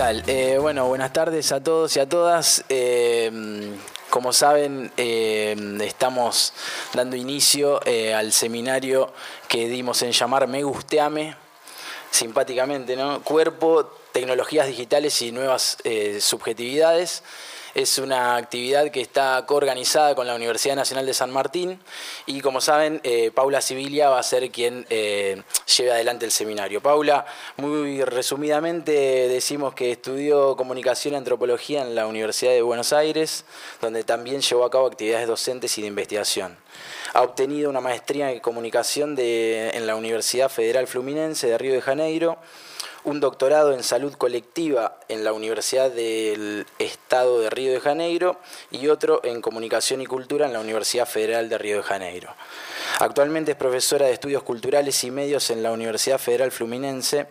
Eh, bueno, buenas tardes a todos y a todas. Eh, como saben, eh, estamos dando inicio al seminario que dimos en llamar Me Gusteame, simpáticamente, ¿no? Cuerpo, tecnologías digitales y nuevas subjetividades. Es una actividad que está coorganizada con la Universidad Nacional de San Martín y como saben, eh, Paula Sibilia va a ser quien eh, lleve adelante el seminario. Paula, muy resumidamente decimos que estudió comunicación y antropología en la Universidad de Buenos Aires, donde también llevó a cabo actividades docentes y de investigación. Ha obtenido una maestría en comunicación en la Universidad Federal Fluminense de Río de Janeiro un doctorado en salud colectiva en la Universidad del Estado de Río de Janeiro y otro en comunicación y cultura en la Universidad Federal de Río de Janeiro. Actualmente es profesora de estudios culturales y medios en la Universidad Federal Fluminense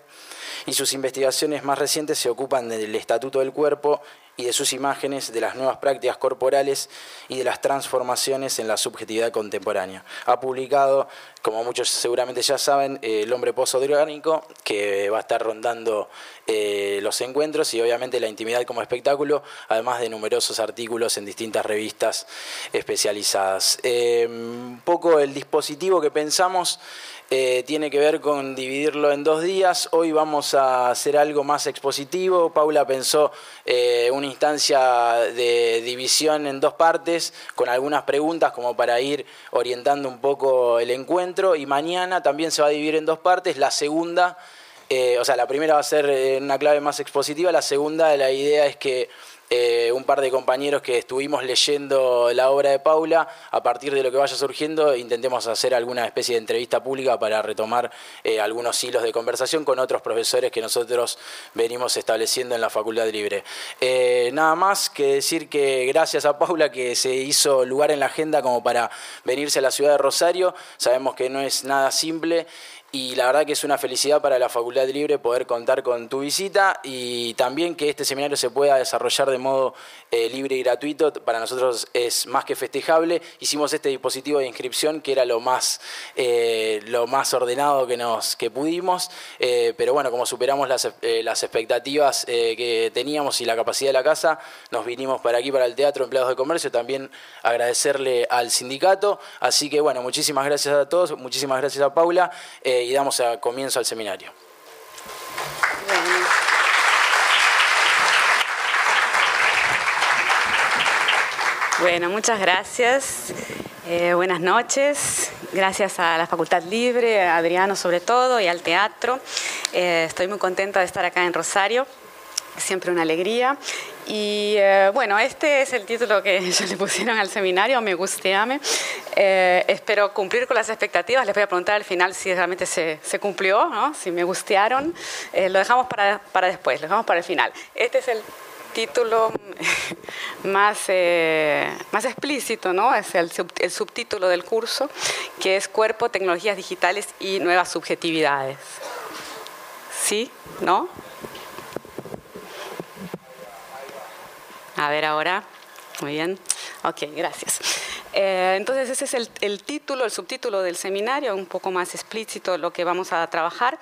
y sus investigaciones más recientes se ocupan del estatuto del cuerpo y de sus imágenes, de las nuevas prácticas corporales y de las transformaciones en la subjetividad contemporánea. Ha publicado, como muchos seguramente ya saben, El hombre posodránico, que va a estar rondando eh, los encuentros y obviamente la intimidad como espectáculo, además de numerosos artículos en distintas revistas especializadas. Eh, un poco el dispositivo que pensamos eh, tiene que ver con dividirlo en dos días. Hoy vamos a hacer algo más expositivo. Paula pensó eh, una instancia de división en dos partes, con algunas preguntas como para ir orientando un poco el encuentro. Y mañana también se va a dividir en dos partes. La segunda, eh, o sea, la primera va a ser una clave más expositiva. La segunda, la idea es que eh, un par de compañeros que estuvimos leyendo la obra de Paula, a partir de lo que vaya surgiendo, intentemos hacer alguna especie de entrevista pública para retomar eh, algunos hilos de conversación con otros profesores que nosotros venimos estableciendo en la Facultad Libre. Eh, nada más que decir que gracias a Paula que se hizo lugar en la agenda como para venirse a la ciudad de Rosario, sabemos que no es nada simple y la verdad que es una felicidad para la Facultad Libre poder contar con tu visita y también que este seminario se pueda desarrollar de modo eh, libre y gratuito. Para nosotros es más que festejable. Hicimos este dispositivo de inscripción que era lo más, eh, lo más ordenado que, nos, que pudimos, eh, pero bueno, como superamos las, las expectativas que teníamos y la capacidad de la casa, nos vinimos para aquí, para el Teatro Empleados de Comercio, también agradecerle al sindicato. Así que bueno, muchísimas gracias a todos, muchísimas gracias a Paula y damos a comienzo al seminario. Bueno, muchas gracias. Eh, buenas noches. Gracias a la Facultad Libre, a Adriano sobre todo y al teatro. Eh, estoy muy contenta de estar acá en Rosario siempre una alegría. Y eh, bueno, este es el título que ellos le pusieron al seminario, Me Gusteame. Eh, espero cumplir con las expectativas. Les voy a preguntar al final si realmente se, cumplió, ¿no? si me gustearon. Eh, lo dejamos para, para después, lo dejamos para el final. Este es el título más, más explícito, ¿no? Es el, subtítulo del curso, que es Cuerpo, Tecnologías Digitales y Nuevas Subjetividades. ¿Sí? ¿No? A ver ahora. Muy bien. Ok, gracias. Eh, entonces ese es el, título, el subtítulo del seminario, un poco más explícito lo que vamos a trabajar,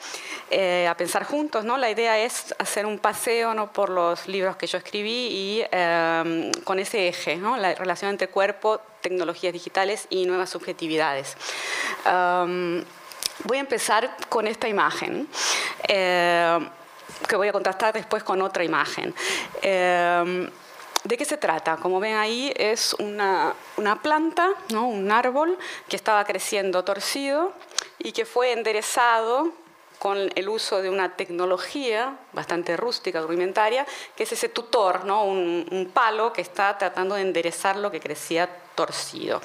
eh, a pensar juntos. ¿no? La idea es hacer un paseo ¿no? por los libros que yo escribí y em, con ese eje, ¿no? la relación entre cuerpo, tecnologías digitales y nuevas subjetividades. Em, voy a empezar con esta imagen. Eh, que voy a contrastar después con otra imagen. ¿De qué se trata? Como ven ahí, es una, planta, ¿no? un árbol que estaba creciendo torcido y que fue enderezado con el uso de una tecnología bastante rústica, rudimentaria, que es ese tutor, ¿no? un, palo que está tratando de enderezar lo que crecía torcido.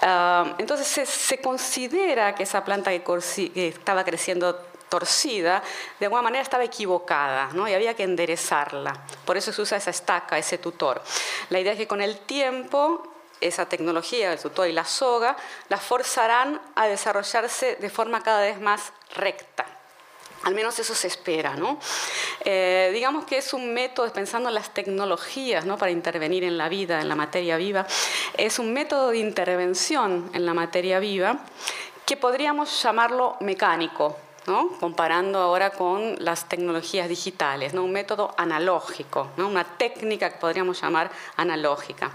Ah, entonces se, considera que esa planta que, estaba creciendo torcida, de alguna manera estaba equivocada ¿no? y había que enderezarla. Por eso se usa esa estaca, ese tutor. La idea es que con el tiempo esa tecnología, el tutor y la soga, la forzarán a desarrollarse de forma cada vez más recta. Al menos eso se espera, ¿no? Eh, digamos que es un método, pensando en las tecnologías, ¿no? Para intervenir en la vida, en la materia viva, es un método de intervención en la materia viva que podríamos llamarlo mecánico, comparando ahora con las tecnologías digitales, ¿no? un método analógico, ¿no? una técnica que podríamos llamar analógica,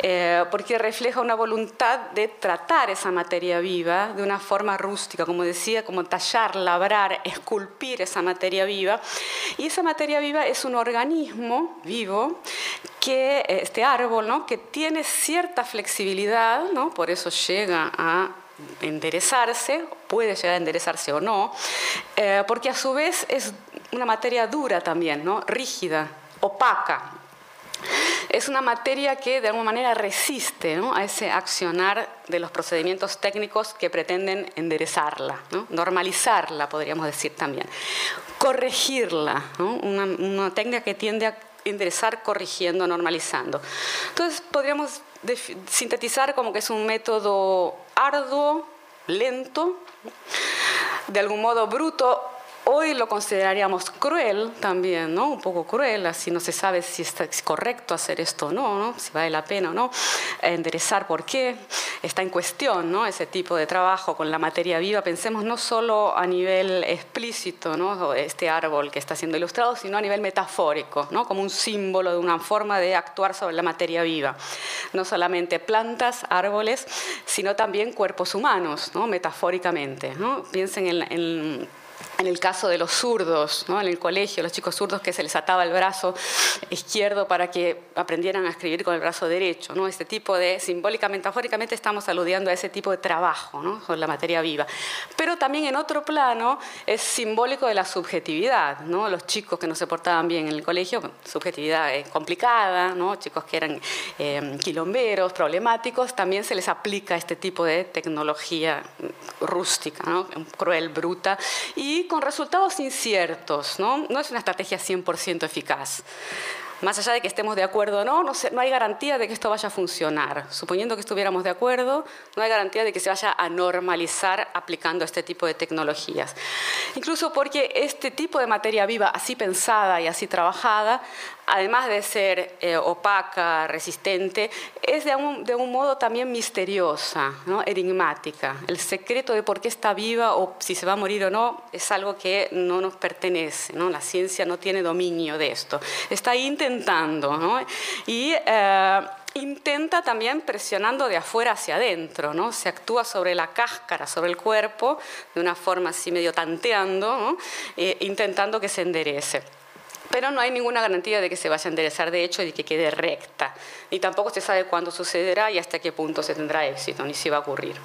eh, porque refleja una voluntad de tratar esa materia viva de una forma rústica, como decía, como tallar, labrar, esculpir esa materia viva. Y esa materia viva es un organismo vivo que este árbol, ¿no? que tiene cierta flexibilidad, ¿no? por eso llega a enderezarse, puede llegar a enderezarse o no, eh, porque a su vez es una materia dura también, ¿no? rígida, opaca. Es una materia que de alguna manera resiste a ese accionar de los procedimientos técnicos que pretenden enderezarla, normalizarla, podríamos decir también, corregirla, una, una técnica que tiende a enderezar corrigiendo, normalizando. Entonces podríamos sintetizar como que es un método arduo, lento, de algún modo bruto Hoy lo consideraríamos cruel también, ¿no? Un poco cruel, así no se sabe si es correcto hacer esto o no. Si vale la pena o no. Enderezar por qué. Está en cuestión, ¿no? Ese tipo de trabajo con la materia viva. Pensemos no solo a nivel explícito, ¿no? Este árbol que está siendo ilustrado, sino a nivel metafórico, ¿no? Como un símbolo de una forma de actuar sobre la materia viva. No solamente plantas, árboles, sino también cuerpos humanos, ¿no? Metafóricamente, ¿no? Piensen en, en en el caso de los zurdos, ¿no? en el colegio, los chicos zurdos que se les ataba el brazo izquierdo para que aprendieran a escribir con el brazo derecho. ¿no? Este tipo de, simbólicamente, metafóricamente, estamos aludiendo a ese tipo de trabajo ¿no? con la materia viva. Pero también en otro plano es simbólico de la subjetividad. ¿no? Los chicos que no se portaban bien en el colegio, subjetividad complicada, ¿no? chicos que eran eh, quilomberos, problemáticos, también se les aplica este tipo de tecnología rústica, cruel, bruta. Y con resultados inciertos, ¿no? No es una estrategia 100% eficaz. Más allá de que estemos de acuerdo o no, no, no, hay garantía de que esto vaya a funcionar. Suponiendo que estuviéramos de acuerdo, no hay garantía de que se vaya a normalizar aplicando este tipo de tecnologías. Incluso porque este tipo de materia viva, así pensada y así trabajada, además de ser eh, opaca, resistente, es de un, de un modo también misteriosa, ¿no? enigmática. El secreto de por qué está viva o si se va a morir o no es algo que no nos pertenece. ¿no? La ciencia no tiene dominio de esto. Está intentando. ¿no? Y eh, intenta también presionando de afuera hacia adentro, ¿no? Se actúa sobre la cáscara, sobre el cuerpo, de una forma así medio tanteando, ¿no? Eh, intentando que se enderece pero no hay ninguna garantía de que se vaya a enderezar de hecho y que quede recta. Ni tampoco se sabe cuándo sucederá y hasta qué punto se tendrá éxito, ni si va a ocurrir.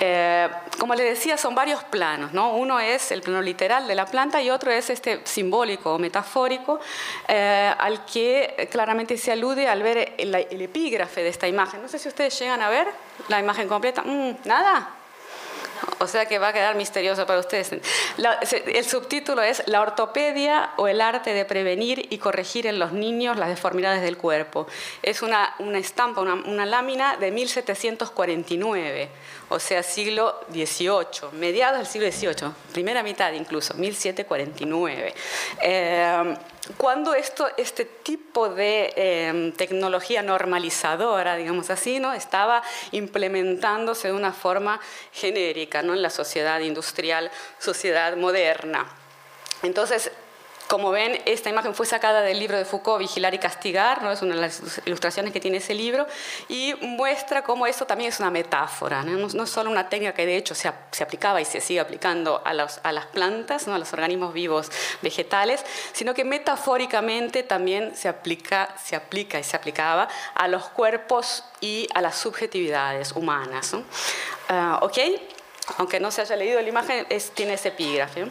Eh, como les decía, son varios planos. ¿no? Uno es el plano literal de la planta y otro es este simbólico o metafórico eh, al que claramente se alude al ver el, epígrafe de esta imagen. No sé si ustedes llegan a ver la imagen completa. Mm, ¿Nada? O sea que va a quedar misterioso para ustedes. el subtítulo es La ortopedia o el arte de prevenir y corregir en los niños las deformidades del cuerpo. Es una, estampa, una, una lámina de 1749 o sea, siglo XVIII, mediados del siglo XVIII, primera mitad incluso, 1749. Eh, cuando esto, este tipo de eh, tecnología normalizadora, digamos así, ¿no? estaba implementándose de una forma genérica ¿no? en la sociedad industrial, sociedad moderna. Entonces, como ven, esta imagen fue sacada del libro de Foucault, Vigilar y Castigar, ¿no? es una de las ilustraciones que tiene ese libro, y muestra cómo esto también es una metáfora, no, no solo una técnica que de hecho se, se aplicaba y se sigue aplicando a, los, a las plantas, ¿no? a los organismos vivos vegetales, sino que metafóricamente también se aplica, se aplica y se aplicaba a los cuerpos y a las subjetividades humanas. ¿no? Uh, ¿Ok? Aunque no se haya leído la imagen, tiene ese epígrafe.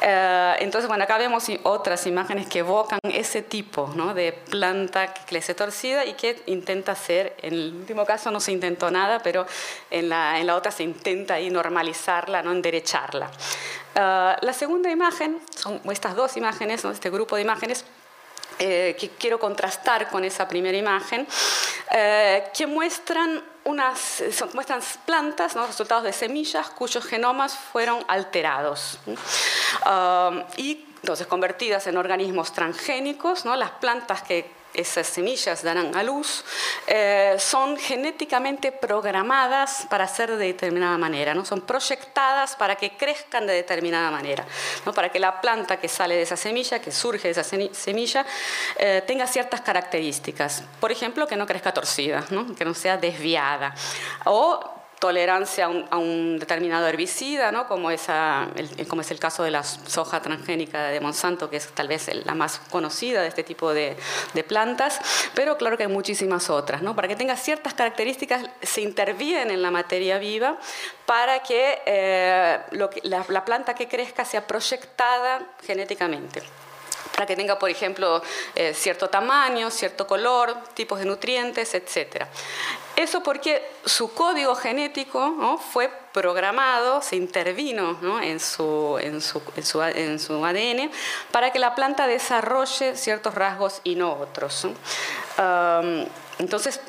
Eh, entonces, bueno, acá vemos otras imágenes que evocan ese tipo de planta que crece torcida y que intenta ser, en el último caso no se intentó nada, pero en la, en la otra se intenta normalizarla, ¿no? enderecharla. Eh, la segunda imagen, son estas dos imágenes, este grupo de imágenes, eh, que quiero contrastar con esa primera imagen, que muestran unas, muestran plantas, ¿no? resultados de semillas cuyos genomas fueron alterados. Um, y entonces convertidas en organismos transgénicos, ¿no? las plantas que esas semillas darán a luz, eh, son genéticamente programadas para ser de determinada manera, ¿no? son proyectadas para que crezcan de determinada manera, ¿no? para que la planta que sale de esa semilla, que surge de esa semilla, eh, tenga ciertas características. Por ejemplo, que no crezca torcida, ¿no? que no sea desviada. O tolerancia a un, determinado herbicida, ¿no? como, esa, es el caso de la soja transgénica de Monsanto, que es tal vez la más conocida de este tipo de, plantas, pero claro que hay muchísimas otras. ¿no? Para que tenga ciertas características, se interviene en la materia viva para que, eh, la planta que crezca sea proyectada genéticamente para que tenga, por ejemplo, eh, cierto tamaño, cierto color, tipos de nutrientes, etc. Eso porque su código genético fue programado, se intervino en, su, ADN para que la planta desarrolle ciertos rasgos y no otros. entonces,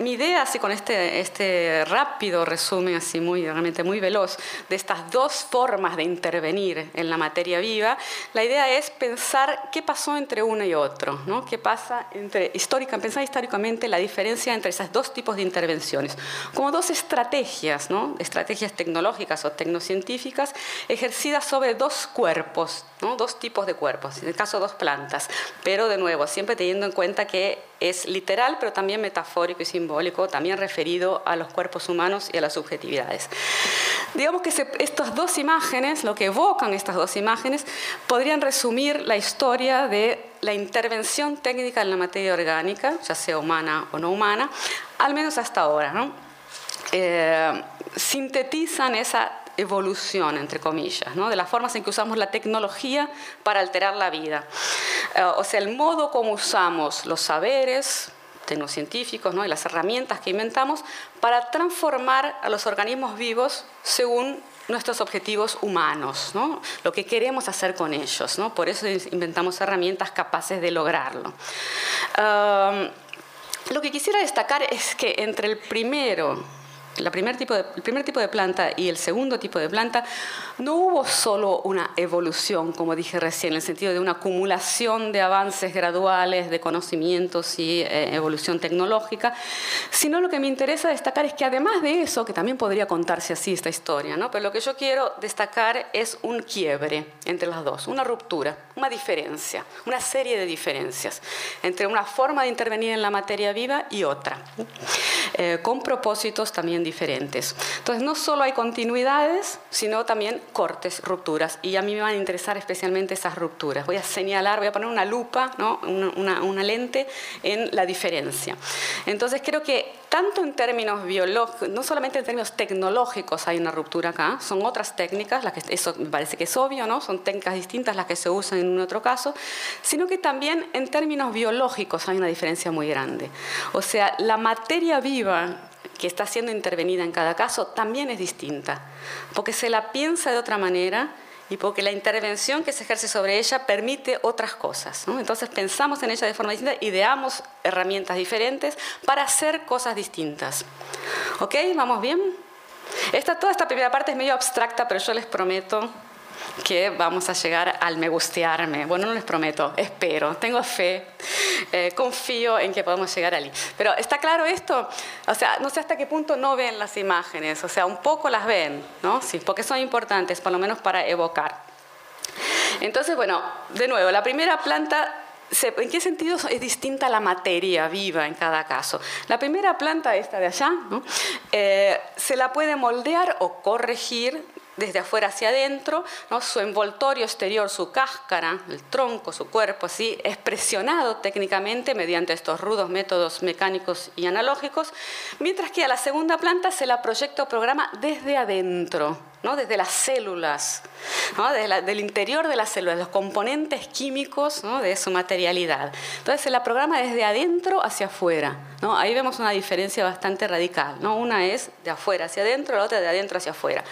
mi idea, así con este, este rápido resumen, así muy, realmente muy veloz, de estas dos formas de intervenir en la materia viva, la idea es pensar qué pasó entre uno y otro, ¿no? qué pasa entre, histórica, pensar históricamente la diferencia entre esos dos tipos de intervenciones, como dos estrategias, ¿no? estrategias tecnológicas o tecnocientíficas ejercidas sobre dos cuerpos, ¿no? dos tipos de cuerpos, en el caso dos plantas, pero de nuevo, siempre teniendo en cuenta que es literal, pero también metafórico y simbólico, también referido a los cuerpos humanos y a las subjetividades. Digamos que estas dos imágenes, lo que evocan estas dos imágenes, podrían resumir la historia de la intervención técnica en la materia orgánica, ya sea humana o no humana, al menos hasta ahora. Eh, sintetizan esa evolución, entre comillas, ¿no? de las formas en que usamos la tecnología para alterar la vida. Eh, o sea, el modo como usamos los saberes tecnocientíficos ¿no? y las herramientas que inventamos para transformar a los organismos vivos según nuestros objetivos humanos, ¿no? lo que queremos hacer con ellos. Por eso inventamos herramientas capaces de lograrlo. lo que quisiera destacar es que entre el primero primer tipo de, el primer tipo de planta y el segundo tipo de planta, no hubo solo una evolución, como dije recién, en el sentido de una acumulación de avances graduales, de conocimientos y eh, evolución tecnológica, sino lo que me interesa destacar es que además de eso, que también podría contarse así esta historia, ¿no? pero lo que yo quiero destacar es un quiebre entre las dos, una ruptura, una diferencia, una serie de diferencias entre una forma de intervenir en la materia viva y otra, eh, con propósitos también diferentes. Entonces, no solo hay continuidades, sino también cortes, rupturas. Y a mí me van a interesar especialmente esas rupturas. Voy a señalar, voy a poner una lupa, ¿no? una, lente en la diferencia. Entonces, creo que tanto en términos biológicos, no solamente en términos tecnológicos hay una ruptura acá, son otras técnicas, las que, eso me parece que es obvio, ¿no? son técnicas distintas las que se usan en un otro caso, sino que también en términos biológicos hay una diferencia muy grande. O sea, la materia viva que está siendo intervenida en cada caso también es distinta, porque se la piensa de otra manera y porque la intervención que se ejerce sobre ella permite otras cosas. Entonces pensamos en ella de forma distinta, ideamos herramientas diferentes para hacer cosas distintas. ¿Ok? ¿Vamos bien? Esta, toda esta primera parte es medio abstracta, pero yo les prometo que vamos a llegar al me gustearme. Bueno, no les prometo, espero, tengo fe, eh, confío en que podemos llegar allí. Pero ¿está claro esto? O sea, no sé hasta qué punto no ven las imágenes, o sea, un poco las ven, ¿no? Sí, porque son importantes, por lo menos para evocar. Entonces, bueno, de nuevo, la primera planta ¿En qué sentido es distinta la materia viva en cada caso? La primera planta, esta de allá, eh, se la puede moldear o corregir desde afuera hacia adentro, su envoltorio exterior, su cáscara, el tronco, su cuerpo, así, es presionado técnicamente mediante estos rudos métodos mecánicos y analógicos, mientras que a la segunda planta se la proyecta o programa desde adentro, ¿no? desde las células, ¿no? desde del interior de las células, los componentes químicos ¿no? de su materialidad. Entonces se la programa desde adentro hacia afuera. Ahí vemos una diferencia bastante radical. Una es de afuera hacia adentro, la otra de adentro hacia afuera.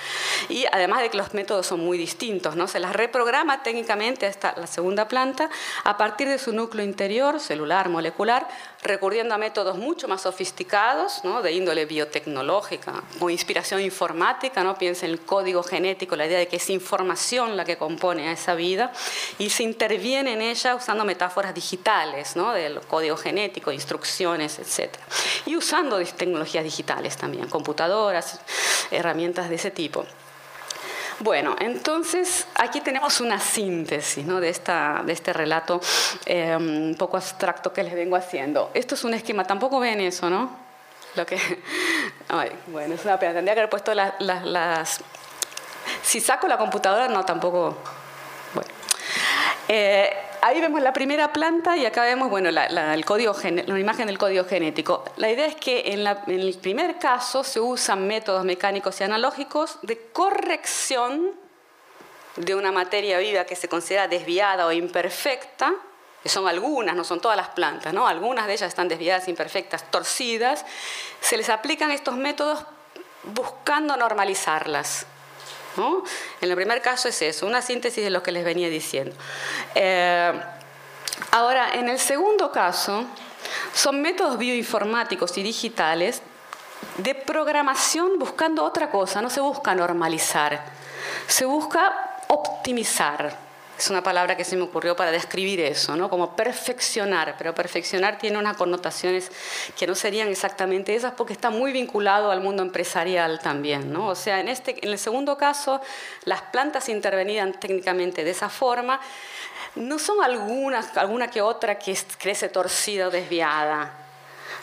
Y además de que los métodos son muy distintos, ¿no? se las reprograma técnicamente esta, la segunda planta a partir de su núcleo interior, celular, molecular, recurriendo a métodos mucho más sofisticados, ¿no? de índole biotecnológica o inspiración informática, ¿no? piensen en el código genético, la idea de que es información la que compone a esa vida, y se interviene en ella usando metáforas digitales, del código genético, instrucciones, etc. Y usando tecnologías digitales también, computadoras, herramientas de ese tipo. Bueno, entonces aquí tenemos una síntesis de, esta, de este relato eh, un poco abstracto que les vengo haciendo. Esto es un esquema, tampoco ven eso, ¿no? Lo que, bueno, es una pena, tendría que haber puesto las, Si saco la computadora, no, tampoco... Bueno. Eh, ahí vemos la primera planta y acá vemos bueno, la, imagen del código genético. La idea es que en, el primer caso se usan métodos mecánicos y analógicos de corrección de una materia viva que se considera desviada o imperfecta, que son algunas, no son todas las plantas, ¿no? algunas de ellas están desviadas, imperfectas, torcidas, se les aplican estos métodos buscando normalizarlas. En el primer caso es eso, una síntesis de lo que les venía diciendo. Eh, ahora, en el segundo caso, son métodos bioinformáticos y digitales de programación buscando otra cosa, no se busca normalizar, se busca optimizar. Es una palabra que se me ocurrió para describir eso, ¿no? como perfeccionar, pero perfeccionar tiene unas connotaciones que no serían exactamente esas porque está muy vinculado al mundo empresarial también. ¿no? O sea, en, este, en el segundo caso, las plantas intervenían técnicamente de esa forma, no son algunas, alguna que otra que crece torcida o desviada,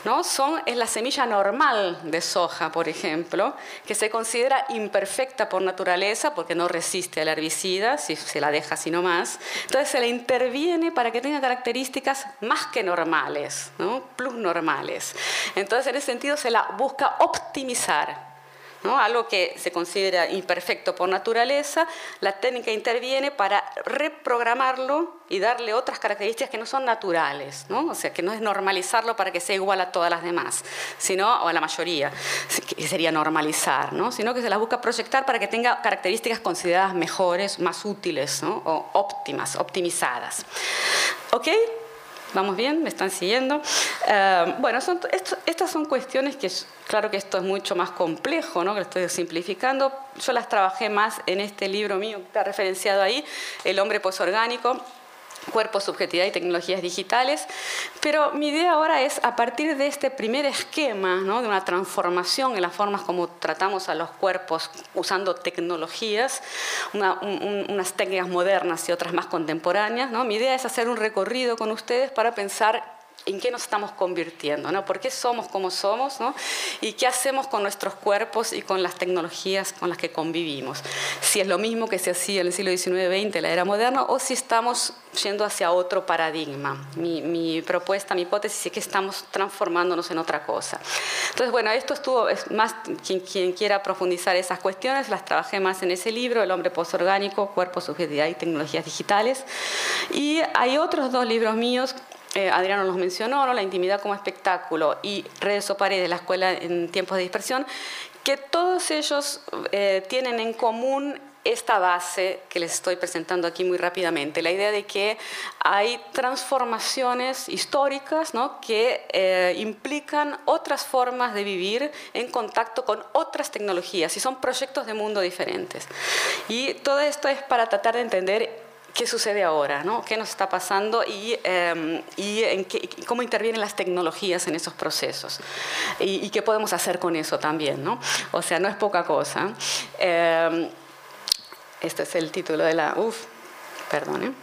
¿no? Son, es la semilla normal de soja, por ejemplo, que se considera imperfecta por naturaleza porque no resiste al herbicida, si se la deja así nomás. Entonces se le interviene para que tenga características más que normales, ¿no? plus normales. Entonces en ese sentido se la busca optimizar algo que se considera imperfecto por naturaleza, la técnica interviene para reprogramarlo y darle otras características que no son naturales, ¿no? o sea, que no es normalizarlo para que sea igual a todas las demás, sino, o a la mayoría, que sería normalizar, ¿no? sino que se las busca proyectar para que tenga características consideradas mejores, más útiles óptimas, optimizadas. ¿Ok? ¿Vamos bien? ¿Me están siguiendo? Eh, bueno, estas son cuestiones que, claro que esto es mucho más complejo, ¿no? que lo estoy simplificando. Yo las trabajé más en este libro mío que está referenciado ahí, El hombre posorgánico cuerpo, subjetividad y tecnologías digitales. Pero mi idea ahora es, a partir de este primer esquema, ¿no? de una transformación en las formas como tratamos a los cuerpos usando tecnologías, unas técnicas modernas y otras más contemporáneas, ¿no? mi idea es hacer un recorrido con ustedes para pensar en qué nos estamos convirtiendo, ¿no? ¿Por qué somos como somos, ¿no? Y qué hacemos con nuestros cuerpos y con las tecnologías con las que convivimos. Si es lo mismo que se hacía en el siglo XIX-XX, la era moderna, o si estamos yendo hacia otro paradigma. Mi, propuesta, mi hipótesis es que estamos transformándonos en otra cosa. Entonces, bueno, esto estuvo, es más, quien, quien quiera profundizar esas cuestiones, las trabajé más en ese libro, El hombre posorgánico, cuerpo, subjetividad y tecnologías digitales. Y hay otros dos libros míos eh, Adriano los mencionó, la intimidad como espectáculo y redes o paredes, la escuela en tiempos de dispersión, que todos ellos eh, tienen en común esta base que les estoy presentando aquí muy rápidamente, la idea de que hay transformaciones históricas que eh, implican otras formas de vivir en contacto con otras tecnologías y son proyectos de mundo diferentes. Y todo esto es para tratar de entender qué sucede ahora, ¿no? qué nos está pasando y, em, cómo intervienen las tecnologías en esos procesos y, qué podemos hacer con eso también. ¿no? O sea, no es poca cosa. Eh, este es el título de la... Uf, perdón.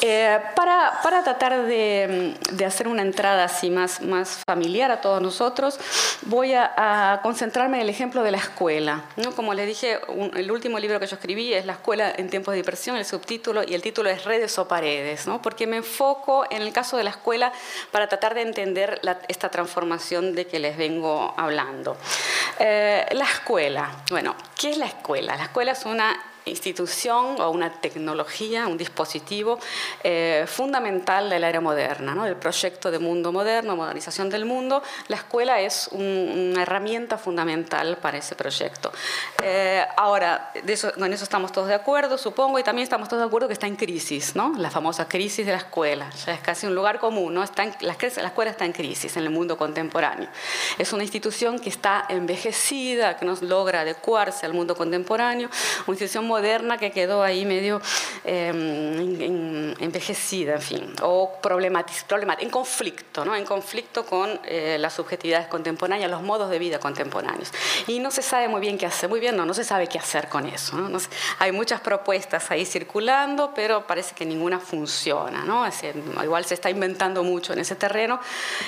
Eh, para, tratar de, hacer una entrada así más, más familiar a todos nosotros, voy a, concentrarme en el ejemplo de la escuela. ¿no? Como les dije, el último libro que yo escribí es La escuela en tiempos de diversión, el subtítulo, y el título es Redes o Paredes, ¿no? porque me enfoco en el caso de la escuela para tratar de entender esta transformación de que les vengo hablando. Eh, la escuela, bueno, ¿Qué es la escuela? La escuela es una institución o una tecnología, un dispositivo eh, fundamental de la era moderna, ¿no? del proyecto de mundo moderno, modernización del mundo. La escuela es una herramienta fundamental para ese proyecto. Eh, ahora, de eso, con eso estamos todos de acuerdo, supongo, y también estamos todos de acuerdo que está en crisis, ¿no? la famosa crisis de la escuela. Ya es casi un lugar común, ¿no? está la, la escuela está en crisis en el mundo contemporáneo. Es una institución que está envejecida, que no logra adecuarse al mundo contemporáneo, una institución moderna que quedó ahí medio em, envejecida, en fin, o problemática, en conflicto, ¿no? en conflicto con eh, las subjetividades contemporáneas, los modos de vida contemporáneos. Y no se sabe muy bien qué hacer, muy bien, no, no se sabe qué hacer con eso. ¿no? hay muchas propuestas ahí circulando, pero parece que ninguna funciona. ¿no? igual se está inventando mucho en ese terreno,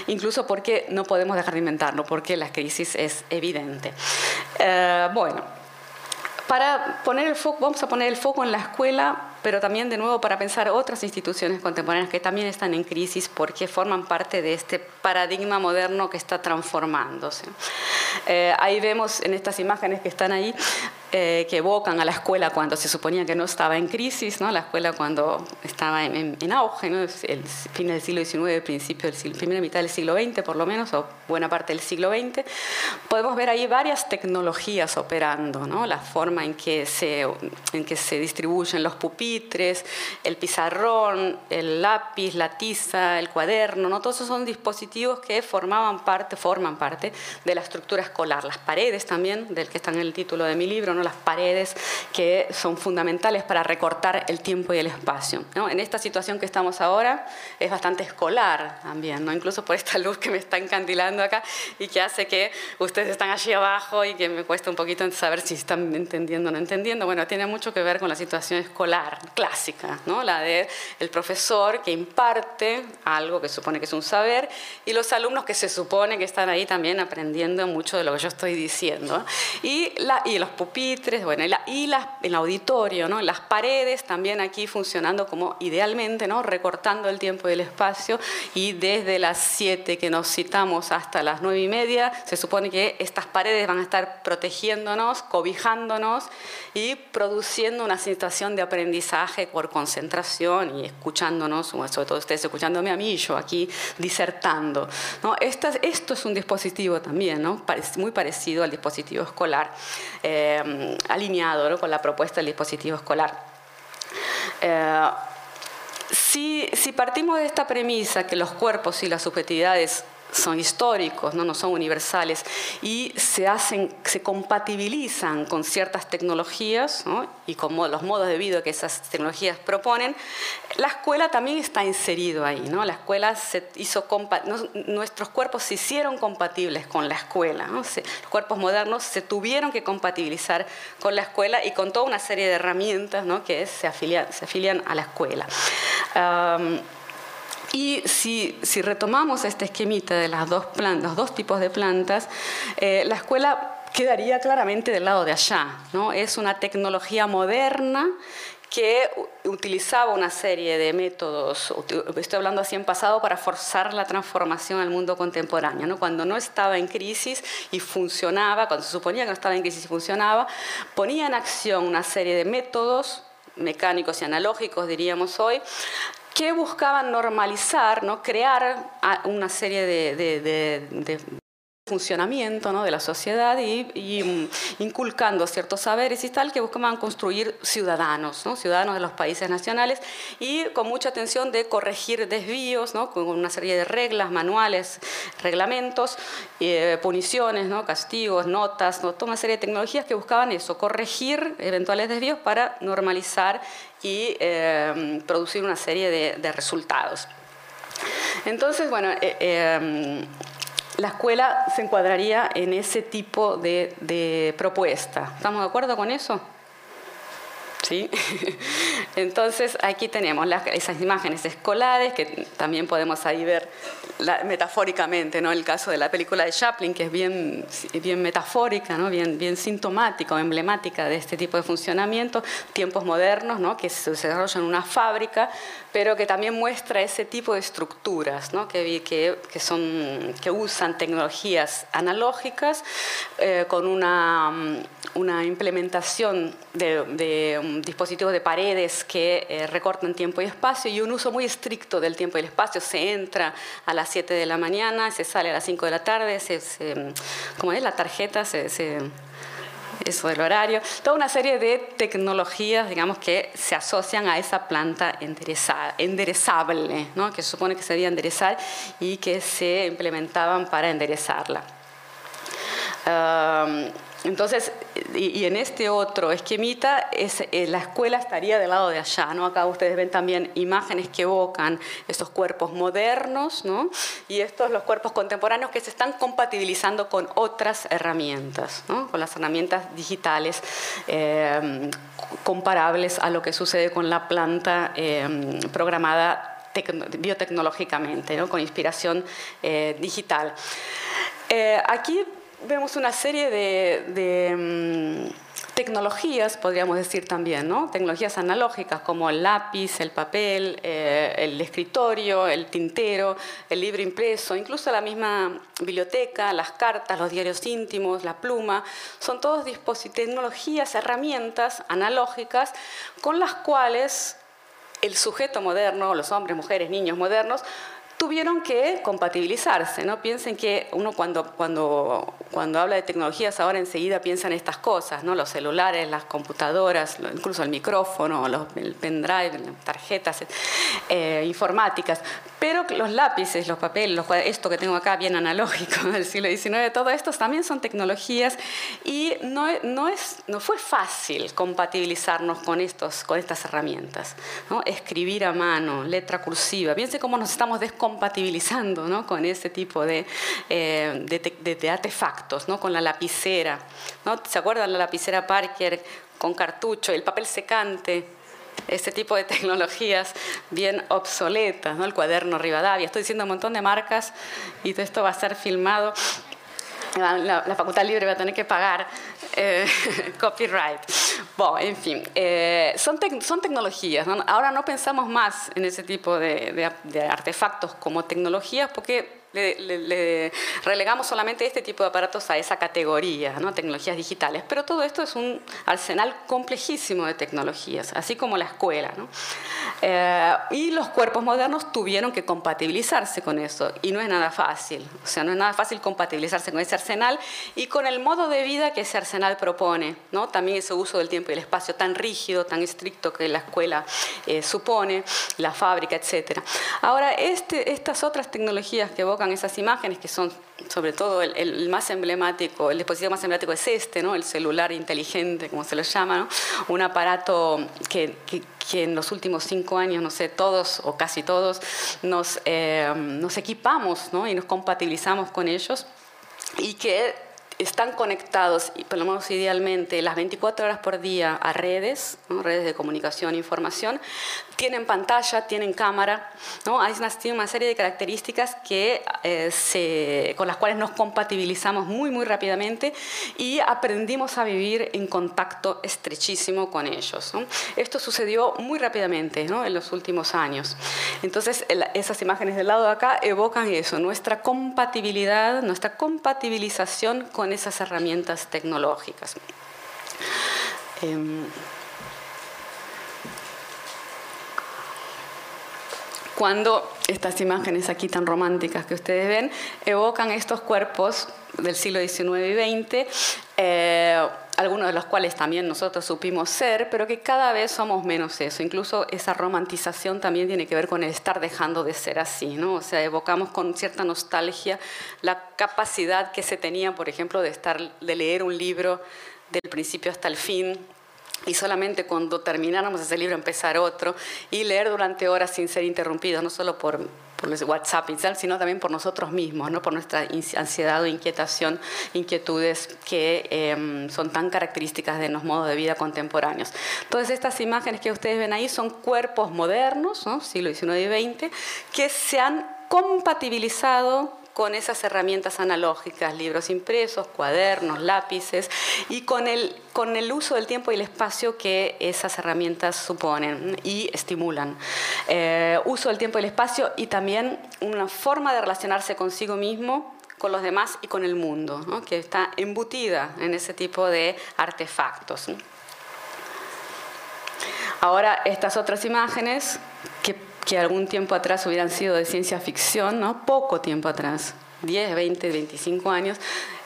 incluso porque no podemos dejar de inventarlo, porque la crisis es evidente. Eh, bueno. Para poner el foco, vamos a poner el foco en la escuela pero también de nuevo para pensar otras instituciones contemporáneas que también están en crisis porque forman parte de este paradigma moderno que está transformándose. Eh, ahí vemos en estas imágenes que están ahí eh, que evocan a la escuela cuando se suponía que no estaba en crisis, ¿no? la escuela cuando estaba en, auge, ¿no? el fin del siglo XIX, principio del siglo, primera mitad del siglo XX por lo menos, o buena parte del siglo XX, podemos ver ahí varias tecnologías operando, ¿no? la forma en que se, en que se distribuyen los pupilos, el pizarrón, el lápiz, la tiza, el cuaderno, ¿no? todos esos son dispositivos que formaban parte, forman parte de la estructura escolar. Las paredes también, del que está en el título de mi libro, ¿no? las paredes que son fundamentales para recortar el tiempo y el espacio. ¿no? En esta situación que estamos ahora es bastante escolar también, ¿no? incluso por esta luz que me está encandilando acá y que hace que ustedes están allí abajo y que me cuesta un poquito saber si están entendiendo o no entendiendo. Bueno, tiene mucho que ver con la situación escolar clásica, ¿no? la de el profesor que imparte algo que supone que es un saber y los alumnos que se supone que están ahí también aprendiendo mucho de lo que yo estoy diciendo. Y, la, y los pupitres, bueno, y, la, y el auditorio, ¿no? las paredes también aquí funcionando como idealmente, ¿no? recortando el tiempo y el espacio y desde las 7 que nos citamos hasta las 9 y media se supone que estas paredes van a estar protegiéndonos, cobijándonos y produciendo una situación de aprendizaje por concentración y escuchándonos, sobre todo ustedes escuchándome a mí, yo aquí disertando. ¿no? esto es un dispositivo también, ¿no? muy parecido al dispositivo escolar, eh, alineado con la propuesta del dispositivo escolar. Eh, si, si partimos de esta premisa que los cuerpos y las subjetividades son históricos, ¿no? no son universales, y se, hacen, se compatibilizan con ciertas tecnologías y con los modos de vida que esas tecnologías proponen, la escuela también está inserido ahí. ¿no? La escuela se hizo nuestros cuerpos se hicieron compatibles con la escuela. los cuerpos modernos se tuvieron que compatibilizar con la escuela y con toda una serie de herramientas ¿no? que se afilian, se afilian a la escuela. Y si, retomamos este esquemita de las dos los dos tipos de plantas, eh, la escuela quedaría claramente del lado de allá. Es una tecnología moderna que utilizaba una serie de métodos, estoy hablando así en pasado, para forzar la transformación al mundo contemporáneo. Cuando no estaba en crisis y funcionaba, cuando se suponía que no estaba en crisis y funcionaba, ponía en acción una serie de métodos mecánicos y analógicos, diríamos hoy, que buscaban normalizar, ¿no? crear una serie de, funcionamiento de la sociedad y, mm, inculcando ciertos saberes y tal que buscaban construir ciudadanos, ¿no? ciudadanos de los países nacionales y con mucha atención de corregir desvíos, con una serie de reglas, manuales, reglamentos, eh, puniciones, castigos, notas, ¿no? toda una serie de tecnologías que buscaban eso, corregir eventuales desvíos para normalizar y eh, producir una serie de, resultados. Entonces, bueno, eh, eh, la escuela se encuadraría en ese tipo de, propuesta. ¿Estamos de acuerdo con eso? ¿sí? Entonces aquí tenemos esas imágenes escolares que también podemos ahí ver metafóricamente, ¿no? El caso de la película de Chaplin, que es bien, bien metafórica, ¿no? bien, bien sintomática o emblemática de este tipo de funcionamiento, tiempos modernos, ¿no? que se desarrollan en una fábrica, pero que también muestra ese tipo de estructuras ¿no? que, que, que, son, que usan tecnologías analógicas eh, con una, una implementación de, de un dispositivo de paredes que eh, recortan tiempo y espacio y un uso muy estricto del tiempo y el espacio. Se entra a las 7 de la mañana, se sale a las 5 de la tarde, se, como es la tarjeta, se, eso del horario, toda una serie de tecnologías, digamos, que se asocian a esa planta enderezable, ¿no? que supone que se debía enderezar y que se implementaban para enderezarla. Entonces, y, en este otro esquemita, es, eh, la escuela estaría del lado de allá, ¿no? Acá ustedes ven también imágenes que evocan estos cuerpos modernos, ¿no? Y estos los cuerpos contemporáneos que se están compatibilizando con otras herramientas, ¿no? Con las herramientas digitales eh, comparables a lo que sucede con la planta eh, programada biotecnológicamente, ¿no? con inspiración digital. aquí vemos una serie de, mm, tecnologías, podríamos decir también, ¿no? tecnologías analógicas como el lápiz, el papel, eh, el escritorio, el tintero, el libro impreso, incluso la misma biblioteca, las cartas, los diarios íntimos, la pluma, son todos tecnologías, herramientas analógicas con las cuales el sujeto moderno, los hombres, mujeres, niños modernos, tuvieron que compatibilizarse. ¿no? Piensen que uno cuando, cuando, cuando habla de tecnologías ahora enseguida piensa en estas cosas, ¿no? los celulares, las computadoras, incluso el micrófono, los, el pendrive, tarjetas eh, informáticas. Pero los lápices, los papeles, esto que tengo acá bien analógico del siglo XIX, todo esto también son tecnologías y no, no, es, no fue fácil compatibilizarnos con, estos, con estas herramientas. ¿no? Escribir a mano, letra cursiva, piensen cómo nos estamos descompatibilizando ¿no? con ese tipo de, eh, de, artefactos, ¿no? con la lapicera. ¿no? ¿Se acuerdan la lapicera Parker con cartucho, el papel secante? este tipo de tecnologías bien obsoletas, ¿no? el cuaderno Rivadavia. Estoy diciendo un montón de marcas y todo esto va a ser filmado. La, Facultad Libre va a tener que pagar eh, copyright. Bueno, en fin, eh, son, son tecnologías. Ahora no pensamos más en ese tipo de artefactos como tecnologías porque le, relegamos solamente este tipo de aparatos a esa categoría, ¿no? tecnologías digitales. Pero todo esto es un arsenal complejísimo de tecnologías, así como la escuela. ¿no? Eh, y los cuerpos modernos tuvieron que compatibilizarse con eso, y no es nada fácil. O sea, no es nada fácil compatibilizarse con ese arsenal y con el modo de vida que ese arsenal propone. ¿no? También ese uso del tiempo y el espacio tan rígido, tan estricto que la escuela eh, supone, la fábrica, etc. Ahora, este, estas otras tecnologías que vos esas imágenes, que son sobre todo el, más emblemático, el dispositivo más emblemático es este, ¿no? el celular inteligente, como se lo llama, un aparato que, en los últimos cinco años, no sé, todos o casi todos nos, eh, nos equipamos ¿no? y nos compatibilizamos con ellos y que están conectados, por lo menos idealmente, las 24 horas por día a redes, redes de comunicación e información, tienen pantalla, tienen cámara, ¿no? hay una, una serie de características que, eh, se, con las cuales nos compatibilizamos muy, muy rápidamente y aprendimos a vivir en contacto estrechísimo con ellos. Esto sucedió muy rápidamente ¿no? en los últimos años. Entonces, esas imágenes del lado de acá evocan eso, nuestra compatibilidad, nuestra compatibilización con esas herramientas tecnológicas. Em, cuando estas imágenes aquí tan románticas que ustedes ven evocan estos cuerpos del siglo XIX y XX, eh, algunos de los cuales también nosotros supimos ser, pero que cada vez somos menos eso. Incluso esa romantización también tiene que ver con el estar dejando de ser así, ¿no? O sea, evocamos con cierta nostalgia la capacidad que se tenía, por ejemplo, de, estar, de leer un libro del principio hasta el fin, y solamente cuando termináramos ese libro empezar otro y leer durante horas sin ser interrumpidos, no solo por por WhatsApp sino también por nosotros mismos, ¿no? por nuestra ansiedad o inquietación, inquietudes que em, son tan características de los modos de vida contemporáneos. Entonces, estas imágenes que ustedes ven ahí son cuerpos modernos, ¿no? siglo XIX y XX, que se han compatibilizado con esas herramientas analógicas, libros impresos, cuadernos, lápices, y con el, con el uso del tiempo y el espacio que esas herramientas suponen y estimulan. Eh, uso del tiempo y el espacio y también una forma de relacionarse consigo mismo con los demás y con el mundo, que está embutida en ese tipo de artefactos. Ahora, estas otras imágenes que que algún tiempo atrás hubieran sido de ciencia ficción, ¿no? poco tiempo atrás, 10, 20, 25 años,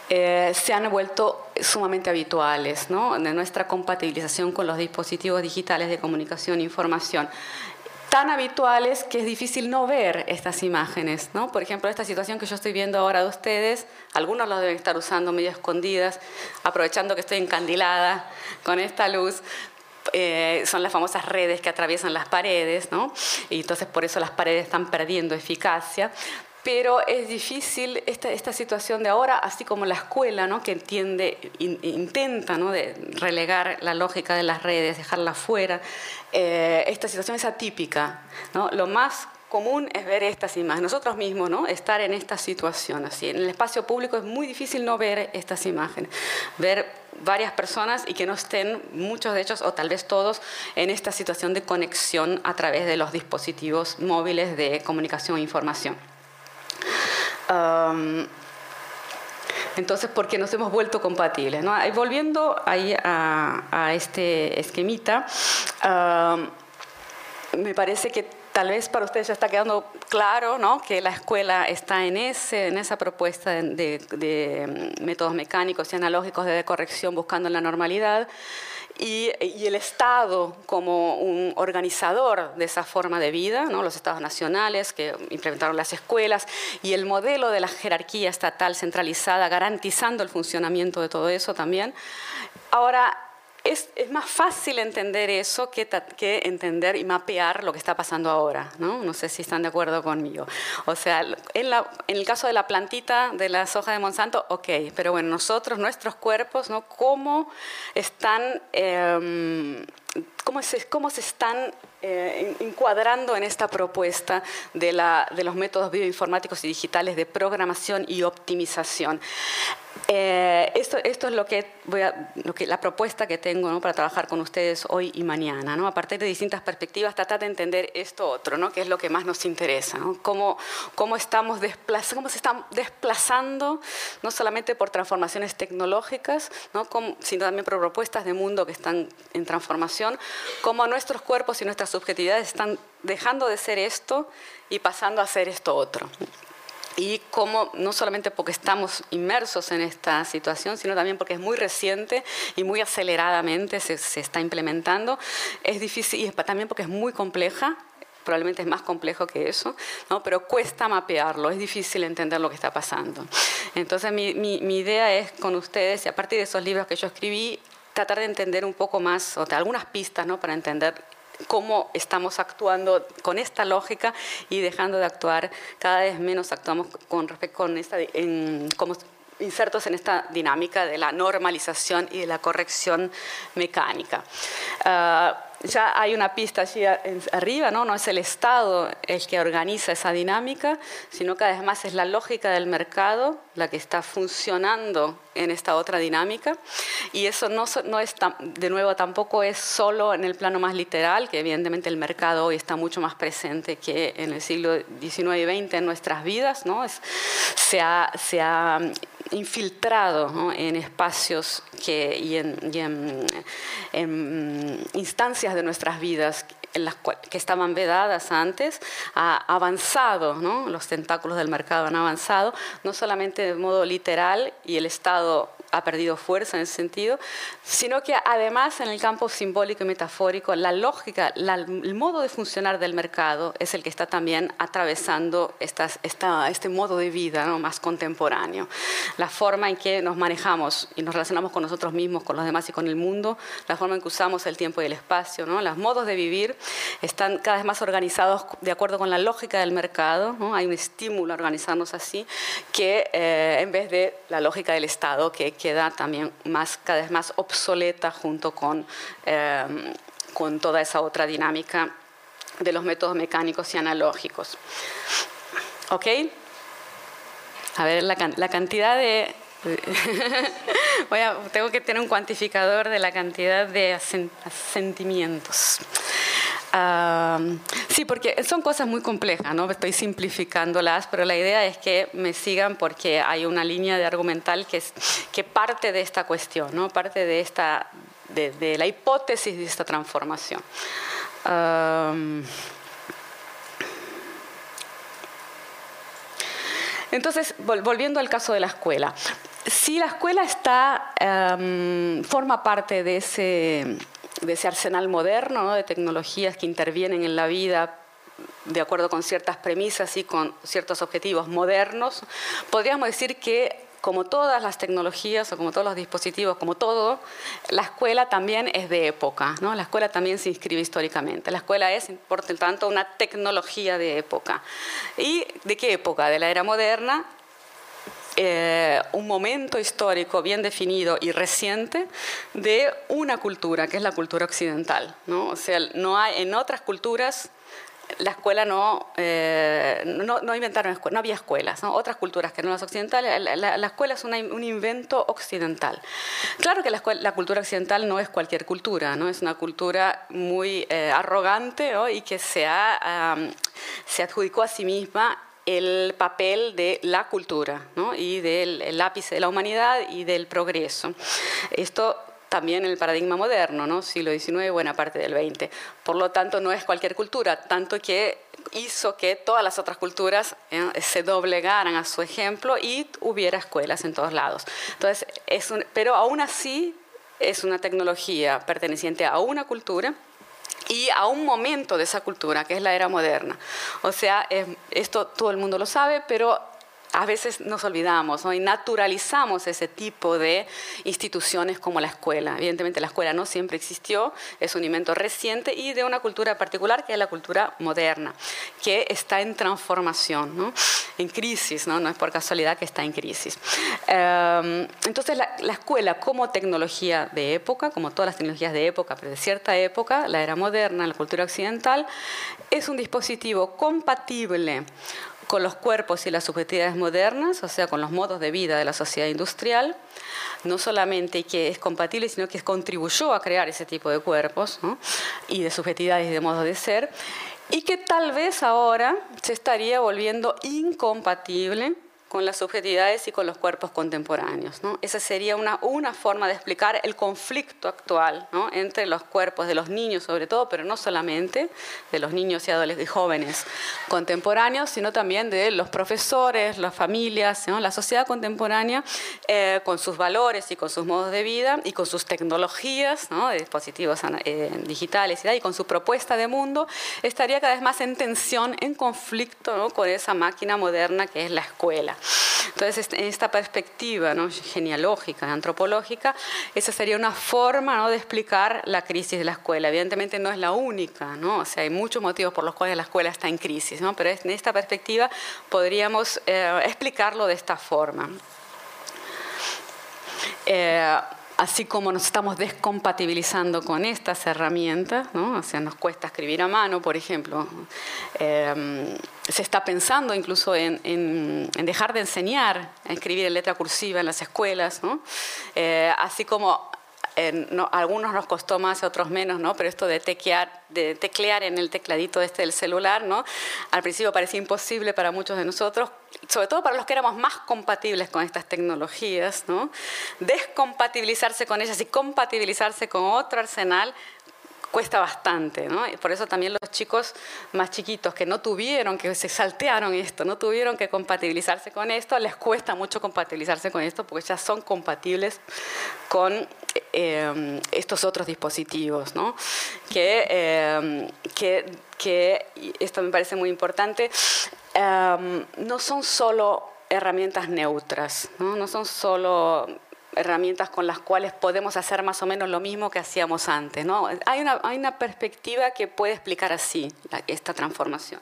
eh, se han vuelto sumamente habituales, ¿no? de nuestra compatibilización con los dispositivos digitales de comunicación e información tan habituales que es difícil no ver estas imágenes. ¿no? Por ejemplo, esta situación que yo estoy viendo ahora de ustedes, algunos lo deben estar usando medio escondidas, aprovechando que estoy encandilada con esta luz, eh, son las famosas redes que atraviesan las paredes, ¿no? Y entonces por eso las paredes están perdiendo eficacia. Pero es difícil esta, esta situación de ahora, así como la escuela, ¿no? que entiende, intenta ¿no? de relegar la lógica de las redes, dejarla fuera. Eh, esta situación es atípica. ¿no? Lo más común es ver estas imágenes. Nosotros mismos, ¿no? Estar en esta situación así. En el espacio público es muy difícil no ver estas imágenes. Ver varias personas y que no estén, muchos de ellos, o tal vez todos, en esta situación de conexión a través de los dispositivos móviles de comunicación e información. entonces, ¿por qué nos hemos vuelto compatibles? ¿no? volviendo ahí a, este esquemita, me parece que tal vez para ustedes ya está quedando claro ¿no? que la escuela está en, ese, en esa propuesta de, de, mm, métodos mecánicos y analógicos de corrección buscando la normalidad. Y, y, el Estado como un organizador de esa forma de vida, ¿no? los estados nacionales que implementaron las escuelas y el modelo de la jerarquía estatal centralizada garantizando el funcionamiento de todo eso también. Ahora, es, más fácil entender eso que, entender y mapear lo que está pasando ahora, ¿no? Sé si están de acuerdo conmigo. O sea, en, el caso de la plantita de la soja de Monsanto, ok, pero bueno, nosotros, nuestros cuerpos, ¿no? ¿Cómo están... Em, cómo se, están eh, encuadrando en esta propuesta de, los métodos bioinformáticos y digitales de programación y optimización. Eh, esto, esto, es lo que, voy a, lo que la propuesta que tengo ¿no? para trabajar con ustedes hoy y mañana. ¿no? A partir de distintas perspectivas, tratar de entender esto otro, ¿no? que es lo que más nos interesa. ¿no? Cómo, cómo, estamos cómo se están desplazando, no solamente por transformaciones tecnológicas, ¿no? sino también por propuestas de mundo que están en transformación, cómo nuestros cuerpos y nuestras subjetividades están dejando de ser esto y pasando a ser esto otro y cómo no solamente porque estamos inmersos en esta situación, sino también porque es muy reciente y muy aceleradamente se, se está implementando, es difícil y también porque es muy compleja probablemente es más complejo que eso, ¿no? pero cuesta mapearlo, es difícil entender lo que está pasando. Entonces mi, mi, mi, idea es con ustedes, y a partir de esos libros que yo escribí, tratar de entender un poco más, o algunas pistas ¿no? para entender cómo estamos actuando con esta lógica y dejando de actuar, cada vez menos actuamos con respecto con esta, como insertos en esta dinámica de la normalización y de la corrección mecánica. Ah, ya hay una pista allí arriba, ¿no? no es el Estado el que organiza esa dinámica, sino cada vez más es la lógica del mercado la que está funcionando en esta otra dinámica. Y eso no, no es, de nuevo, tampoco es solo en el plano más literal, que evidentemente el mercado hoy está mucho más presente que en el siglo XIX y XX en nuestras vidas, ¿no? Es, se, ha, se ha infiltrado en espacios que, y, en, en, instancias de nuestras vidas las que estaban vedadas antes, ha avanzado, los tentáculos del mercado han avanzado, no solamente de modo literal y el Estado ha perdido fuerza en ese sentido, sino que además en el campo simbólico y metafórico, la lógica, el modo de funcionar del mercado es el que está también atravesando estas, esta, este modo de vida ¿no? más contemporáneo. La forma en que nos manejamos y nos relacionamos con nosotros mismos, con los demás y con el mundo, la forma en que usamos el tiempo y el espacio, ¿no? los modos de vivir están cada vez más organizados de acuerdo con la lógica del mercado, ¿no? hay un estímulo a organizarnos así, que eh, en vez de la lógica del Estado, que queda también más, cada vez más obsoleta junto con, eh, con toda esa otra dinámica de los métodos mecánicos y analógicos. ¿Ok? A ver, la, la cantidad de... Voy a, tengo que tener un cuantificador de la cantidad de sí, porque son cosas muy complejas, ¿no? Estoy simplificándolas, pero la idea es que me sigan porque hay una línea de argumental que parte de esta cuestión, ¿no? Parte de, esta, de, la hipótesis de esta transformación. entonces, volviendo al caso de la escuela. Si la escuela está, forma parte de ese de ese arsenal moderno de tecnologías que intervienen en la vida de acuerdo con ciertas premisas y con ciertos objetivos modernos, podríamos decir que como todas las tecnologías o como todos los dispositivos, como todo, la escuela también es de época, ¿no? La escuela también se inscribe históricamente. La escuela es, por tanto, una tecnología de época. ¿Y de qué época? De la era moderna eh, un momento histórico bien definido y reciente de una cultura, que es la cultura occidental. ¿no? O sea, no hay, en otras culturas la escuela no, eh, no, no, inventaron no había escuelas, otras culturas que no las occidentales, la, escuela es un invento occidental. Claro que la, la, cultura occidental no es cualquier cultura, ¿no? es una cultura muy eh, arrogante y que se, ha, se adjudicó a sí misma el papel de la cultura y del ápice de la humanidad y del progreso. Esto también en el paradigma moderno, ¿no? siglo XIX, buena parte del XX. Por lo tanto, no es cualquier cultura, tanto que hizo que todas las otras culturas ¿eh? se doblegaran a su ejemplo y hubiera escuelas en todos lados. Entonces, es pero aún así es una tecnología perteneciente a una cultura y a un momento de esa cultura, que es la era moderna. O sea, esto todo el mundo lo sabe, pero a veces nos olvidamos y naturalizamos ese tipo de instituciones como la escuela. Evidentemente la escuela no siempre existió, es un invento reciente y de una cultura particular que es la cultura moderna, que está en transformación, en crisis, ¿no? es por casualidad que está en crisis. Em, entonces la, la escuela como tecnología de época, como todas las tecnologías de época, pero de cierta época, la era moderna, la cultura occidental, es un dispositivo compatible con los cuerpos y las subjetividades modernas, o sea, con los modos de vida de la sociedad industrial, no solamente que es compatible, sino que contribuyó a crear ese tipo de cuerpos y de subjetividades y de modos de ser, y que tal vez ahora se estaría volviendo incompatible con las subjetividades y con los cuerpos contemporáneos. ¿no? Esa sería una, una forma de explicar el conflicto actual entre los cuerpos de los niños sobre todo, pero no solamente de los niños y adolescentes jóvenes contemporáneos, sino también de los profesores, las familias, ¿no? la sociedad contemporánea eh, con sus valores y con sus modos de vida y con sus tecnologías dispositivos eh, digitales y con su propuesta de mundo, estaría cada vez más en tensión, en conflicto con esa máquina moderna que es la escuela. Entonces, en esta perspectiva ¿no? genealógica, antropológica, esa sería una forma de explicar la crisis de la escuela. Evidentemente no es la única, ¿no? o sea, hay muchos motivos por los cuales la escuela está en crisis, ¿no? pero en esta perspectiva podríamos eh, explicarlo de esta forma. Eh, así como nos estamos descompatibilizando con estas herramientas, ¿no? o sea, nos cuesta escribir a mano, por ejemplo, eh, se está pensando incluso en, dejar de enseñar a escribir en letra cursiva en las escuelas, ¿no? Eh, así como no, algunos nos costó más otros menos, ¿no? Pero esto de, de teclear en el tecladito este del celular, ¿no? Al principio parecía imposible para muchos de nosotros, sobre todo para los que éramos más compatibles con estas tecnologías, ¿no? Descompatibilizarse con ellas y compatibilizarse con otro arsenal cuesta bastante, ¿no? Por eso también los chicos más chiquitos que no tuvieron, que se saltearon esto, no tuvieron que compatibilizarse con esto, les cuesta mucho compatibilizarse con esto porque ya son compatibles con eh, estos otros dispositivos, ¿no? Que, eh, que, que, esto me parece muy importante, eh, no son solo herramientas neutras, ¿no? no son solo herramientas con las cuales podemos hacer más o menos lo mismo que hacíamos antes. ¿no? Hay, una, hay una perspectiva que puede explicar así esta transformación,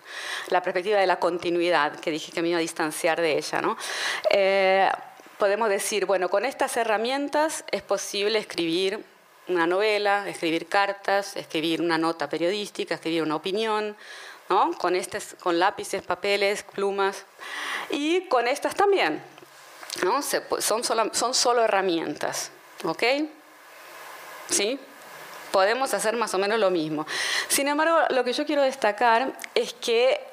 la perspectiva de la continuidad, que dije que me iba a distanciar de ella. ¿no? Eh, podemos decir, bueno, con estas herramientas es posible escribir una novela, escribir cartas, escribir una nota periodística, escribir una opinión, ¿no? con, con lápices, papeles, plumas, y con estas también, ¿no? son, solo, son solo herramientas, ¿ok? ¿Sí? Podemos hacer más o menos lo mismo. Sin embargo, lo que yo quiero destacar es que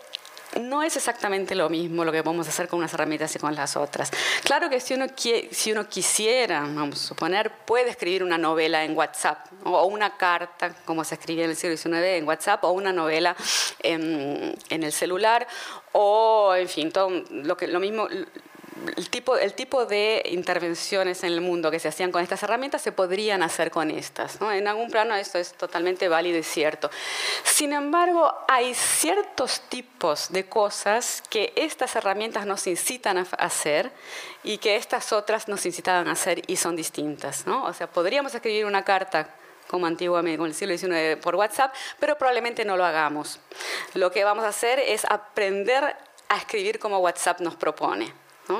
no es exactamente lo mismo lo que podemos hacer con unas herramientas y con las otras. Claro que si uno, si uno quisiera, vamos a suponer, puede escribir una novela en WhatsApp o una carta, como se escribía en el siglo XIX en WhatsApp, o una novela en, en el celular, o en fin, todo lo, que, lo mismo el tipo, de intervenciones en el mundo que se hacían con estas herramientas se podrían hacer con estas. En algún plano esto es totalmente válido y cierto. Sin embargo, hay ciertos tipos de cosas que estas herramientas nos incitan a hacer y que estas otras nos incitaban a hacer y son distintas. O sea, podríamos escribir una carta como antiguamente, con el siglo XIX, por WhatsApp, pero probablemente no lo hagamos. Lo que vamos a hacer es aprender a escribir como WhatsApp nos propone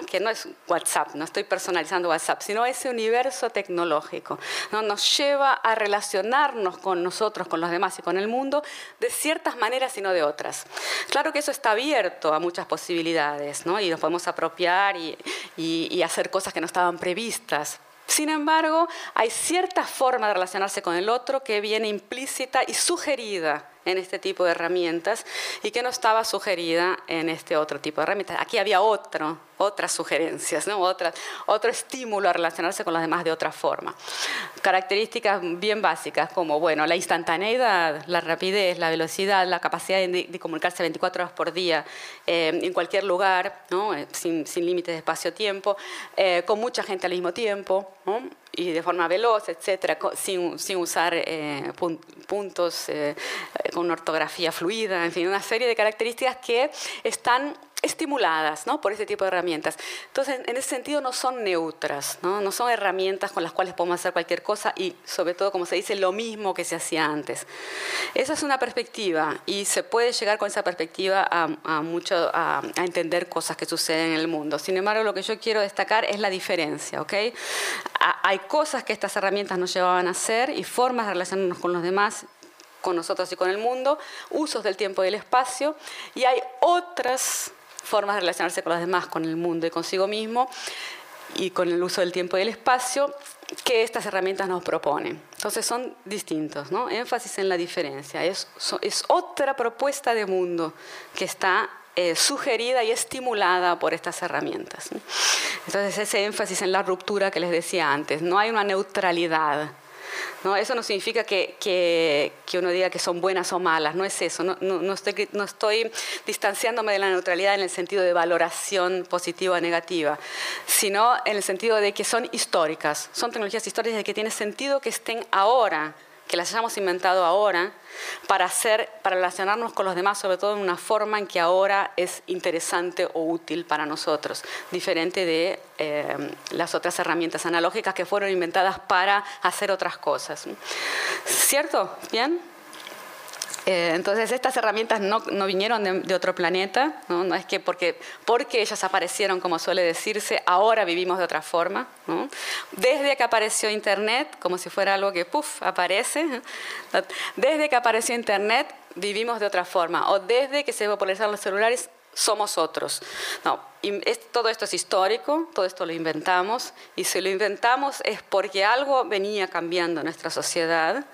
que no es WhatsApp, no estoy personalizando WhatsApp, sino ese universo tecnológico, ¿no? nos lleva a relacionarnos con nosotros, con los demás y con el mundo de ciertas maneras y no de otras. Claro que eso está abierto a muchas posibilidades ¿no? y nos podemos apropiar y, y hacer cosas que no estaban previstas, sin embargo, hay cierta forma de relacionarse con el otro que viene implícita y sugerida en este tipo de herramientas y que no estaba sugerida en este otro tipo de herramientas. Aquí había otro, otras sugerencias, ¿no? Otra, otro estímulo a relacionarse con los demás de otra forma. Características bien básicas como bueno, la instantaneidad, la rapidez, la velocidad, la capacidad de, comunicarse 24 horas por día eh, en cualquier lugar, ¿no? Eh, sin, sin límites de espacio-tiempo, eh, con mucha gente al mismo tiempo. ¿no? y de forma veloz, etcétera, sin, sin usar eh, puntos eh, con ortografía fluida, en fin, una serie de características que están estimuladas ¿no? por este tipo de herramientas. Entonces, en ese sentido no son neutras, ¿no? no son herramientas con las cuales podemos hacer cualquier cosa y sobre todo, como se dice, lo mismo que se hacía antes. Esa es una perspectiva y se puede llegar con esa perspectiva a, mucho, a, entender cosas que suceden en el mundo. Sin embargo, lo que yo quiero destacar es la diferencia. ¿okay? hay cosas que estas herramientas nos llevaban a hacer y formas de relacionarnos con los demás con nosotros y con el mundo, usos del tiempo y del espacio, y hay otras formas de relacionarse con los demás, con el mundo y consigo mismo, y con el uso del tiempo y el espacio que estas herramientas nos proponen. Entonces son distintos, ¿no? énfasis en la diferencia. Es, es otra propuesta de mundo que está eh, sugerida y estimulada por estas herramientas. Entonces ese énfasis en la ruptura que les decía antes, no hay una neutralidad ¿no? Eso no significa que, que, que, uno diga que son buenas o malas, no es eso. No, no, estoy, no estoy distanciándome de la neutralidad en el sentido de valoración positiva o negativa, sino en el sentido de que son históricas, son tecnologías históricas y que tiene sentido que estén ahora que las hayamos inventado ahora para hacer, para relacionarnos con los demás, sobre todo en una forma en que ahora es interesante o útil para nosotros, diferente de eh, las otras herramientas analógicas que fueron inventadas para hacer otras cosas. ¿Cierto? ¿Bien? Eh, entonces estas herramientas no, no vinieron de, otro planeta, ¿no? ¿no? es que porque, porque ellas aparecieron, como suele decirse, ahora vivimos de otra forma. Desde que apareció Internet, como si fuera algo que puff, aparece, desde que apareció Internet vivimos de otra forma, o desde que se popularizaron los celulares somos otros. No, todo esto es histórico, todo esto lo inventamos, y si lo inventamos es porque algo venía cambiando nuestra sociedad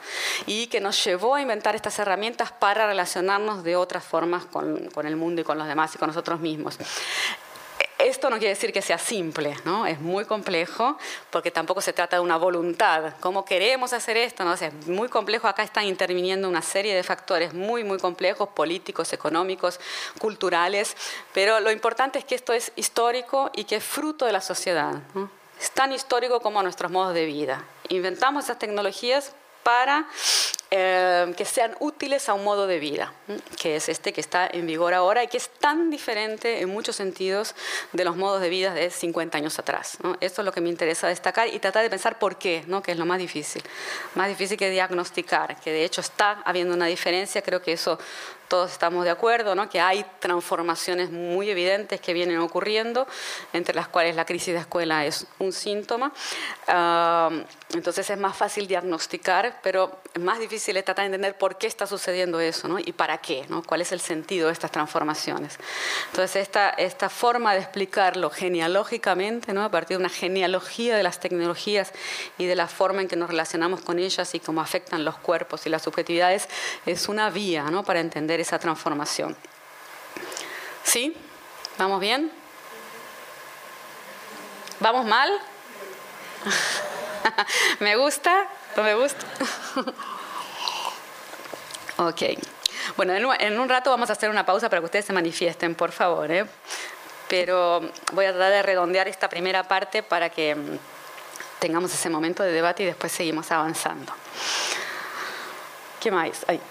y que nos llevó a inventar estas herramientas para relacionarnos de otras formas con el mundo y con los demás y con nosotros mismos. Esto no quiere decir que sea simple, ¿no? Es muy complejo porque tampoco se trata de una voluntad. ¿Cómo queremos hacer esto? ¿no? es muy complejo. Acá están interviniendo una serie de factores muy, muy complejos, políticos, económicos, culturales. Pero lo importante es que esto es histórico y que es fruto de la sociedad. Es tan histórico como nuestros modos de vida. Inventamos esas tecnologías para eh, que sean útiles a un modo de vida, que es este que está en vigor ahora y que es tan diferente en muchos sentidos de los modos de vida de 50 años atrás. Esto es lo que me interesa destacar y tratar de pensar por qué, ¿no? que es lo más difícil. Más difícil que diagnosticar, que de hecho está habiendo una diferencia, creo que eso todos estamos de acuerdo, ¿no? que hay transformaciones muy evidentes que vienen ocurriendo, entre las cuales la crisis de escuela es un síntoma. Ah, entonces es más fácil diagnosticar, pero es más difícil es tratar de entender por qué está sucediendo eso ¿no? y para qué, ¿no? cuál es el sentido de estas transformaciones. Entonces esta, esta forma de explicarlo genealógicamente, ¿no? a partir de una genealogía de las tecnologías y de la forma en que nos relacionamos con ellas y cómo afectan los cuerpos y las subjetividades, es una vía ¿no? para entender esa transformación. ¿Sí? ¿Vamos bien? ¿Vamos mal? ¿Me gusta? ¿No me gusta? ok. Bueno, en un, rato vamos a hacer una pausa para que ustedes se manifiesten, por favor. ¿eh? Pero voy a tratar de redondear esta primera parte para que mm, tengamos ese momento de debate y después seguimos avanzando. ¿Qué más? Ahí.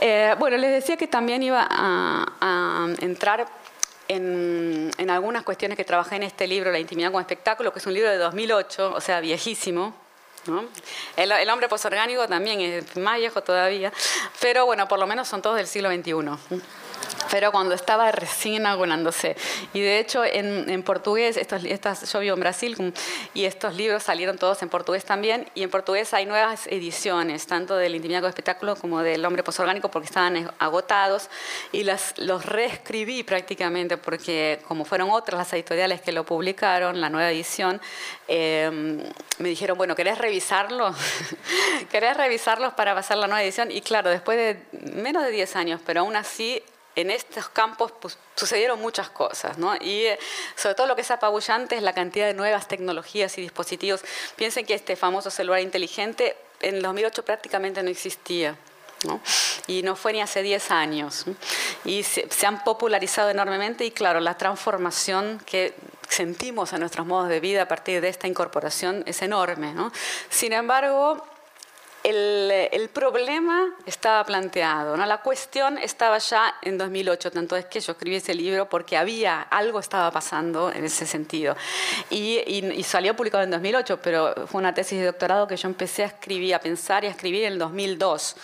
Eh, bueno, les decía que también iba a, entrar en, algunas cuestiones que trabajé en este libro, La intimidad como espectáculo, que es un libro de 2008, o sea, viejísimo. El, el, hombre posorgánico también es más viejo todavía, pero bueno, por lo menos son todos del siglo XXI pero cuando estaba recién inaugurándose. Y de hecho, en, en portugués, estos, estas, yo vivo en Brasil y estos libros salieron todos en portugués también. Y en portugués hay nuevas ediciones, tanto del Intimidad con Espectáculo como del Hombre Posorgánico, porque estaban agotados. Y las, los reescribí prácticamente, porque como fueron otras las editoriales que lo publicaron, la nueva edición, em, me dijeron, bueno, ¿querés revisarlo? ¿Querés revisarlos para pasar la nueva edición? Y claro, después de menos de 10 años, pero aún así en estos campos pues, sucedieron muchas cosas, ¿no? Y eh, sobre todo lo que es apabullante es la cantidad de nuevas tecnologías y dispositivos. Piensen que este famoso celular inteligente en 2008 prácticamente no existía. ¿no? Y no fue ni hace 10 años. Y se, se, han popularizado enormemente y claro, la transformación que sentimos en nuestros modos de vida a partir de esta incorporación es enorme. ¿no? Sin embargo, el, problema estaba planteado, ¿no? la cuestión estaba ya en 2008, tanto es que yo escribí ese libro porque había, algo estaba pasando en ese sentido. Y, y, salió publicado en 2008, pero fue una tesis de doctorado que yo empecé a escribir, a pensar y a escribir en el 2002.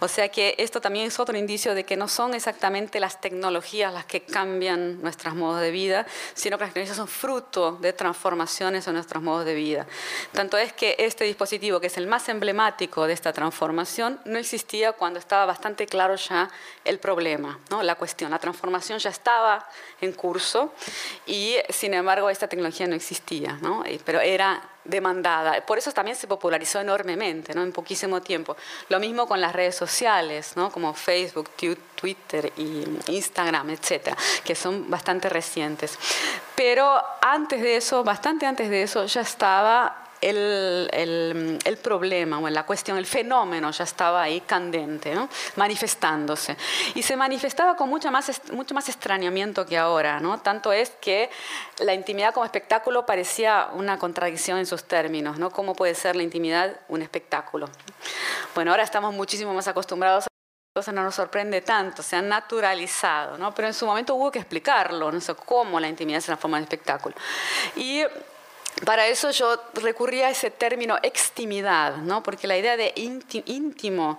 O sea que esto también es otro indicio de que no son exactamente las tecnologías las que cambian nuestros modos de vida, sino que las tecnologías son fruto de transformaciones en nuestros modos de vida. Tanto es que este dispositivo, que es el más emblemático, de esta transformación no existía cuando estaba bastante claro ya el problema, ¿no? la cuestión. La transformación ya estaba en curso y, sin embargo, esta tecnología no existía, ¿no? pero era demandada. Por eso también se popularizó enormemente, ¿no? en poquísimo tiempo. Lo mismo con las redes sociales, ¿no? como Facebook, Twitter y Instagram, etcétera, que son bastante recientes. Pero antes de eso, bastante antes de eso, ya estaba el, el, el, problema o la cuestión, el fenómeno ya estaba ahí candente, ¿no? manifestándose. Y se manifestaba con mucho más, mucho más extrañamiento que ahora. ¿no? Tanto es que la intimidad como espectáculo parecía una contradicción en sus términos. ¿no? ¿Cómo puede ser la intimidad un espectáculo? Bueno, ahora estamos muchísimo más acostumbrados entonces no nos sorprende tanto, se ha naturalizado, ¿no? pero en su momento hubo que explicarlo, no sé cómo la intimidad es una forma de espectáculo. Y para eso yo recurría a ese término extimidad, ¿no? porque la idea de íntimo,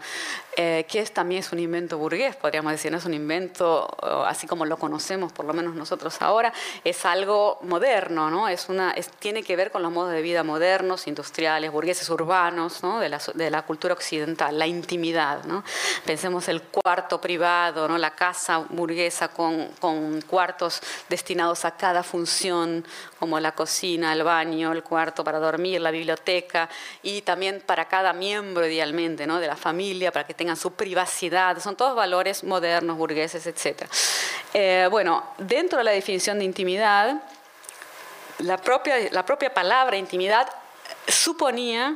eh, que es, también es un invento burgués, podríamos decir, es un invento así como lo conocemos, por lo menos nosotros ahora, es algo moderno, ¿no? es una, tiene que ver con los modos de vida modernos, industriales, burgueses, urbanos, ¿no? de, la, de, la, cultura occidental, la intimidad. ¿no? Pensemos el cuarto privado, ¿no? la casa burguesa con, con cuartos destinados a cada función, como la cocina, el baño, el cuarto para dormir, la biblioteca y también para cada miembro idealmente ¿no? de la familia, para que tengan su privacidad, son todos valores modernos, burgueses, etc. Eh, bueno, dentro de la definición de intimidad, la propia, la propia palabra intimidad suponía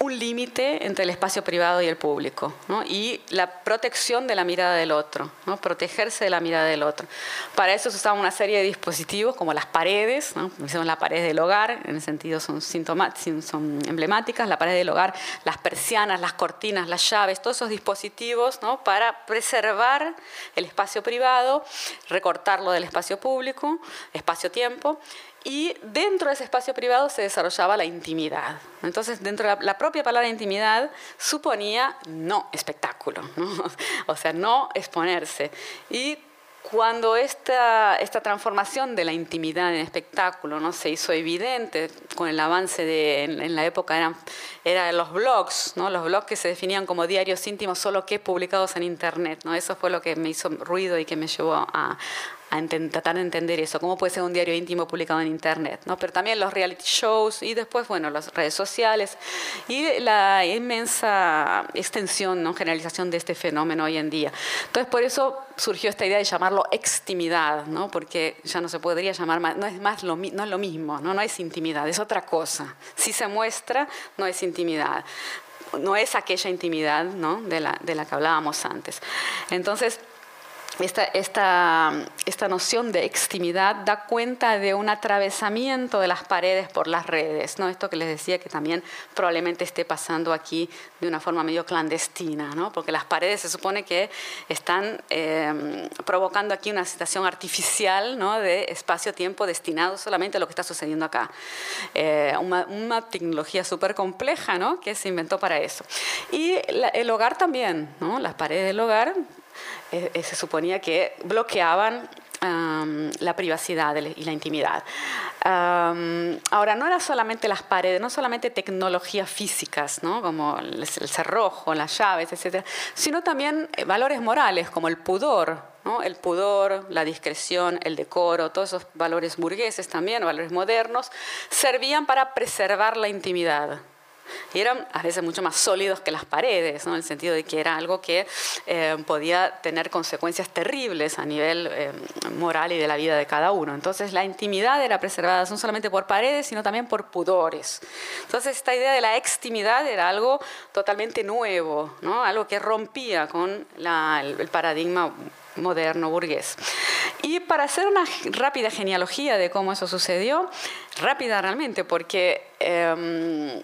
un límite entre el espacio privado y el público, y la protección de la mirada del otro, ¿no? protegerse de la mirada del otro. Para eso se usaban una serie de dispositivos como las paredes, ¿no? son las paredes del hogar, en el sentido son, son emblemáticas, la pared del hogar, las persianas, las cortinas, las llaves, todos esos dispositivos ¿no? para preservar el espacio privado, recortarlo del espacio público, espacio-tiempo, y dentro de ese espacio privado se desarrollaba la intimidad. Entonces, dentro de la, propia palabra intimidad suponía no espectáculo, o sea, no exponerse. Y cuando esta, esta transformación de la intimidad en espectáculo ¿no? se hizo evidente con el avance de, en, la época eran, eran los blogs, ¿no? los blogs que se definían como diarios íntimos solo que publicados en Internet. ¿no? Eso fue lo que me hizo ruido y que me llevó a, a tratar de entender eso, cómo puede ser un diario íntimo publicado en Internet, ¿no? pero también los reality shows y después, bueno, las redes sociales y la inmensa extensión, ¿no? generalización de este fenómeno hoy en día. Entonces, por eso surgió esta idea de llamarlo extimidad, ¿no? porque ya no se podría llamar más, no es, más lo, no es lo mismo, ¿no? no es intimidad, es otra cosa. Si se muestra, no es intimidad no es aquella intimidad ¿no? de, la, de la que hablábamos antes. Entonces, esta, esta, esta, noción de extimidad da cuenta de un atravesamiento de las paredes por las redes, ¿no? Esto que les decía que también probablemente esté pasando aquí de una forma medio clandestina, ¿no? Porque las paredes se supone que están eh, provocando aquí una situación artificial, ¿no? De espacio-tiempo destinado solamente a lo que está sucediendo acá. Eh, una, una, tecnología súper compleja, ¿no? Que se inventó para eso. Y el hogar también, ¿no? Las paredes del hogar eh, eh, se suponía que bloqueaban la privacidad y la intimidad. ahora, no era solamente las paredes, no solamente tecnologías físicas, ¿no? como el, cerrojo, las llaves, etc., sino también eh, valores morales como el pudor, el pudor, la discreción, el decoro, todos esos valores burgueses también, valores modernos, servían para preservar la intimidad y eran a veces mucho más sólidos que las paredes, ¿no? en el sentido de que era algo que eh, podía tener consecuencias terribles a nivel eh, moral y de la vida de cada uno. Entonces la intimidad era preservada no solamente por paredes, sino también por pudores. Entonces esta idea de la extimidad era algo totalmente nuevo, ¿no? algo que rompía con el, paradigma moderno burgués. Y para hacer una rápida genealogía de cómo eso sucedió, rápida realmente, porque em,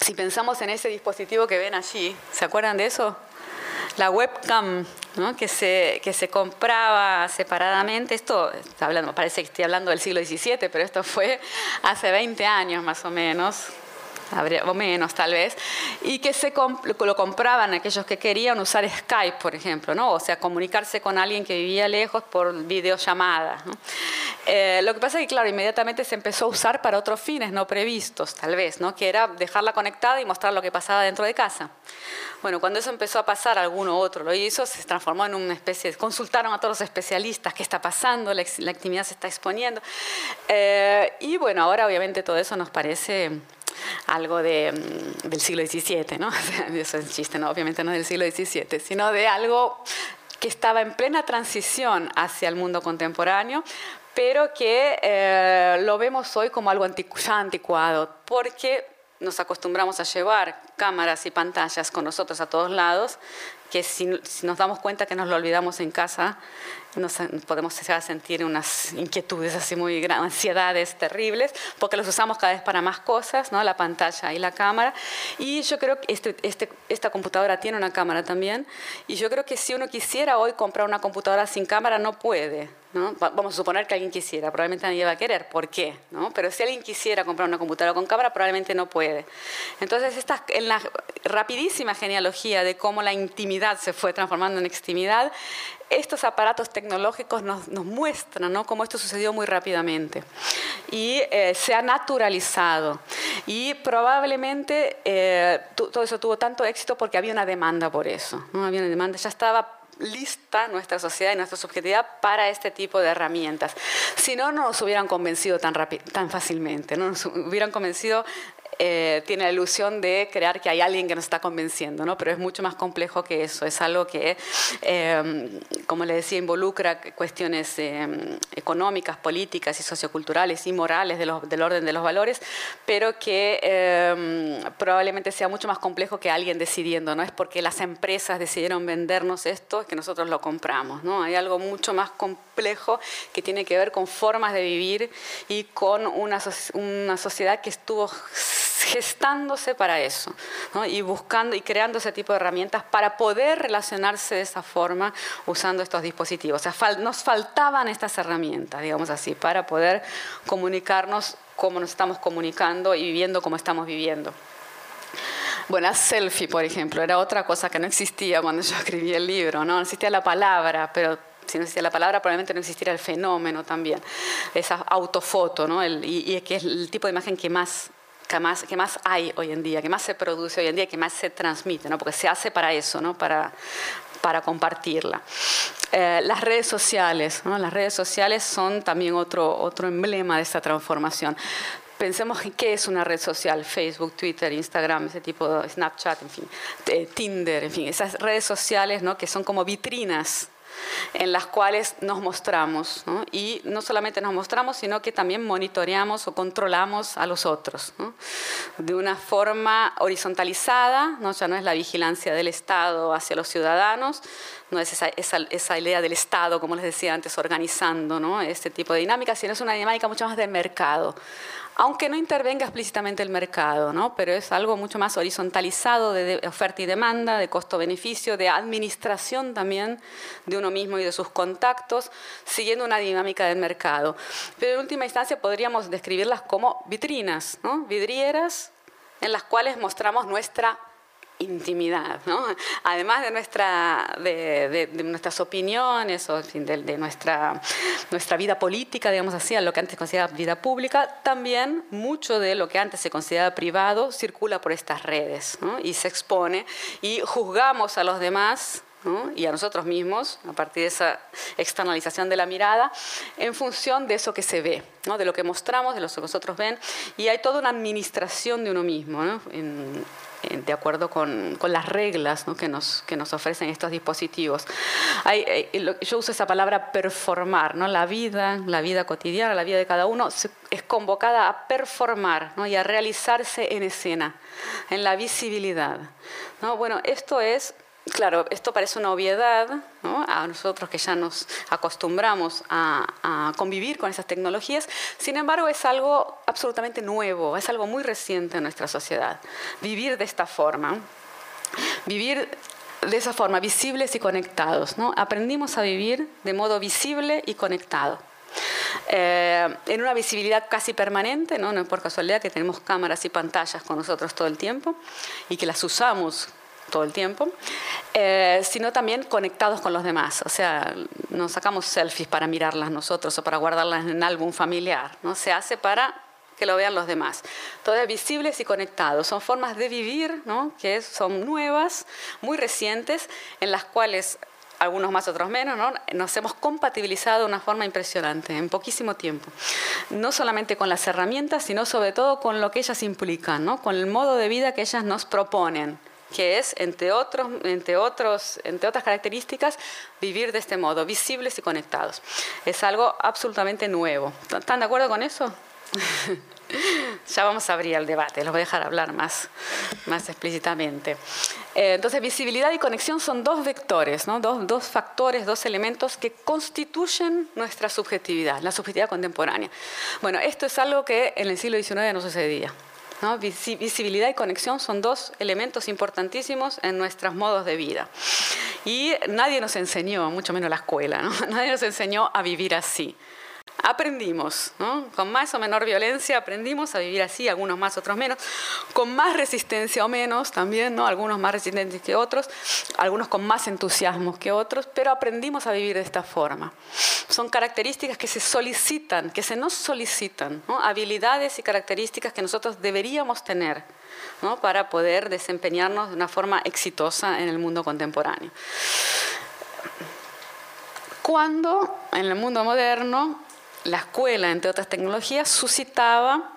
si pensamos en ese dispositivo que ven allí, ¿se acuerdan de eso? La webcam ¿no? que, se, que se compraba separadamente, esto hablando, parece que estoy hablando del siglo XVII, pero esto fue hace 20 años más o menos, o menos tal vez, y que se lo compraban aquellos que querían usar Skype, por ejemplo, ¿no? o sea, comunicarse con alguien que vivía lejos por videollamada. Eh, lo que pasa es que, claro, inmediatamente se empezó a usar para otros fines no previstos, tal vez, ¿no? que era dejarla conectada y mostrar lo que pasaba dentro de casa. Bueno, cuando eso empezó a pasar, alguno otro lo hizo, se transformó en una especie, de, consultaron a todos los especialistas qué está pasando, la, actividad se está exponiendo. Eh, y bueno, ahora obviamente todo eso nos parece algo mm, del siglo XVII, ¿no? Eso es chiste. Obviamente no del siglo XVII, sino de algo que estaba en plena transición hacia el mundo contemporáneo, pero que eh, lo vemos hoy como algo ya anticuado, porque nos acostumbramos a llevar cámaras y pantallas con nosotros a todos lados, que si, nos damos cuenta que nos lo olvidamos en casa, nos podemos sentir unas inquietudes así muy grandes, ansiedades terribles, porque los usamos cada vez para más cosas, ¿no? la pantalla y la cámara. Y yo creo que este, este, esta computadora tiene una cámara también, y yo creo que si uno quisiera hoy comprar una computadora sin cámara, no puede. ¿No? Vamos a suponer que alguien quisiera, probablemente nadie va a querer, ¿por qué? ¿no? Pero si alguien quisiera comprar una computadora con cámara, probablemente no puede. Entonces, esta, en la rapidísima genealogía de cómo la intimidad se fue transformando en extimidad, estos aparatos tecnológicos nos, muestran ¿no? cómo esto sucedió muy rápidamente y eh, se ha naturalizado. Y probablemente eh, todo eso tuvo tanto éxito porque había una demanda por eso. Había una demanda, ya estaba lista nuestra sociedad y nuestra subjetividad para este tipo de herramientas. Si no, no nos hubieran convencido tan, tan fácilmente, no nos hubieran convencido eh, tiene la ilusión de crear que hay alguien que nos está convenciendo, ¿no? pero es mucho más complejo que eso. Es algo que, eh, como le decía, involucra cuestiones eh, económicas, políticas y socioculturales y morales de del orden de los valores, pero que probablemente sea mucho más complejo que alguien decidiendo. No es porque las empresas decidieron vendernos esto, es que nosotros lo compramos. ¿no? Hay algo mucho más complejo que tiene que ver con formas de vivir y con una, una sociedad que estuvo gestándose para eso y buscando y creando ese tipo de herramientas para poder relacionarse de esa forma usando estos dispositivos. Nos faltaban estas herramientas, digamos así, para poder comunicarnos como nos estamos comunicando y viviendo como estamos viviendo. Bueno, la selfie, por ejemplo, era otra cosa que no existía cuando yo escribí el libro, ¿no? No existía la palabra, pero si no existía la palabra, probablemente no existiera el fenómeno también, esa autofoto, ¿no? y, y, que es el tipo de imagen que más que más, que más hay hoy en día, que más se produce hoy en día, que más se transmite, ¿no? porque se hace para eso, ¿no? para, para compartirla. Eh, las redes sociales, ¿no? las redes sociales son también otro, otro emblema de esta transformación. Pensemos en qué es una red social, Facebook, Twitter, Instagram, ese tipo de Snapchat, en fin, eh, Tinder, en fin, esas redes sociales ¿no? que son como vitrinas en las cuales nos mostramos. Y no solamente nos mostramos, sino que también monitoreamos o controlamos a los otros. De una forma horizontalizada, ¿no? ya no es la vigilancia del Estado hacia los ciudadanos, no es esa, esa, idea del Estado, como les decía antes, organizando ¿no? este tipo de dinámica, sino es una dinámica mucho más de mercado aunque no intervenga explícitamente el mercado, ¿no? pero es algo mucho más horizontalizado de, oferta y demanda, de costo-beneficio, de administración también de uno mismo y de sus contactos, siguiendo una dinámica del mercado. Pero en última instancia podríamos describirlas como vitrinas, vidrieras en las cuales mostramos nuestra intimidad, ¿no? además de, nuestra, de, nuestras opiniones o de, nuestra, nuestra vida política, digamos así, a lo que antes consideraba vida pública, también mucho de lo que antes se consideraba privado circula por estas redes ¿no? y se expone y juzgamos a los demás y a nosotros mismos, a partir de esa externalización de la mirada, en función de eso que se ve, ¿no? de lo que mostramos, de lo que nosotros ven, y hay toda una administración de uno mismo, ¿no? en, de acuerdo con, con las reglas ¿no? que, nos, que nos ofrecen estos dispositivos. Hay, eh, yo uso esa palabra performar, ¿no? la vida, la vida cotidiana, la vida de cada uno es convocada a performar ¿no? y a realizarse en escena, en la visibilidad. ¿no? Bueno, esto es Claro, esto parece una obviedad a nosotros que ya nos acostumbramos a, convivir con esas tecnologías, sin embargo es algo absolutamente nuevo, es algo muy reciente en nuestra sociedad. Vivir de esta forma, vivir de esa forma, visibles y conectados. ¿no? Aprendimos a vivir de modo visible y conectado. Eh, en una visibilidad casi permanente, ¿no? no es por casualidad que tenemos cámaras y pantallas con nosotros todo el tiempo y que las usamos todo el tiempo, eh, sino también conectados con los demás. O sea, nos sacamos selfies para mirarlas nosotros o para guardarlas en álbum familiar. ¿no? Se hace para que lo vean los demás. Todas visibles y conectados. Son formas de vivir ¿no? que son nuevas, muy recientes, en las cuales algunos más, otros menos, ¿no? nos hemos compatibilizado de una forma impresionante en poquísimo tiempo. No solamente con las herramientas, sino sobre todo con lo que ellas implican, ¿no? con el modo de vida que ellas nos proponen que es, entre, otros, entre, otros, entre otras características, vivir de este modo, visibles y conectados. Es algo absolutamente nuevo. ¿Están de acuerdo con eso? ya vamos a abrir el debate, los voy a dejar hablar más, más explícitamente. Eh, entonces, visibilidad y conexión son dos vectores, ¿no? dos, dos factores, dos elementos que constituyen nuestra subjetividad, la subjetividad contemporánea. Bueno, esto es algo que en el siglo XIX no sucedía. Visibilidad y conexión son dos elementos importantísimos en nuestros modos de vida. Y nadie nos enseñó, mucho menos la escuela, nadie nos enseñó a vivir así aprendimos, con más o menor violencia aprendimos a vivir así, algunos más, otros menos, con más resistencia o menos también, ¿no? algunos más resistentes que otros, algunos con más entusiasmo que otros, pero aprendimos a vivir de esta forma. Son características que se solicitan, que se nos solicitan, habilidades y características que nosotros deberíamos tener para poder desempeñarnos de una forma exitosa en el mundo contemporáneo. Cuando en el mundo moderno la escuela, entre otras tecnologías, suscitaba,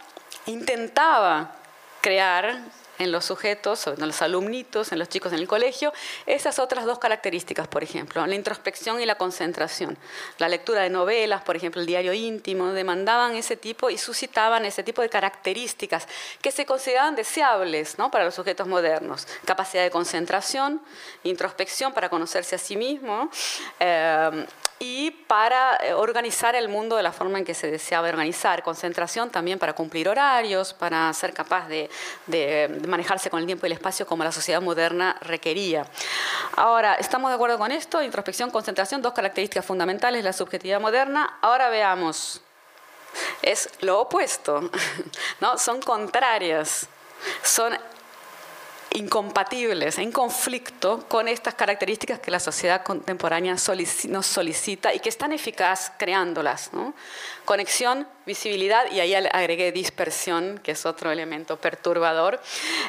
intentaba crear en los sujetos, en los alumnitos, en los chicos en el colegio, esas otras dos características, por ejemplo, la introspección y la concentración. La lectura de novelas, por ejemplo, el diario íntimo, demandaban ese tipo y suscitaban ese tipo de características que se consideraban deseables ¿no? para los sujetos modernos. Capacidad de concentración, introspección para conocerse a sí mismo. Eh, y para eh, organizar el mundo de la forma en que se deseaba organizar. Concentración también para cumplir horarios, para ser capaz de, manejarse con el tiempo y el espacio como la sociedad moderna requería. Ahora, ¿estamos de acuerdo con esto? Introspección, concentración, dos características fundamentales la subjetividad moderna. Ahora veamos. Es lo opuesto, ¿no? Son contrarias, son incompatibles, en conflicto con estas características que la sociedad contemporánea nos solicita y que están eficaz creándolas. Conexión, visibilidad y ahí agregué dispersión, que es otro elemento perturbador,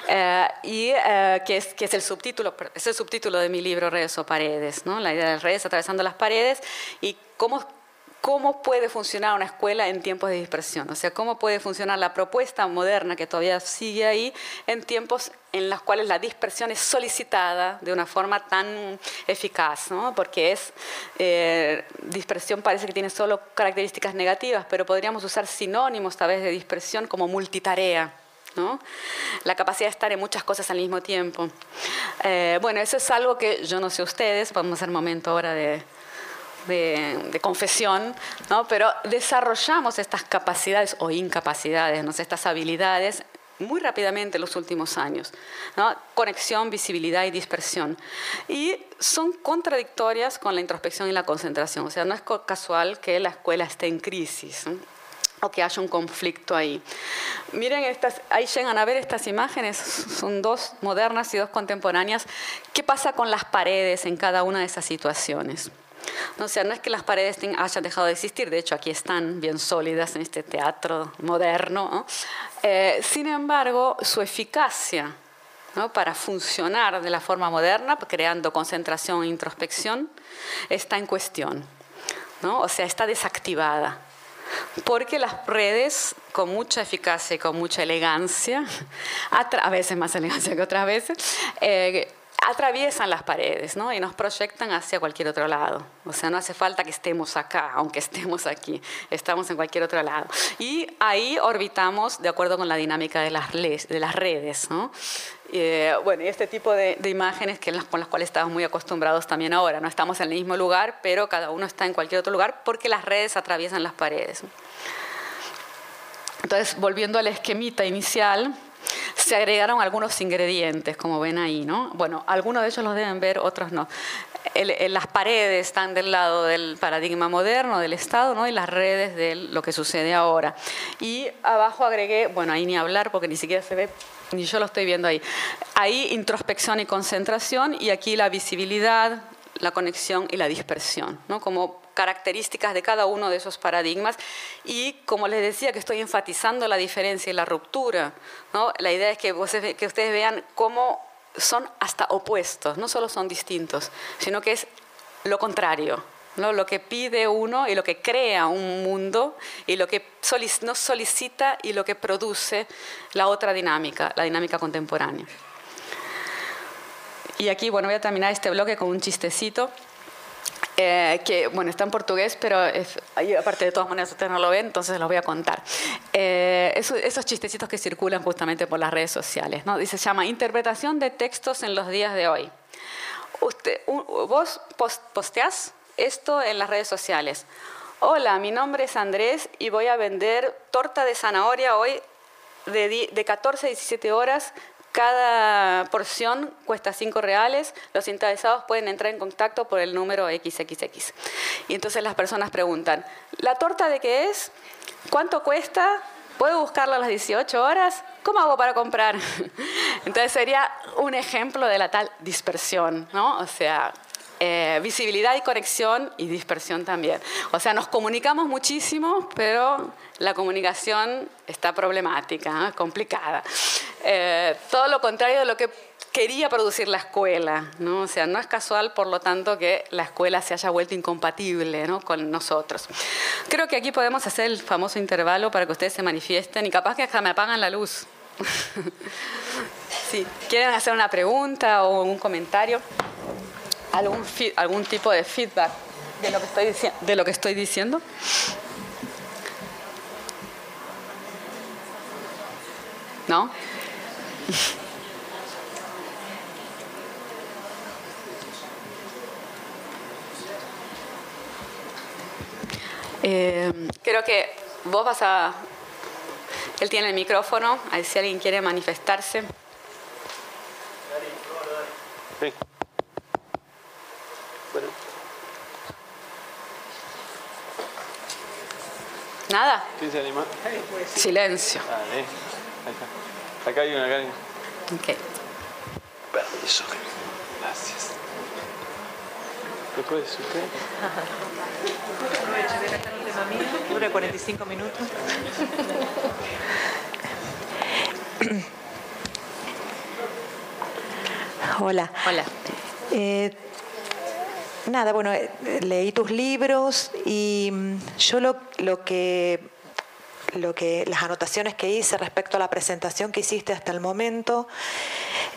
eh, y eh, que, es, que es, el subtítulo, es el subtítulo de mi libro Redes o Paredes, ¿no? la idea de redes atravesando las paredes y cómo cómo puede funcionar una escuela en tiempos de dispersión, o sea, cómo puede funcionar la propuesta moderna que todavía sigue ahí en tiempos en los cuales la dispersión es solicitada de una forma tan eficaz, ¿no? porque es, eh, dispersión parece que tiene solo características negativas, pero podríamos usar sinónimos tal vez de dispersión como multitarea. ¿no? La capacidad de estar en muchas cosas al mismo tiempo. Eh, bueno, eso es algo que yo no sé ustedes, vamos a hacer momento ahora de, de, confesión, ¿no? pero desarrollamos estas capacidades o incapacidades, ¿no? estas habilidades muy rápidamente en los últimos años. ¿no? Conexión, visibilidad y dispersión. Y son contradictorias con la introspección y la concentración. O sea, no es casual que la escuela esté en crisis. o que haya un conflicto ahí. Miren, estas, ahí llegan a ver estas imágenes, son dos modernas y dos contemporáneas. ¿Qué pasa con las paredes en cada una de esas situaciones? No, o sea, no es que las paredes hayan dejado de existir, de hecho aquí están bien sólidas en este teatro moderno. Eh, sin embargo, su eficacia para funcionar de la forma moderna, creando concentración e introspección, está en cuestión. ¿no? O sea, está desactivada. Porque las redes, con mucha eficacia y con mucha elegancia, a, veces más elegancia que otras veces, eh, atraviesan las paredes ¿no? y nos proyectan hacia cualquier otro lado. O sea, no hace falta que estemos acá, aunque estemos aquí, estamos en cualquier otro lado. Y ahí orbitamos de acuerdo con la dinámica de las, de las redes. ¿no? Eh, bueno, y este tipo de, imágenes que con las cuales estamos muy acostumbrados también ahora. No estamos en el mismo lugar, pero cada uno está en cualquier otro lugar porque las redes atraviesan las paredes. Entonces, volviendo al esquemita inicial, se agregaron algunos ingredientes, como ven ahí, ¿no? Bueno, algunos de ellos los deben ver, otros no. las paredes están del lado del paradigma moderno del Estado ¿no? y las redes de lo que sucede ahora. Y abajo agregué, bueno, ahí ni hablar porque ni siquiera se ve, ni yo lo estoy viendo ahí. Ahí introspección y concentración y aquí la visibilidad, la conexión y la dispersión, ¿no? como características de cada uno de esos paradigmas y como les decía que estoy enfatizando la diferencia y la ruptura, ¿no? la idea es que, que ustedes vean cómo son hasta opuestos, no solo son distintos, sino que es lo contrario, ¿no? lo que pide uno y lo que crea un mundo y lo que nos solicita y lo que produce la otra dinámica, la dinámica contemporánea. Y aquí, bueno, voy a terminar este bloque con un chistecito. Eh, que bueno, está en portugués, pero ahí, aparte de todas maneras ustedes no lo ven, entonces los voy a contar. Eh, esos, chistecitos que circulan justamente por las redes sociales, ¿no? Dice, se llama Interpretación de textos en los días de hoy. Usted, vos posteás esto en las redes sociales. Hola, mi nombre es Andrés y voy a vender torta de zanahoria hoy de, de 14 a 17 horas cada porción cuesta 5 reales. Los interesados pueden entrar en contacto por el número XXX. Y entonces las personas preguntan, ¿la torta de qué es? ¿Cuánto cuesta? ¿Puedo buscarla a las 18 horas? ¿Cómo hago para comprar? Entonces sería un ejemplo de la tal dispersión, ¿no? O sea, eh, visibilidad y conexión y dispersión también. O sea, nos comunicamos muchísimo, pero la comunicación está problemática, ¿eh? complicada. Eh, todo lo contrario de lo que quería producir la escuela, ¿no? O sea, no es casual, por lo tanto, que la escuela se haya vuelto incompatible ¿no? con nosotros. Creo que aquí podemos hacer el famoso intervalo para que ustedes se manifiesten y capaz que hasta me apagan la luz. sí, ¿quieren hacer una pregunta o un comentario? ¿Algún, algún tipo de feedback de lo que estoy, de lo que estoy diciendo? ¿No? Eh, creo que vos vas a... Él tiene el micrófono, a ver si alguien quiere manifestarse. Sí. ¿Nada? ¿Quién se anima? Silencio. Acá hay una, acá hay Ok. Permiso. Gracias. ¿Lo puedes usted? Aprovecho de un tema mío. Dura 45 minutos. Hola. Hola. Eh, nada, bueno, eh, leí tus libros y mm, yo lo, lo que lo que las anotaciones que hice respecto a la presentación que hiciste hasta el momento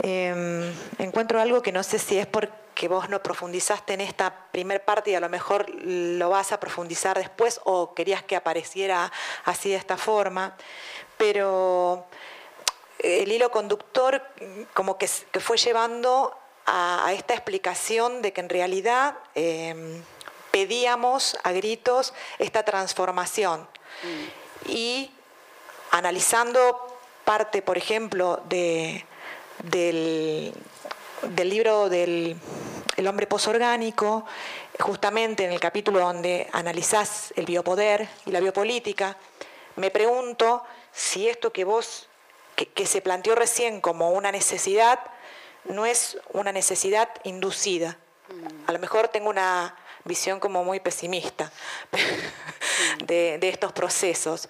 em, encuentro algo que no sé si es porque vos no profundizaste en esta primer parte y a lo mejor lo vas a profundizar después o querías que apareciera así de esta forma, pero el hilo conductor como que, fue llevando a, esta explicación de que en realidad em, pedíamos a gritos esta transformación. Mm. Y analizando parte, por ejemplo, de, del, libro del El hombre posorgánico, justamente en el capítulo donde analizás el biopoder y la biopolítica, me pregunto si esto que vos, que se planteó recién como una necesidad, no es una necesidad inducida. A lo mejor tengo una visión como muy pesimista de, estos procesos,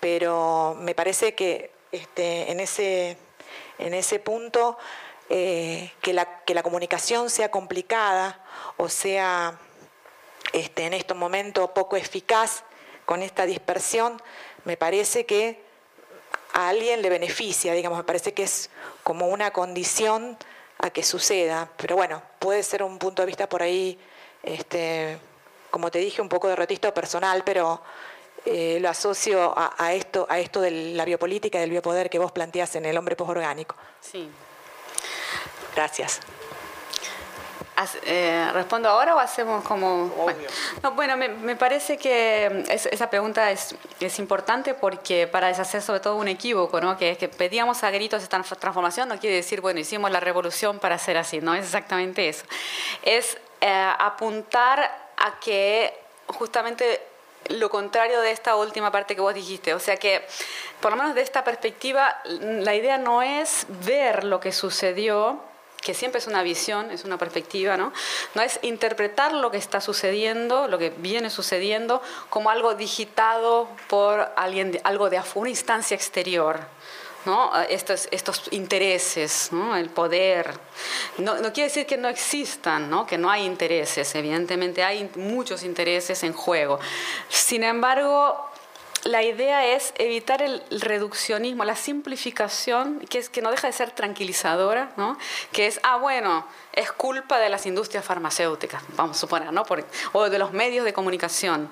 pero me parece que este, en, ese, en ese punto eh, que, la, que la comunicación sea complicada o sea este, en estos momentos poco eficaz con esta dispersión, me parece que a alguien le beneficia, digamos, me parece que es como una condición a que suceda. Pero bueno, puede ser un punto de vista por ahí, este, como te dije, un poco derrotista o personal, pero eh, lo asocio a, esto, a esto de la biopolítica y del biopoder que vos planteás en el hombre posorgánico. Sí. Gracias. Eh, ¿Respondo ahora o hacemos como...? Bueno, me, parece que esa pregunta es, es, importante porque para deshacer sobre todo un equívoco, ¿no? que es que pedíamos a gritos esta transformación, no quiere decir, bueno, hicimos la revolución para ser así, no es exactamente eso. Es eh, apuntar a que justamente lo contrario de esta última parte que vos dijiste. O sea que, por lo menos de esta perspectiva, la idea no es ver lo que sucedió, que siempre es una visión, es una perspectiva, ¿no? No es interpretar lo que está sucediendo, lo que viene sucediendo, como algo digitado por alguien, algo de una instancia exterior. ¿No? Estos, estos intereses, ¿no? el poder. No, no, quiere decir que no existan, ¿no? que no hay intereses, evidentemente hay muchos intereses en juego. Sin embargo, la idea es evitar el reduccionismo, la simplificación, que es que no deja de ser tranquilizadora, ¿no? Que es, ah, bueno, es culpa de las industrias farmacéuticas, vamos a suponer, ¿no? o de los medios de comunicación.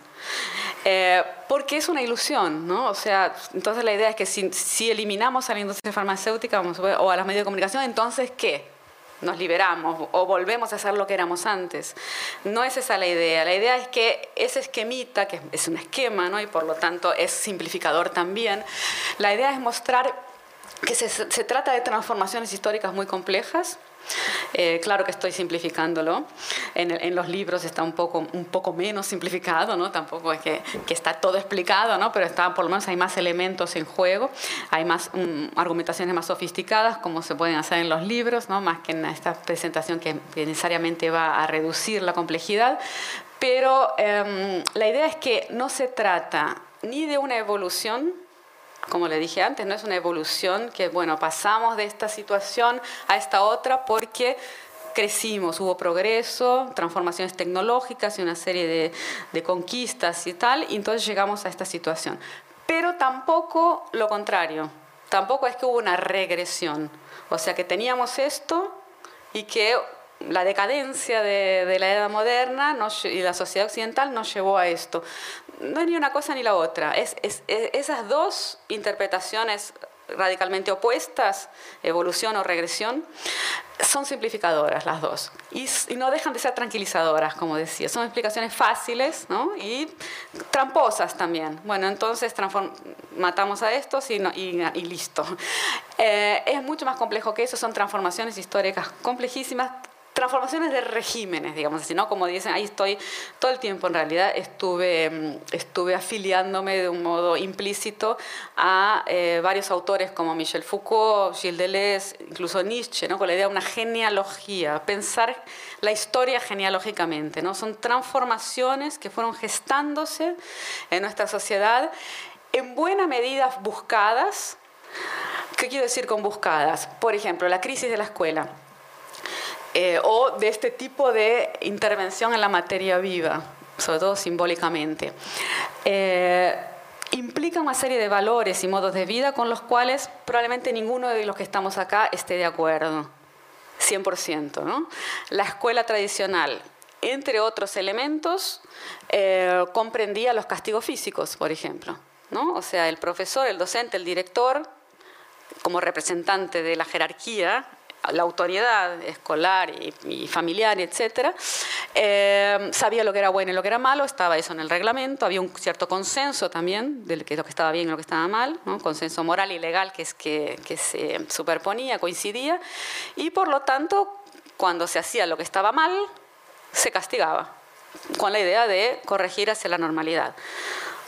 Eh, porque es una ilusión, ¿no? O sea, entonces la idea es que si, si eliminamos a la industria farmacéutica vamos o a los medios de comunicación, entonces ¿qué? Nos liberamos o volvemos a ser lo que éramos antes. No es esa la idea. La idea es que ese esquemita, que es un esquema, ¿no? y por lo tanto es simplificador también, la idea es mostrar que se, se trata de transformaciones históricas muy complejas, eh, claro que estoy simplificándolo. En, los libros está un poco, menos simplificado, ¿no? Tampoco es que, que está todo explicado. Pero está, por lo menos hay más elementos en juego, hay más mm, argumentaciones más sofisticadas, como se pueden hacer en los libros, ¿no? Más que en esta presentación que, necesariamente va a reducir la complejidad. Pero em, la idea es que no se trata ni de una evolución como le dije antes, no es una evolución que, bueno, pasamos de esta situación a esta otra porque crecimos, hubo progreso, transformaciones tecnológicas y una serie de, de, conquistas y tal, y entonces llegamos a esta situación. Pero tampoco lo contrario, tampoco es que hubo una regresión. O sea, que teníamos esto y que la decadencia de, la edad moderna y la sociedad occidental nos llevó a esto. No es ni una cosa ni la otra. es, esas dos interpretaciones radicalmente opuestas, evolución o regresión, son simplificadoras las dos y, no dejan de ser tranquilizadoras, como decía. Son explicaciones fáciles y tramposas también. Bueno, entonces matamos a estos y, y, listo. Eh, es mucho más complejo que eso, son transformaciones históricas complejísimas transformaciones de regímenes, digamos así, ¿no? Como dicen, ahí estoy todo el tiempo, en realidad estuve, mm, estuve afiliándome de un modo implícito a eh, varios autores como Michel Foucault, Gilles Deleuze, incluso Nietzsche, ¿no? Con la idea de una genealogía, pensar la historia genealógicamente, ¿no? Son transformaciones que fueron gestándose en nuestra sociedad, en buena medida buscadas. ¿Qué quiero decir con buscadas? Por ejemplo, la crisis de la escuela eh, o de este tipo de intervención en la materia viva, sobre todo simbólicamente. Eh, implica una serie de valores y modos de vida con los cuales probablemente ninguno de los que estamos acá esté de acuerdo, 100%. ¿no? La escuela tradicional, entre otros elementos, eh, comprendía los castigos físicos, por ejemplo. ¿no? O sea, el profesor, el docente, el director, como representante de la jerarquía, la autoridad escolar y, familiar, etcétera, eh, sabía lo que era bueno y lo que era malo, estaba eso en el reglamento, había un cierto consenso también de lo que estaba bien y lo que estaba mal, ¿no? consenso moral y legal que, es que, que se superponía, coincidía, y por lo tanto, cuando se hacía lo que estaba mal, se castigaba, con la idea de corregir hacia la normalidad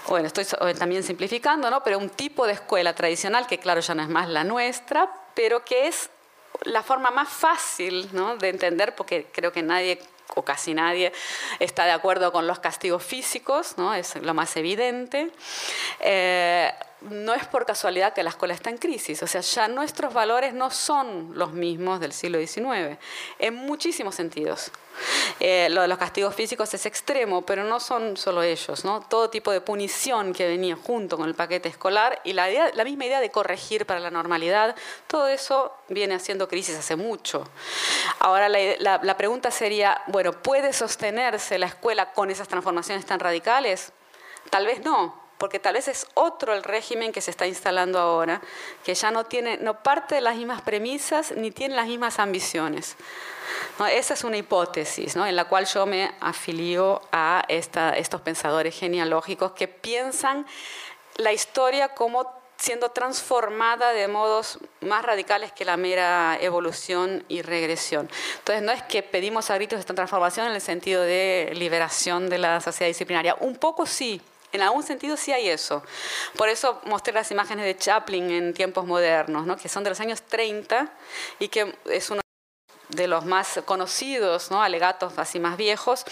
bueno, estoy también simplificando, ¿no? Pero un tipo de escuela tradicional que claro ya no es más la nuestra, pero que es la forma más fácil de entender, porque creo que nadie o casi nadie está de acuerdo con los castigos físicos, ¿no? es lo más evidente. Eh, no es por casualidad que la escuela está en crisis, o sea, ya nuestros valores no son los mismos del siglo XIX, en muchísimos sentidos. Eh, lo de los castigos físicos es extremo, pero no son solo ellos, ¿no? Todo tipo de punición que venía junto con el paquete escolar y la, misma idea de corregir para la normalidad, todo eso viene haciendo crisis hace mucho. Ahora la, la pregunta sería, bueno, ¿puede sostenerse la escuela con esas transformaciones tan radicales? Tal vez no, porque tal vez es otro el régimen que se está instalando ahora, que ya no, tiene, no parte de las mismas premisas ni tiene las mismas ambiciones. Esa es una hipótesis en la cual yo me afilio a estos pensadores genealógicos que piensan la historia como siendo transformada de modos más radicales que la mera evolución y regresión. Entonces, no es que pedimos a gritos esta transformación en el sentido de liberación de la sociedad disciplinaria, un poco sí, en algún sentido sí hay eso. Por eso mostré las imágenes de Chaplin en tiempos modernos, ¿no? que son de los años 30 y que es uno de los más conocidos, ¿no? alegatos así más viejos,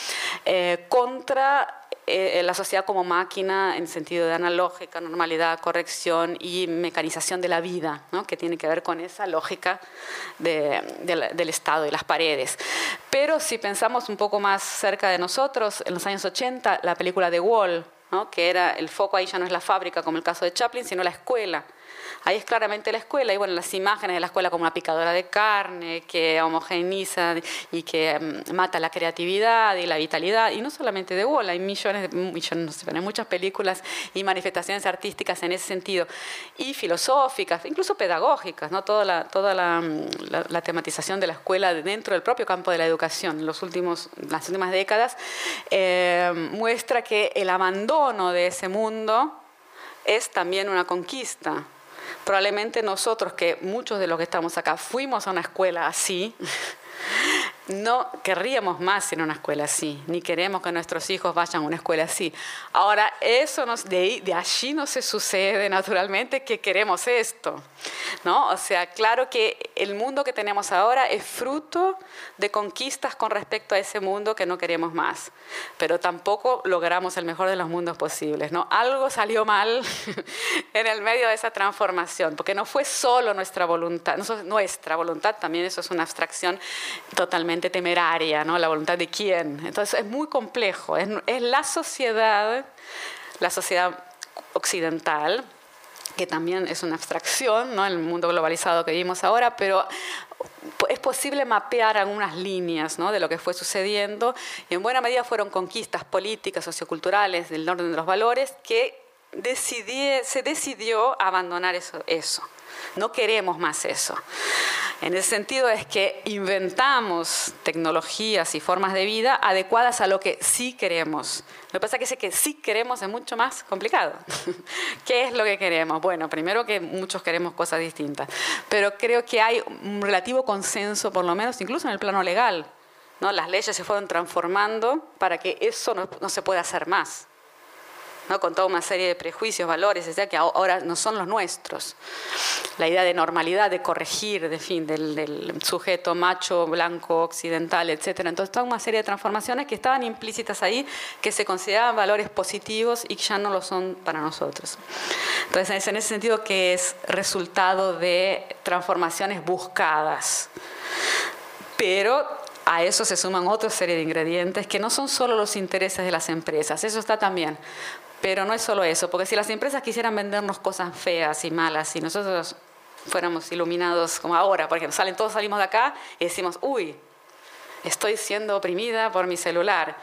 eh, contra eh, la sociedad como máquina en sentido de analógica, normalidad, corrección y mecanización de la vida, ¿no? que tiene que ver con esa lógica del Estado y las paredes. Pero si pensamos un poco más cerca de nosotros, en los años 80, la película de Wall, que era el foco ahí ya no es la fábrica como el caso de Chaplin, sino la escuela. Ahí es claramente la escuela y bueno, las imágenes de la escuela como una picadora de carne que homogeniza y que mm, mata la creatividad y la vitalidad. Y no solamente de Wall, hay millones, millones no sé, muchas películas y manifestaciones artísticas en ese sentido y filosóficas, incluso pedagógicas, ¿no? toda, la, toda la, mm, tematización de la escuela dentro del propio campo de la educación en los últimos, las últimas décadas eh, muestra que el abandono de ese mundo es también una conquista Probablemente nosotros, que muchos de los que estamos acá fuimos a una escuela así, no querríamos más en una escuela así, ni queremos que nuestros hijos vayan a una escuela así. Ahora, eso de, de allí no se sucede naturalmente que queremos esto. ¿no? O sea, claro que el mundo que tenemos ahora es fruto de conquistas con respecto a ese mundo que no queremos más, pero tampoco logramos el mejor de los mundos posibles. ¿no? Algo salió mal en el medio de esa transformación, porque no fue solo nuestra voluntad, nuestra voluntad también eso es una abstracción totalmente temeraria, ¿no? La voluntad de quién. Entonces es muy complejo. Es, la sociedad, la sociedad occidental, que también es una abstracción, ¿no? el mundo globalizado que vivimos ahora, pero es posible mapear algunas líneas ¿no? de lo que fue sucediendo y en buena medida fueron conquistas políticas, socioculturales del orden de los valores que se decidió abandonar eso, eso. No queremos más eso. En ese sentido es que inventamos tecnologías y formas de vida adecuadas a lo que sí queremos. Lo que pasa es que ese que sí queremos es mucho más complicado. ¿Qué es lo que queremos? Bueno, primero que muchos queremos cosas distintas, pero creo que hay un relativo consenso, por lo menos incluso en el plano legal. ¿no? Las leyes se fueron transformando para que eso no, no se pueda hacer más. ¿No? con toda una serie de prejuicios, valores, etc., que ahora no son los nuestros. La idea de normalidad, de corregir, de fin, del, sujeto macho, blanco, occidental, etc. Entonces, toda una serie de transformaciones que estaban implícitas ahí, que se consideraban valores positivos y que ya no lo son para nosotros. Entonces, en ese sentido que es resultado de transformaciones buscadas. Pero a eso se suman otra serie de ingredientes que no son solo los intereses de las empresas, eso está también. Pero no es solo eso, porque si las empresas quisieran vendernos cosas feas y malas y nosotros fuéramos iluminados como ahora, porque salen, todos salimos de acá y decimos, uy, estoy siendo oprimida por mi celular.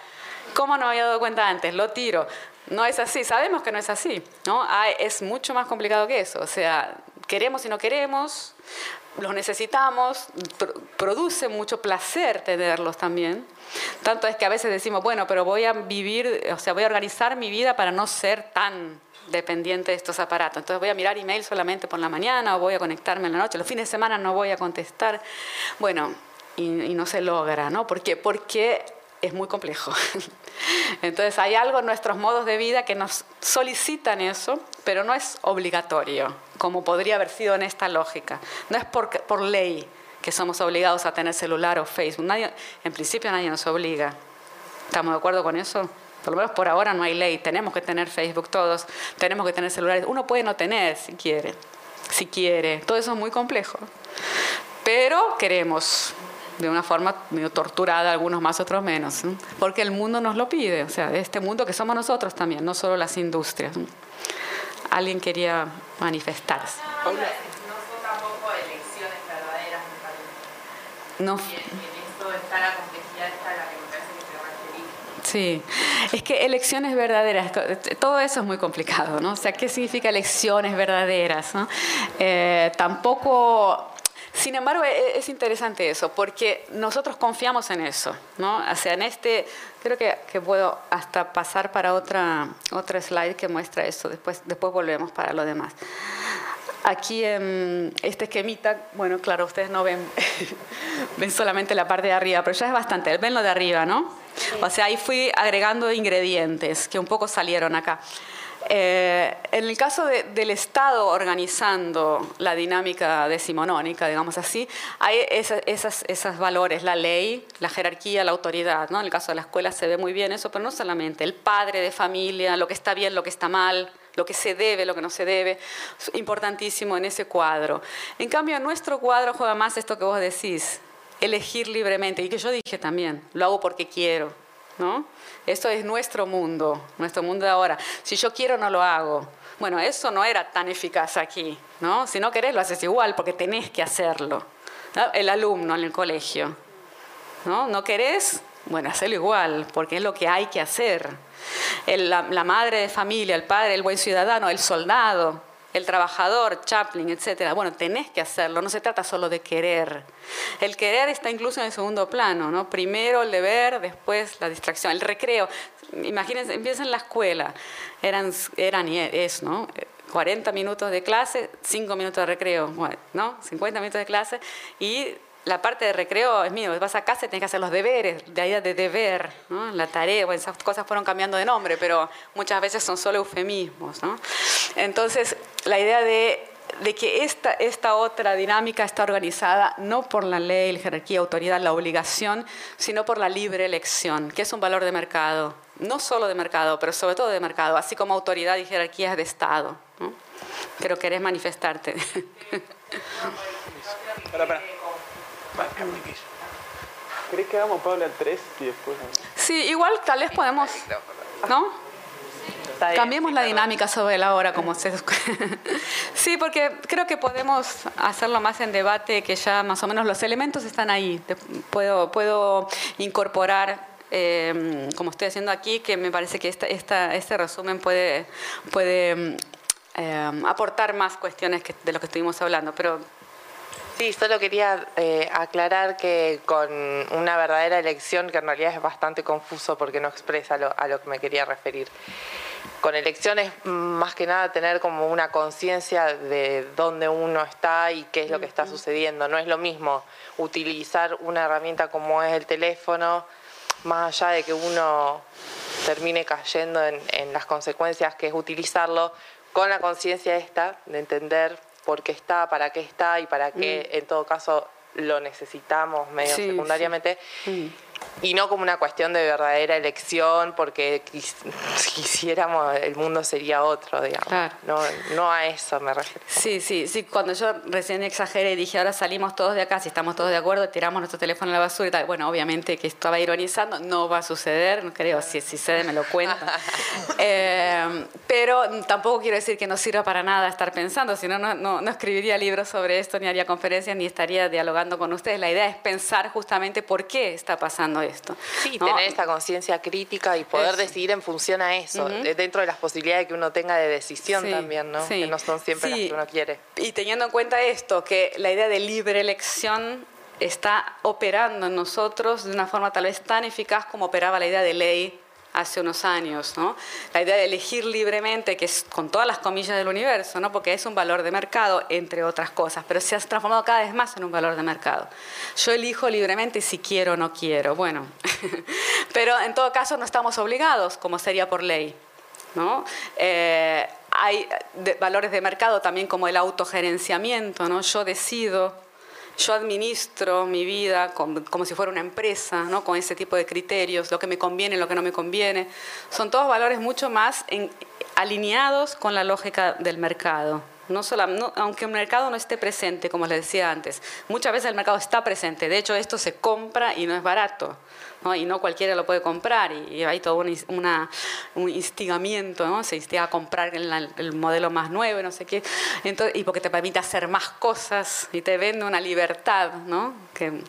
¿Cómo no me había dado cuenta antes? Lo tiro. No es así, sabemos que no es así, ¿no? es mucho más complicado que eso. O sea, queremos y no queremos, los necesitamos, produce mucho placer tenerlos también. Tanto es que a veces decimos, bueno, pero voy a vivir, o sea, voy a organizar mi vida para no ser tan dependiente de estos aparatos. Entonces voy a mirar email solamente por la mañana o voy a conectarme en la noche. Los fines de semana no voy a contestar. Bueno, y, no se logra, ¿no? ¿Por qué? Porque es muy complejo. Entonces hay algo en nuestros modos de vida que nos solicitan eso, pero no es obligatorio, como podría haber sido en esta lógica. No es por, por ley que somos obligados a tener celular o Facebook. Nadie, en principio nadie nos obliga. ¿Estamos de acuerdo con eso? Por lo menos por ahora no hay ley. Tenemos que tener Facebook todos, tenemos que tener celulares. Uno puede no tener si quiere, si quiere. Todo eso es muy complejo. Pero queremos de una forma medio torturada, algunos más, otros menos, porque el mundo nos lo pide, o sea, este mundo que somos nosotros también, no solo las industrias. Alguien quería manifestarse. No. Sí, es que elecciones verdaderas, todo eso es muy complicado, ¿no? O sea, ¿qué significa elecciones verdaderas? Eh, tampoco, sin embargo, e, es interesante eso, porque nosotros confiamos en eso, ¿no? O sea, en este, creo que, que puedo hasta pasar para otra, otra slide que muestra eso, después, después volvemos para lo demás. Aquí en este esquemita, bueno, claro, ustedes no ven, ven solamente la parte de arriba, pero ya es bastante, ven lo de arriba, ¿no? O sea, ahí fui agregando ingredientes que un poco salieron acá. Eh, en el caso del Estado organizando la dinámica decimonónica, digamos así, hay esas, esos valores, la ley, la jerarquía, la autoridad. ¿no? En el caso de la escuela se ve muy bien eso, pero no solamente el padre de familia, lo que está bien, lo que está mal, lo que se debe, lo que no se debe, importantísimo en ese cuadro. En cambio, en nuestro cuadro juega más esto que vos decís, elegir libremente, y que yo dije también, lo hago porque quiero, ¿no? Esto es nuestro mundo, nuestro mundo de ahora. Si yo quiero, no lo hago. Bueno, eso no era tan eficaz aquí, ¿no? Si no querés, lo haces igual, porque tenés que hacerlo. El alumno en el colegio, ¿no? ¿No querés? Bueno, hacerlo igual, porque es lo que hay que hacer la, madre de familia, el padre, el buen ciudadano, el soldado, el trabajador, Chaplin, etc. Bueno, tenés que hacerlo, no se trata solo de querer. El querer está incluso en el segundo plano, ¿no? Primero el deber, después la distracción, el recreo. Imagínense, empieza en la escuela, eran, eran y es, ¿no? 40 minutos de clase, 5 minutos de recreo, ¿no? 50 minutos de clase y la parte de recreo es mío, vas a casa y tienes que hacer los deberes, de ahí de deber, la tarea, bueno, esas cosas fueron cambiando de nombre, pero muchas veces son solo eufemismos. ¿no? Entonces, la idea de, de que esta, esta otra dinámica está organizada no por la ley, la jerarquía, autoridad, la obligación, sino por la libre elección, que es un valor de mercado, no solo de mercado, pero sobre todo de mercado, así como autoridad y jerarquía de Estado. ¿no? Pero querés manifestarte. ¿Crees que hagamos Paula 3 y después? Sí, igual tal vez podemos. ¿No? Cambiemos la dinámica sobre la hora, como se... sí, porque creo que podemos hacerlo más en debate, que ya más o menos los elementos están ahí. Puedo, puedo incorporar eh, como estoy haciendo aquí, que me parece que esta, esta, este resumen puede, puede eh, aportar más cuestiones de lo que estuvimos hablando. Pero Sí, solo quería eh, aclarar que con una verdadera elección, que en realidad es bastante confuso porque no expresa a lo que me quería referir. Con elecciones más que nada tener como una conciencia de dónde uno está y qué es lo que está sucediendo. No es lo mismo utilizar una herramienta como es el teléfono, más allá de que uno termine cayendo en, en las consecuencias que es utilizarlo, con la conciencia esta de entender por qué está, para qué está y para qué mm. en todo caso lo necesitamos medio secundariamente. Mm y no como una cuestión de verdadera elección, porque si quisiéramos el mundo sería otro, digamos. No, no a eso me refiero. Sí, sí, sí. Cuando yo recién exageré y dije, ahora salimos todos de acá, si estamos todos de acuerdo, tiramos nuestro teléfono a la basura y tal. Bueno, obviamente que estaba ironizando, no va a suceder, no creo, si, si sucede me lo cuento. Eh, pero tampoco quiero decir que no sirva para nada estar pensando, si no, no, no escribiría libros sobre esto, ni haría conferencias, ni estaría dialogando con ustedes. La idea es pensar justamente por qué está pasando esto. Sí, tener esta conciencia crítica y poder decidir en función a eso, dentro de las posibilidades que uno tenga de decisión también, ¿no? Que no son siempre las que uno quiere. Y teniendo en cuenta esto, que la idea de libre elección está operando en nosotros de una forma tal vez tan eficaz como operaba la idea de ley hace unos años. La idea de elegir libremente, que es con todas las comillas del universo, ¿no? Porque es un valor de mercado, entre otras cosas, pero se ha transformado cada vez más en un valor de mercado. Yo elijo libremente si quiero o no quiero, bueno, pero en todo caso no estamos obligados, como sería por ley, ¿no? Eh, hay valores de mercado también como el autogerenciamiento, ¿no? Yo decido yo administro mi vida como, si fuera una empresa, ¿no? con ese tipo de criterios, lo que me conviene, lo que no me conviene. Son todos valores mucho más alineados con la lógica del mercado. No solo, aunque el mercado no esté presente, como les decía antes, muchas veces el mercado está presente. De hecho, esto se compra y no es barato y no cualquiera lo puede comprar y, hay todo un, una, un instigamiento, ¿no? se instiga a comprar el, modelo más nuevo, no sé qué, Entonces, y porque te permite hacer más cosas y te vende una libertad ¿no? que,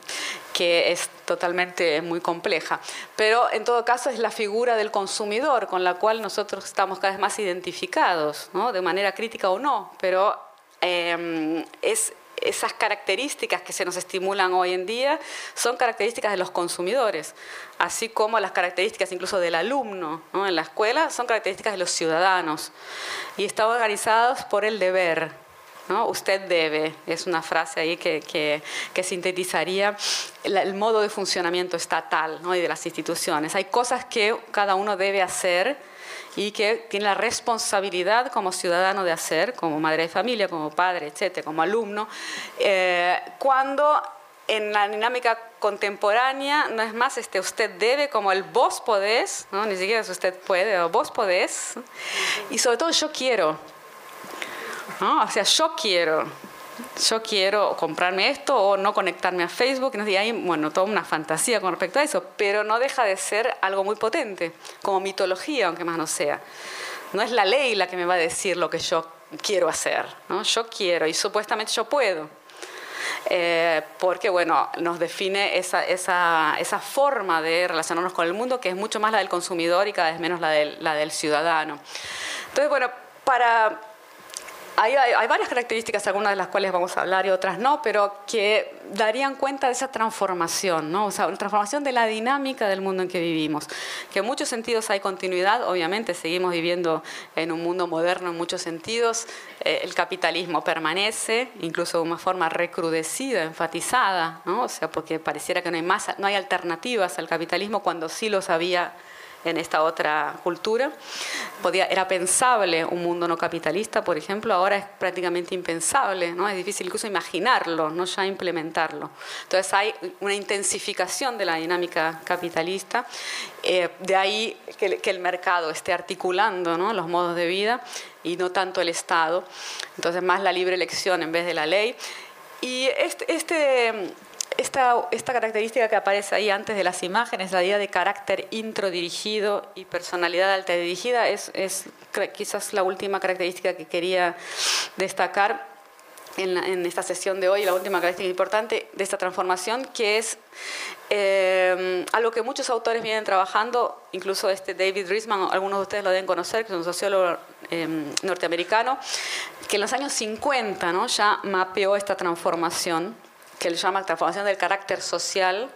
que es totalmente muy compleja. Pero en todo caso es la figura del consumidor con la cual nosotros estamos cada vez más identificados, ¿no? de manera crítica o no, pero eh, es esas características que se nos estimulan hoy en día son características de los consumidores, así como las características incluso del alumno en la escuela son características de los ciudadanos y están organizados por el deber. ¿no? Usted debe, es una frase ahí que, que, sintetizaría el, modo de funcionamiento estatal ¿no? y de las instituciones. Hay cosas que cada uno debe hacer y que tiene la responsabilidad como ciudadano de hacer, como madre de familia, como padre, etcétera, como alumno, eh, cuando en la dinámica contemporánea no es más este usted debe como el vos podés, ¿no? ni siquiera es usted puede, o vos podés, y sobre todo yo quiero, ¿no? o sea, yo quiero yo quiero comprarme esto o no conectarme a Facebook. Y hay, bueno, toda una fantasía con respecto a eso, pero no deja de ser algo muy potente, como mitología, aunque más no sea. No es la ley la que me va a decir lo que yo quiero hacer, ¿no? Yo quiero y supuestamente yo puedo. Eh, porque bueno, nos define esa, esa, esa, forma de relacionarnos con el mundo que es mucho más la del consumidor y cada vez menos la del, la del ciudadano. Entonces, bueno, para hay, varias características, algunas de las cuales vamos a hablar y otras no, pero que darían cuenta de esa transformación, ¿no? o sea, una transformación de la dinámica del mundo en que vivimos. Que en muchos sentidos hay continuidad, obviamente seguimos viviendo en un mundo moderno en muchos sentidos, eh, el capitalismo permanece, incluso de una forma recrudecida, enfatizada, ¿no? o sea, porque pareciera que no hay, más, no hay alternativas al capitalismo cuando sí los había en esta otra cultura. Podía, era pensable un mundo no capitalista, por ejemplo, ahora es prácticamente impensable, ¿no? es difícil incluso imaginarlo, no ya implementarlo. Entonces hay una intensificación de la dinámica capitalista, eh, de ahí que, que, el mercado esté articulando ¿no? los modos de vida y no tanto el Estado, entonces más la libre elección en vez de la ley. Y este, este esta, esta característica que aparece ahí antes de las imágenes, la idea de carácter introdirigido y personalidad alta dirigida, es, es quizás la última característica que quería destacar en, esta sesión de hoy, la última característica importante de esta transformación, que es eh, algo que muchos autores vienen trabajando, incluso este David Riesman, algunos de ustedes lo deben conocer, que es un sociólogo eh, norteamericano, que en los años 50 ¿no? ya mapeó esta transformación, que él llama transformación del carácter social,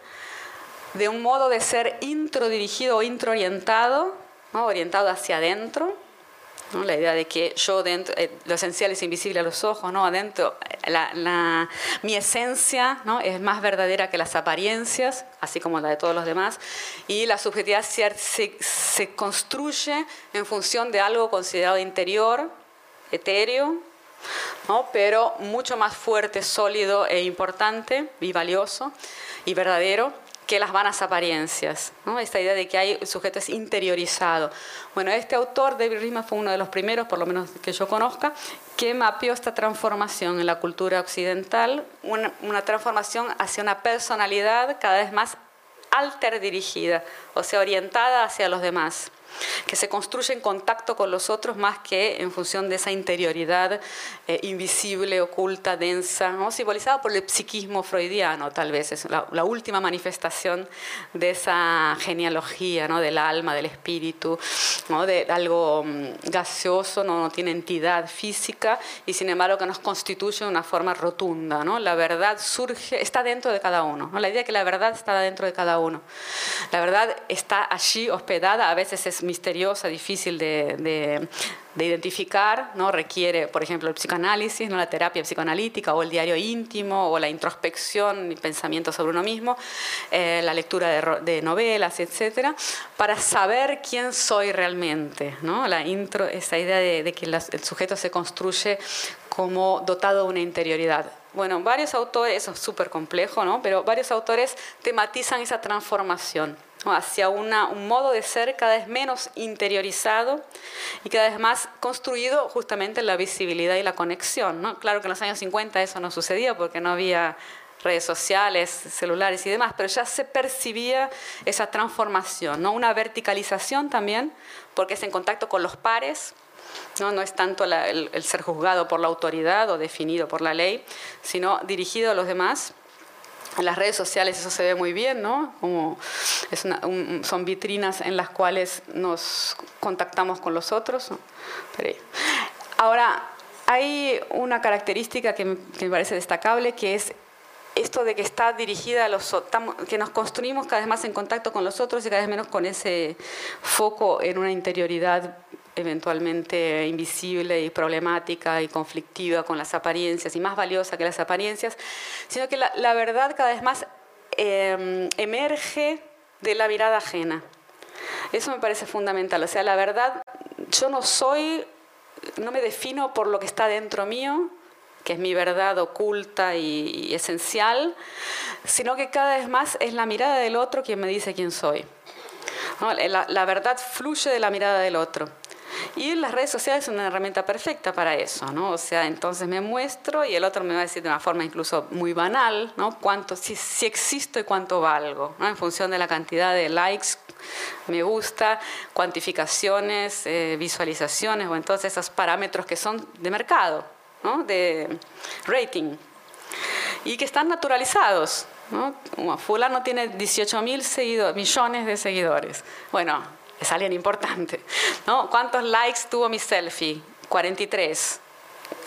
de un modo de ser introdirigido o introorientado, ¿no? orientado hacia adentro, la idea de que yo dentro, eh, lo esencial es invisible a los ojos, ¿no? Adentro, la, mi esencia ¿no? es más verdadera que las apariencias, así como la de todos los demás, y la subjetividad se, se construye en función de algo considerado interior, etéreo, ¿no? pero mucho más fuerte, sólido e importante y valioso y verdadero que las vanas apariencias, ¿no? esta idea de que hay sujetos interiorizados. Bueno, este autor, David Risman, fue uno de los primeros, por lo menos que yo conozca, que mapeó esta transformación en la cultura occidental, una, una transformación hacia una personalidad cada vez más alter dirigida, o sea, orientada hacia los demás que se construye en contacto con los otros más que en función de esa interioridad eh, invisible, oculta, densa, ¿no? simbolizada por el psiquismo freudiano, tal vez, es la, última manifestación de esa genealogía ¿no? del alma, del espíritu, ¿no? de algo mm, gaseoso, ¿no? no tiene entidad física y sin embargo que nos constituye de una forma rotunda. ¿no? La verdad surge, está dentro de cada uno, ¿no? la idea de que la verdad está dentro de cada uno. La verdad está allí hospedada, a veces es misteriosa, difícil de, identificar, ¿no? requiere, por ejemplo, el psicoanálisis, ¿no? la terapia psicoanalítica o el diario íntimo o la introspección y pensamiento sobre uno mismo, eh, la lectura de, novelas, etcétera, para saber quién soy realmente. ¿no? La intro, esa idea de, que el sujeto se construye como dotado de una interioridad. Bueno, varios autores, eso es súper complejo, ¿no? pero varios autores tematizan esa transformación hacia un modo de ser cada vez menos interiorizado y cada vez más construido justamente en la visibilidad y la conexión. ¿no? Claro que en los años 50 eso no sucedía porque no había redes sociales, celulares y demás, pero ya se percibía esa transformación, ¿no? una verticalización también, porque es en contacto con los pares, no, no es tanto el, el ser juzgado por la autoridad o definido por la ley, sino dirigido a los demás en las redes sociales eso se ve muy bien, ¿no? Como son vitrinas en las cuales nos contactamos con los otros. Ahora, hay una característica que me, parece destacable, que es esto de que está dirigida a los que nos construimos cada vez más en contacto con los otros y cada vez menos con ese foco en una interioridad eventualmente invisible y problemática y conflictiva con las apariencias y más valiosa que las apariencias, sino que la, verdad cada vez más em, emerge de la mirada ajena. Eso me parece fundamental. O sea, la verdad, yo no soy, no me defino por lo que está dentro mío, que es mi verdad oculta y, esencial, sino que cada vez más es la mirada del otro quien me dice quién soy. la, verdad fluye de la mirada del otro. Y las redes sociales son una herramienta perfecta para eso, ¿no? O sea, entonces me muestro y el otro me va a decir de una forma incluso muy banal, ¿no? Cuánto, si, si existo y cuánto valgo, ¿no? En función de la cantidad de likes, me gusta, cuantificaciones, eh, visualizaciones o entonces esos parámetros que son de mercado, ¿no? De rating. Y que están naturalizados, ¿no? Fulano tiene 18 mil millones de seguidores. Bueno, es alguien importante. ¿no? ¿Cuántos likes tuvo mi selfie? 43.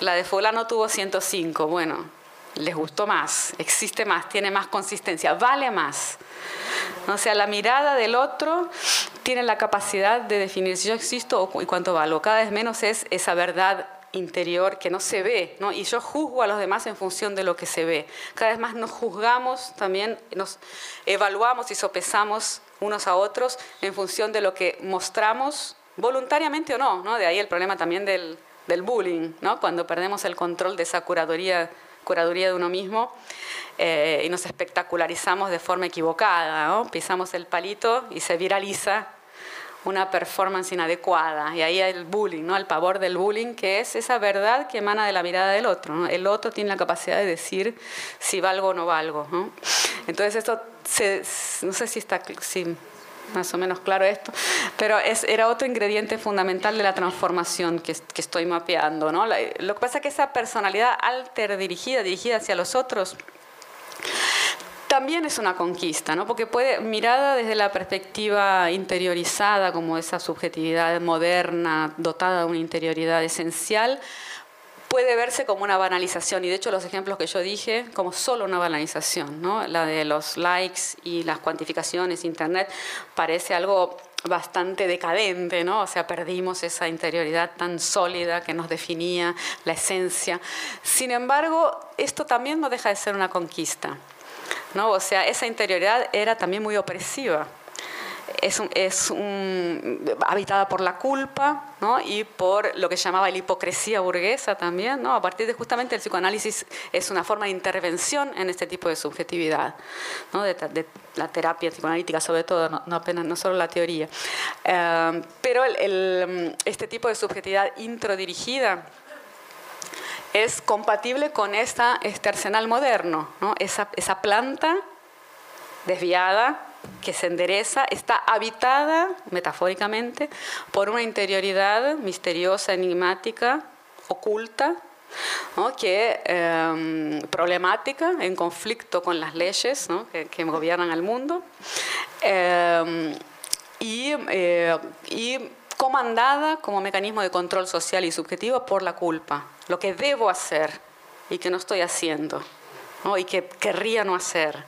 La de fulano tuvo 105. Bueno, les gustó más, existe más, tiene más consistencia, vale más. O sea, la mirada del otro tiene la capacidad de definir si yo existo y cuánto valgo. Cada vez menos es esa verdad interior que no se ve, ¿no? y yo juzgo a los demás en función de lo que se ve. Cada vez más nos juzgamos, también nos evaluamos y sopesamos unos a otros en función de lo que mostramos, voluntariamente o no, ¿no? De ahí el problema también del, del bullying, ¿no? Cuando perdemos el control de esa curaduría, curaduría de uno mismo eh, y nos espectacularizamos de forma equivocada. Pisamos el palito y se viraliza una performance inadecuada. Y ahí el bullying, ¿no? el pavor del bullying, que es esa verdad que emana de la mirada del otro. El otro tiene la capacidad de decir si valgo o no valgo. Entonces esto, no sé si está si más o menos claro esto, pero era otro ingrediente fundamental de la transformación que, estoy mapeando. lo que pasa es que esa personalidad alter dirigida, dirigida hacia los otros, también es una conquista, ¿no? porque puede, mirada desde la perspectiva interiorizada, como esa subjetividad moderna, dotada de una interioridad esencial, puede verse como una banalización, y de hecho los ejemplos que yo dije, como solo una banalización, ¿no? la de los likes y las cuantificaciones, Internet, parece algo bastante decadente, ¿no? O sea, perdimos esa interioridad tan sólida que nos definía la esencia. Sin embargo, esto también no deja de ser una conquista. ¿No? O sea, esa interioridad era también muy opresiva. Es, es habitada por la culpa ¿no? y por lo que llamaba la hipocresía burguesa también. ¿no? A partir de justamente el psicoanálisis es una forma de intervención en este tipo de subjetividad, ¿no? de, la terapia psicoanalítica sobre todo, no, apenas, no solo la teoría. Eh, pero este tipo de subjetividad introdirigida es compatible con esta, este arsenal moderno, ¿no? esa, esa planta desviada que se endereza, está habitada, metafóricamente, por una interioridad misteriosa, enigmática, oculta, ¿no? que eh, problemática, en conflicto con las leyes ¿no? que, que, gobiernan al mundo, eh, y, eh, y comandada como mecanismo de control social y subjetivo por la culpa, lo que debo hacer y que no estoy haciendo, y que querría no hacer.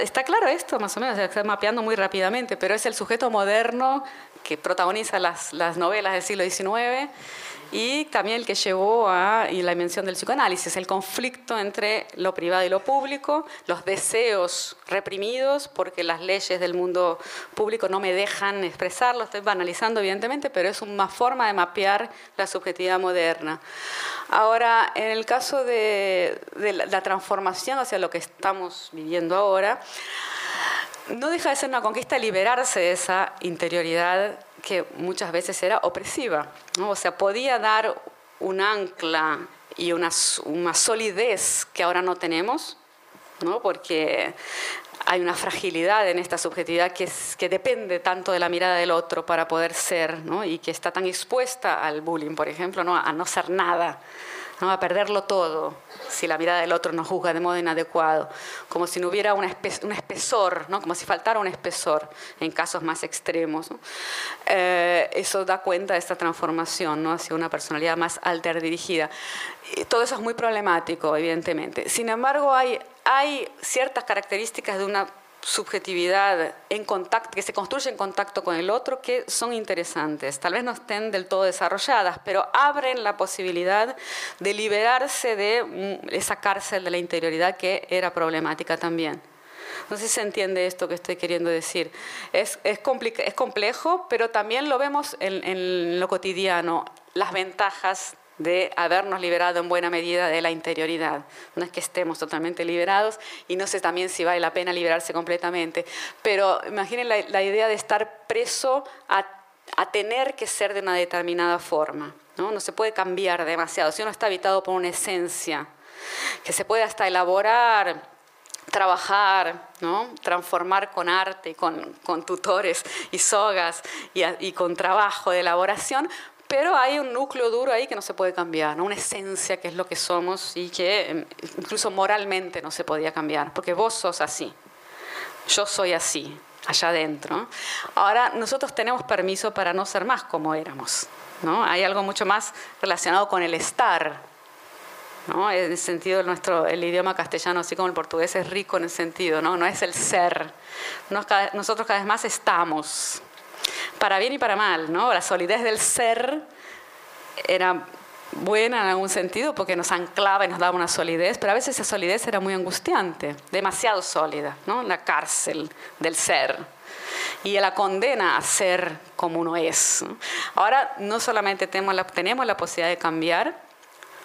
Está claro esto, más o menos, se está mapeando muy rápidamente, pero es el sujeto moderno que protagoniza las, las novelas del siglo XIX y también el que llevó a la invención del psicoanálisis, el conflicto entre lo privado y lo público, los deseos reprimidos porque las leyes del mundo público no me dejan expresarlo, estoy banalizando evidentemente, pero es una forma de mapear la subjetividad moderna. Ahora, en el caso de, de la transformación hacia lo que estamos viviendo ahora, no deja de ser una conquista liberarse de esa interioridad que muchas veces era opresiva. O sea, podía dar un ancla y una, solidez que ahora no tenemos, ¿no? porque hay una fragilidad en esta subjetividad que, que depende tanto de la mirada del otro para poder ser, ¿no? y que está tan expuesta al bullying, por ejemplo, ¿no? a no ser nada. ¿No? a perderlo todo si la mirada del otro nos juzga de modo inadecuado, como si no hubiera un, espesor, ¿no? como si faltara un espesor en casos más extremos. Eh, eso da cuenta de esta transformación ¿no? hacia una personalidad más alter dirigida. Y todo eso es muy problemático, evidentemente. Sin embargo, hay, hay ciertas características de una subjetividad en contacto, que se construye en contacto con el otro, que son interesantes. Tal vez no estén del todo desarrolladas, pero abren la posibilidad de liberarse de mm, esa cárcel de la interioridad que era problemática también. No sé si se entiende esto que estoy queriendo decir. Es, es, es complejo, pero también lo vemos en, en lo cotidiano, las ventajas de habernos liberado en buena medida de la interioridad. No es que estemos totalmente liberados y no sé también si vale la pena liberarse completamente, pero imaginen la, idea de estar preso a, tener que ser de una determinada forma. ¿no? no se puede cambiar demasiado, si uno está habitado por una esencia que se puede hasta elaborar, trabajar, ¿no? transformar con arte, con, con tutores y sogas y, y, con trabajo de elaboración, pero hay un núcleo duro ahí que no se puede cambiar, ¿no? una esencia que es lo que somos y que em, incluso moralmente no se podía cambiar, porque vos sos así, yo soy así, allá adentro. Ahora nosotros tenemos permiso para no ser más como éramos. ¿no? Hay algo mucho más relacionado con el estar. ¿no? En el sentido, nuestro, el idioma castellano, así como el portugués, es rico en el sentido, no, no es el ser. Nosotros cada vez más estamos para bien y para mal, ¿no? La solidez del ser era buena en algún sentido porque nos anclaba y nos daba una solidez, pero a veces esa solidez era muy angustiante, demasiado sólida, ¿no? La cárcel del ser y la condena a ser como uno es. Ahora no solamente tenemos la, tenemos la posibilidad de cambiar,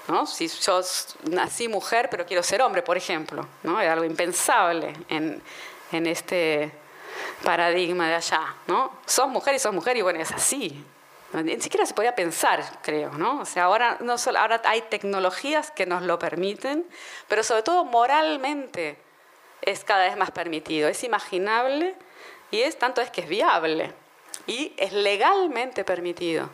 ¿no? si yo nací mujer pero quiero ser hombre, por ejemplo, ¿no? es algo impensable en, en este paradigma de allá, ¿no? Sos mujer y sos mujer y bueno, es así. Ni siquiera se podía pensar, creo, ¿no? O sea, ahora, no solo, ahora hay tecnologías que nos lo permiten, pero sobre todo moralmente es cada vez más permitido. Es imaginable y es tanto es que es viable y es legalmente permitido.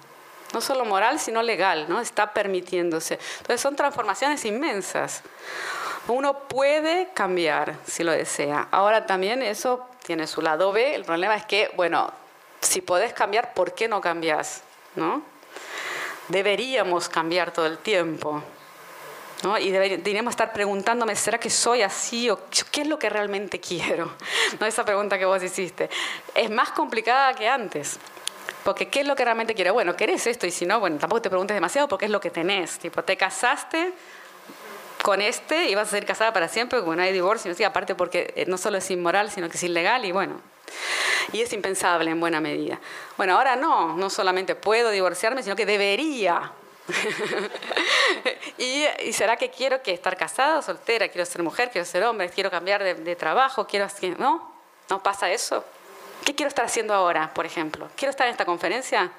No solo moral, sino legal, ¿no? Está permitiéndose. Entonces son transformaciones inmensas. Uno puede cambiar si lo desea. Ahora también eso tiene su lado B. El problema es que, bueno, si podés cambiar, ¿por qué no cambias? ¿No? Deberíamos cambiar todo el tiempo. ¿no? Y deberíamos estar preguntándome, ¿será que soy así o qué es lo que realmente quiero? ¿No? Esa pregunta que vos hiciste. Es más complicada que antes. Porque ¿qué es lo que realmente quiero? Bueno, ¿querés esto? Y si no, bueno, tampoco te preguntes demasiado porque es lo que tenés. Tipo, te casaste, con este y a ser casada para siempre, porque no hay divorcio, ¿sí? aparte porque eh, no solo es inmoral, sino que es ilegal y bueno, y es impensable en buena medida. Bueno, ahora no, no solamente puedo divorciarme, sino que debería. y, será que quiero que estar casada, soltera, quiero ser mujer, quiero ser hombre, quiero cambiar de, trabajo, quiero... ¿No? ¿No pasa eso? ¿Qué quiero estar haciendo ahora, por ejemplo? ¿Quiero estar en esta conferencia?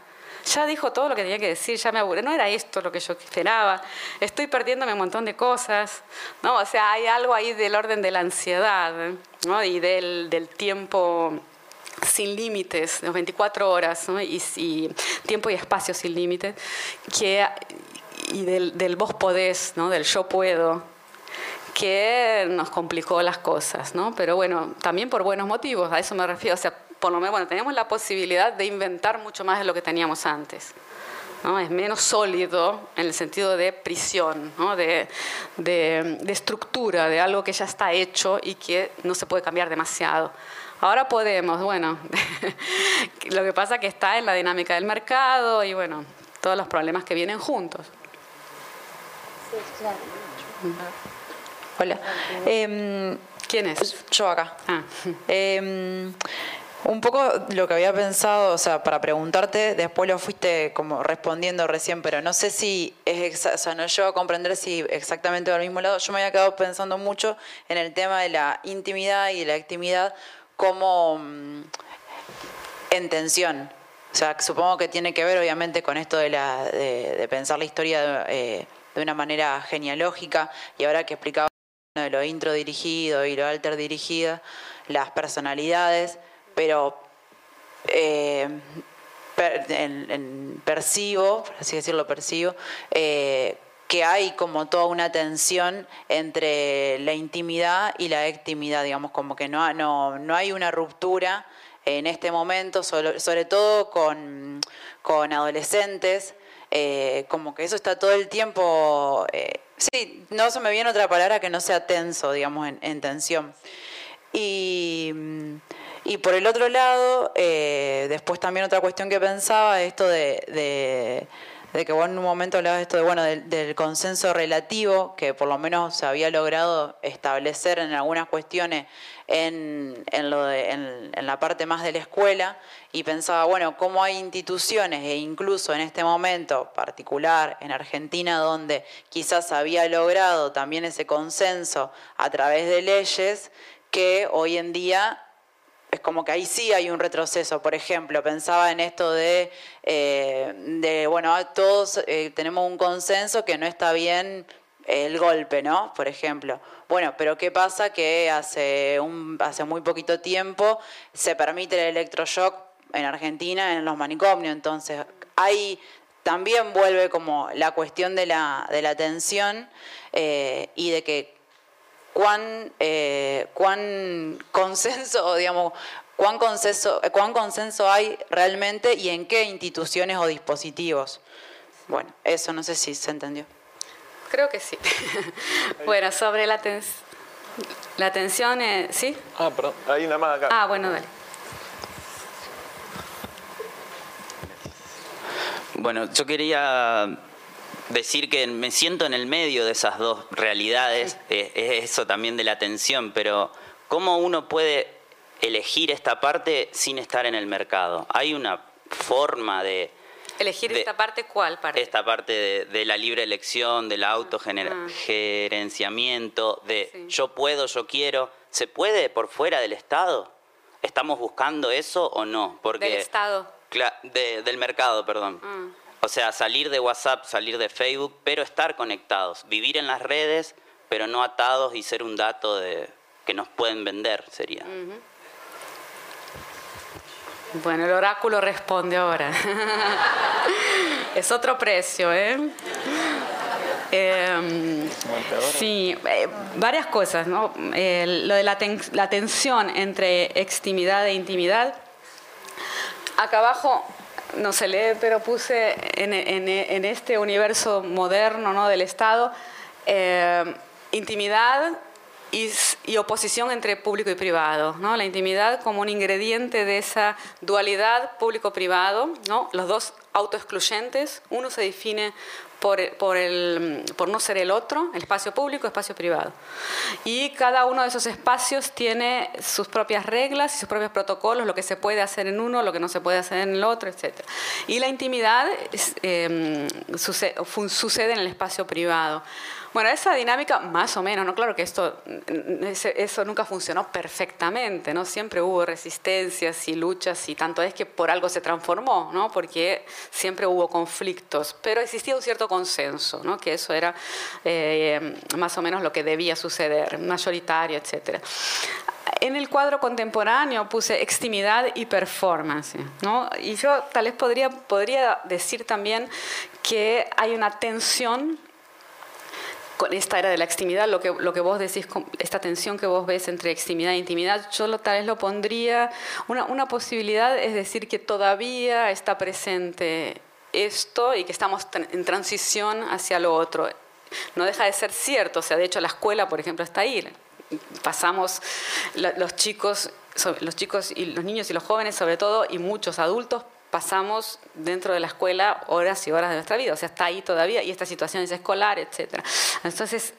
Ya dijo todo lo que tenía que decir, ya me aburrí, no era esto lo que yo esperaba, estoy perdiéndome un montón de cosas, ¿no? O sea, hay algo ahí del orden de la ansiedad, ¿no? Y del, del tiempo sin límites, de 24 horas, ¿no? y, y, tiempo y espacio sin límites, que, y del, del vos podés, ¿no? del yo puedo, que nos complicó las cosas, ¿no? Pero bueno, también por buenos motivos, a eso me refiero, o sea, por lo menos, bueno, tenemos la posibilidad de inventar mucho más de lo que teníamos antes. ¿no? Es menos sólido en el sentido de prisión, ¿no? de, de, de, estructura, de algo que ya está hecho y que no se puede cambiar demasiado. Ahora podemos, bueno, lo que pasa es que está en la dinámica del mercado y bueno, todos los problemas que vienen juntos. Hola. Eh, ¿Quién es? Yo acá. Ah. Eh, un poco lo que había pensado, o sea, para preguntarte, después lo fuiste como respondiendo recién, pero no sé si es, o sea, no llego a comprender si exactamente al mismo lado. Yo me había quedado pensando mucho en el tema de la intimidad y la actividad como mm, en tensión. O sea, supongo que tiene que ver obviamente con esto de, la, de, pensar la historia de, eh, de, una manera genealógica y ahora que explicaba de lo intro dirigido y lo alter dirigido, las personalidades pero eh, percibo, por así decirlo, percibo, eh, que hay como toda una tensión entre la intimidad y la actimidad, digamos, como que no, no, no hay una ruptura en este momento, sobre, todo con, con adolescentes, eh, como que eso está todo el tiempo, sí, no se me viene otra palabra que no sea tenso, digamos, en tensión. Y y por el otro lado, eh, después también otra cuestión que pensaba, esto de, que vos en un momento hablabas esto de, bueno, del, consenso relativo, que por lo menos se había logrado establecer en algunas cuestiones en, en, la parte más de la escuela, y pensaba, bueno, cómo hay instituciones, e incluso en este momento particular en Argentina, donde quizás había logrado también ese consenso a través de leyes, que hoy en día es como que ahí sí hay un retroceso. Por ejemplo, pensaba en esto de, eh, bueno, todos eh, tenemos un consenso que no está bien el golpe, ¿no? Por ejemplo. Bueno, pero ¿qué pasa? Que hace, un, hace muy poquito tiempo se permite el electroshock en Argentina en los manicomios. Entonces, ahí también vuelve como la cuestión de la, de la tensión eh, y de que cuán, eh, cuán consenso, digamos, cuán consenso, cuán consenso hay realmente y en qué instituciones o dispositivos. Bueno, eso no sé si se entendió. Creo que sí. bueno, sobre la, la atención, eh, ¿sí? Ah, perdón, ahí nada más acá. Ah, bueno, dale. Bueno, yo quería decir que me siento en el medio de esas dos realidades, es, eso también de la tensión, pero ¿cómo uno puede elegir esta parte sin estar en el mercado? Hay una forma de... ¿Elegir esta parte cuál parte? Esta parte de, la libre elección, del autogerenciamiento, de yo puedo, yo quiero. ¿Se puede por fuera del Estado? ¿Estamos buscando eso o no? Porque, ¿Del Estado? del mercado, perdón. Ah. O sea, salir de WhatsApp, salir de Facebook, pero estar conectados, vivir en las redes, pero no atados y ser un dato de que nos pueden vender, sería. Bueno, el oráculo responde ahora. es otro precio, ¿eh? Em, sí, eh, varias cosas, ¿no? lo de la, la, tensión entre extimidad e intimidad. Acá abajo no se lee, pero puse en, este universo moderno ¿no? del Estado eh, intimidad y, oposición entre público y privado. ¿no? La intimidad como un ingrediente de esa dualidad público-privado, ¿no? los dos autoexcluyentes, uno se define por, por, el, por no ser el otro, el espacio público, espacio privado. Y cada uno de esos espacios tiene sus propias reglas y sus propios protocolos, lo que se puede hacer en uno, lo que no se puede hacer en el otro, etc. Y la intimidad em, sucede, sucede en el espacio privado. Bueno, esa dinámica más o menos, ¿no? Claro que esto, eso nunca funcionó perfectamente, ¿no? Siempre hubo resistencias y luchas y tanto es que por algo se transformó, ¿no? Porque siempre hubo conflictos, pero existía un cierto consenso, ¿no? Que eso era eh, más o menos lo que debía suceder, mayoritario, etc. En el cuadro contemporáneo puse extimidad y performance, ¿no? Y yo tal vez podría, podría decir también que hay una tensión con esta era de la extimidad, lo que, lo que vos decís, esta tensión que vos ves entre extimidad e intimidad, yo lo, tal vez lo pondría, una, una posibilidad es decir que todavía está presente esto y que estamos en transición hacia lo otro. No deja de ser cierto, o sea, de hecho la escuela, por ejemplo, está ahí. Pasamos los chicos, los chicos y los niños y los jóvenes sobre todo y muchos adultos pasamos dentro de la escuela horas y horas de nuestra vida, o sea, está ahí todavía y estas situaciones escolar, etc. Entonces,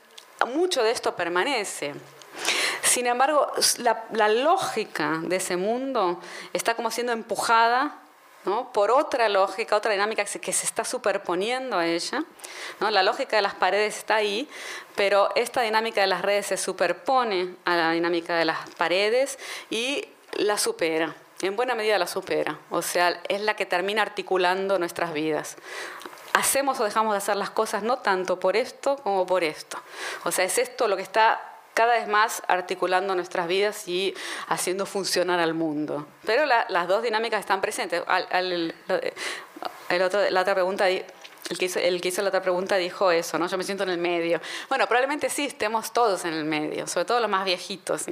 mucho de esto permanece. Sin embargo, la, lógica de ese mundo está como siendo empujada ¿no? por otra lógica, otra dinámica que se, está superponiendo a ella. ¿no? La lógica de las paredes está ahí, pero esta dinámica de las redes se superpone a la dinámica de las paredes y la supera en buena medida la supera, o sea, es la que termina articulando nuestras vidas. Hacemos o dejamos de hacer las cosas no tanto por esto como por esto. O sea, es esto lo que está cada vez más articulando nuestras vidas y haciendo funcionar al mundo. Pero las dos dinámicas están presentes. la otra pregunta el que, hizo, la otra pregunta dijo eso, ¿no? Yo me siento en el medio. Bueno, probablemente sí, estemos todos en el medio, sobre todo los más viejitos,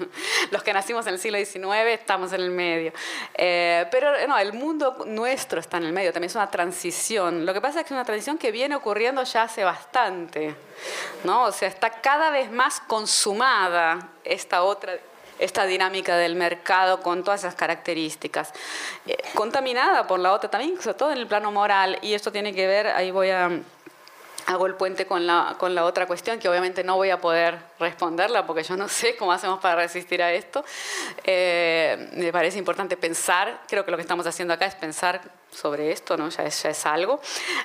los que nacimos en el siglo XIX estamos en el medio. Eh, pero no, el mundo nuestro está en el medio, también es una transición. Lo que pasa es que es una transición que viene ocurriendo ya hace bastante, ¿no? O sea, está cada vez más consumada esta otra esta dinámica del mercado con todas esas características. Eh, contaminada por la otra también, sobre todo en el plano moral, y esto tiene que ver, ahí voy a hago el puente con la, con la otra cuestión, que obviamente no voy a poder responderla porque yo no sé cómo hacemos para resistir a esto. Eh, me parece importante pensar, creo que lo que estamos haciendo acá es pensar sobre esto, ¿no? ya, es, ya es algo.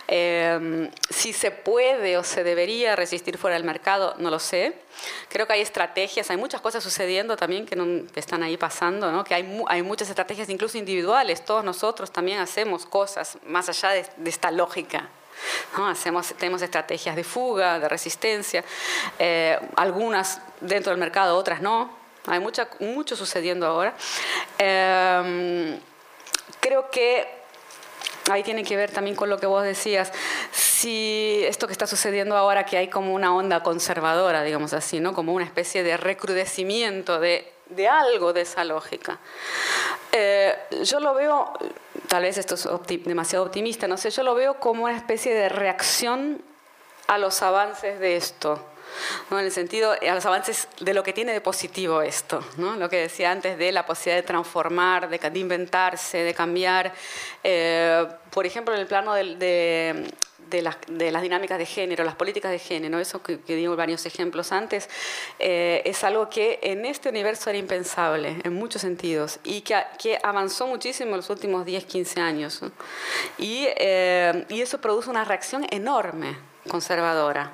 Eh, si se puede o se debería resistir fuera del mercado, no lo sé. Creo que hay estrategias, hay muchas cosas sucediendo también que, no, están ahí pasando, ¿no? que hay, hay, muchas estrategias incluso individuales, todos nosotros también hacemos cosas más allá de, de esta lógica Hacemos, tenemos estrategias de fuga, de resistencia, eh, algunas dentro del mercado, otras no. Hay mucha, mucho sucediendo ahora. Em, creo que ahí tiene que ver también con lo que vos decías. Si esto que está sucediendo ahora, que hay como una onda conservadora, digamos así, ¿no? como una especie de recrudecimiento de, de algo de esa lógica. Eh, yo lo veo tal vez esto es demasiado optimista, no sé, yo lo veo como una especie de reacción a los avances de esto. ¿no? en el sentido, a los avances de lo que tiene de positivo esto, ¿no? lo que decía antes de la posibilidad de transformar, de, inventarse, de cambiar, eh, por ejemplo, en el plano de, de de las, dinámicas de género, las políticas de género, eso que, que digo varios ejemplos antes, eh, es algo que en este universo era impensable en muchos sentidos y que, avanzó muchísimo en los últimos 10, 15 años. Y, eh, y, eso produce una reacción enorme conservadora.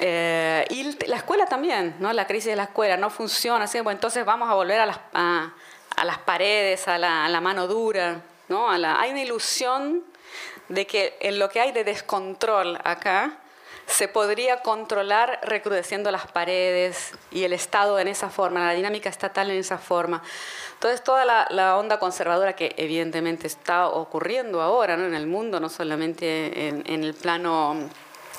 Eh, y la escuela también, ¿no? la crisis de la escuela no funciona, así, bueno, entonces vamos a volver a las, a, a las paredes, a la, a la, mano dura. ¿no? A la, hay una ilusión de que en lo que hay de descontrol acá, se podría controlar recrudeciendo las paredes y el Estado en esa forma, la dinámica estatal en esa forma. Entonces, toda la, onda conservadora que evidentemente está ocurriendo ahora en el mundo, no solamente en el plano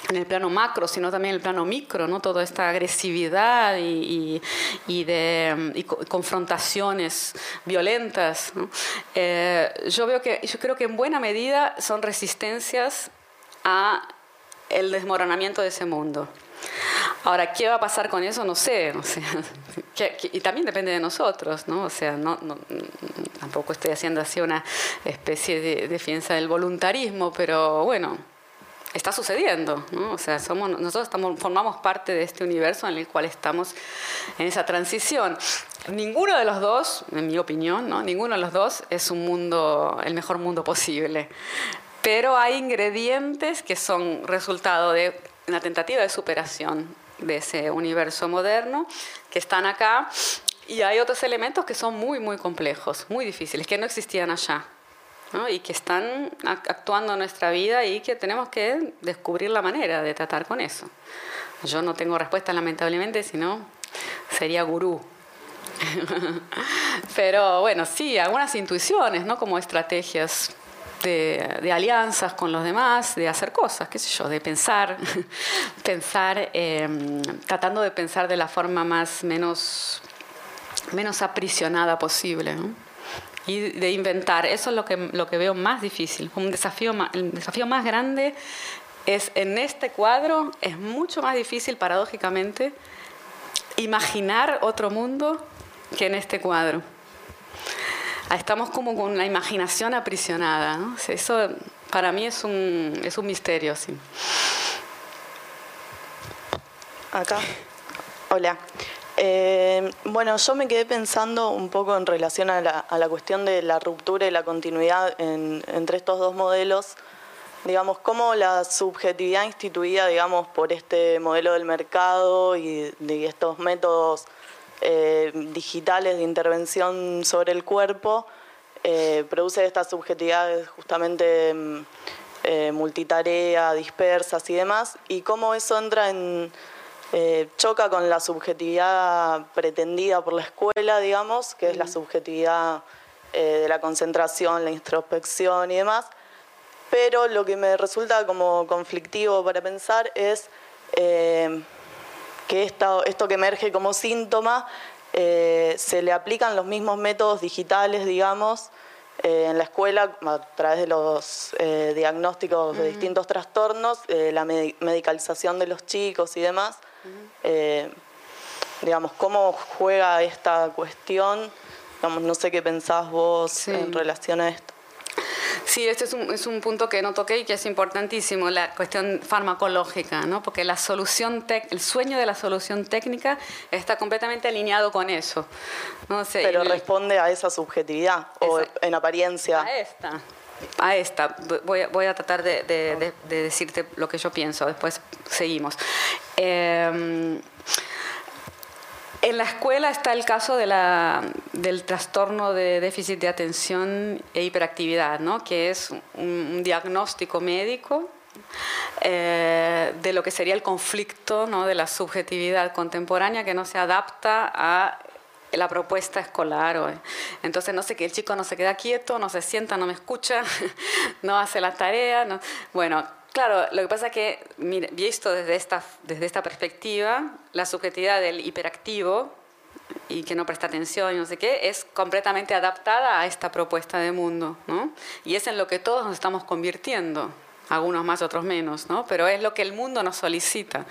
en el plano macro, sino también en el plano micro, ¿no? Toda esta agresividad y, de confrontaciones violentas. Eh, yo veo que, yo creo que en buena medida son resistencias a el desmoronamiento de ese mundo. Ahora, ¿qué va a pasar con eso? No sé. y también depende de nosotros, ¿no? O sea, no, tampoco estoy haciendo así una especie de defensa del voluntarismo, pero bueno, está sucediendo, ¿no? O sea, somos, nosotros estamos, formamos parte de este universo en el cual estamos en esa transición. Ninguno de los dos, en mi opinión, ¿no? Ninguno de los dos es un mundo, el mejor mundo posible. Pero hay ingredientes que son resultado de una tentativa de superación de ese universo moderno que están acá y hay otros elementos que son muy, muy complejos, muy difíciles, que no existían allá y que están actuando en nuestra vida y que tenemos que descubrir la manera de tratar con eso. Yo no tengo respuesta lamentablemente, sino sería gurú. Pero bueno, sí, algunas intuiciones, ¿no? Como estrategias de, alianzas con los demás, de hacer cosas, qué sé yo, de pensar, pensar, em, tratando de pensar de la forma más menos, menos aprisionada posible. ¿no? Y de inventar. Eso es lo que, lo que veo más difícil. Un desafío el desafío más grande es en este cuadro, es mucho más difícil, paradójicamente, imaginar otro mundo que en este cuadro. Estamos como con la imaginación aprisionada. Eso para mí es un, es un misterio. Sí. Acá. Hola. Eh, bueno, yo me quedé pensando un poco en relación a la, cuestión de la ruptura y la continuidad entre estos dos modelos, digamos, cómo la subjetividad instituida, digamos, por este modelo del mercado y estos métodos eh, digitales de intervención sobre el cuerpo, eh, produce estas subjetividades justamente mm, multitarea, dispersas y demás, y cómo eso entra en eh, choca con la subjetividad pretendida por la escuela, digamos, que es la subjetividad eh, de la concentración, la introspección y demás. Pero lo que me resulta como conflictivo para pensar es eh, que esto, esto que emerge como síntoma se le aplican los mismos métodos digitales, digamos, en la escuela a través de los diagnósticos de distintos trastornos, la medicalización de los chicos y demás. Eh, digamos, cómo juega esta cuestión. Digamos, no sé qué pensás vos en relación a esto. Sí, este es un, es un, punto que no toqué y que es importantísimo, la cuestión farmacológica, ¿no? porque la solución el sueño de la solución técnica está completamente alineado con eso. ¿no? Pero responde a esa subjetividad o en apariencia. A esta. A esta. Voy, a tratar de, de, de decirte lo que yo pienso, después seguimos. Em, en la escuela está el caso de la, del trastorno de déficit de atención e hiperactividad, ¿no? que es un, diagnóstico médico eh, de lo que sería el conflicto ¿no? de la subjetividad contemporánea que no se adapta a la propuesta escolar. Entonces, no sé, que el chico no se queda quieto, no se sienta, no me escucha, no hace la tarea. No. Bueno, Claro, lo que pasa es que, visto desde esta, desde esta perspectiva, la subjetividad del hiperactivo y que no presta atención y no sé qué, es completamente adaptada a esta propuesta de mundo, ¿no? Y es en lo que todos nos estamos convirtiendo, algunos más, otros menos, ¿no? Pero es lo que el mundo nos solicita.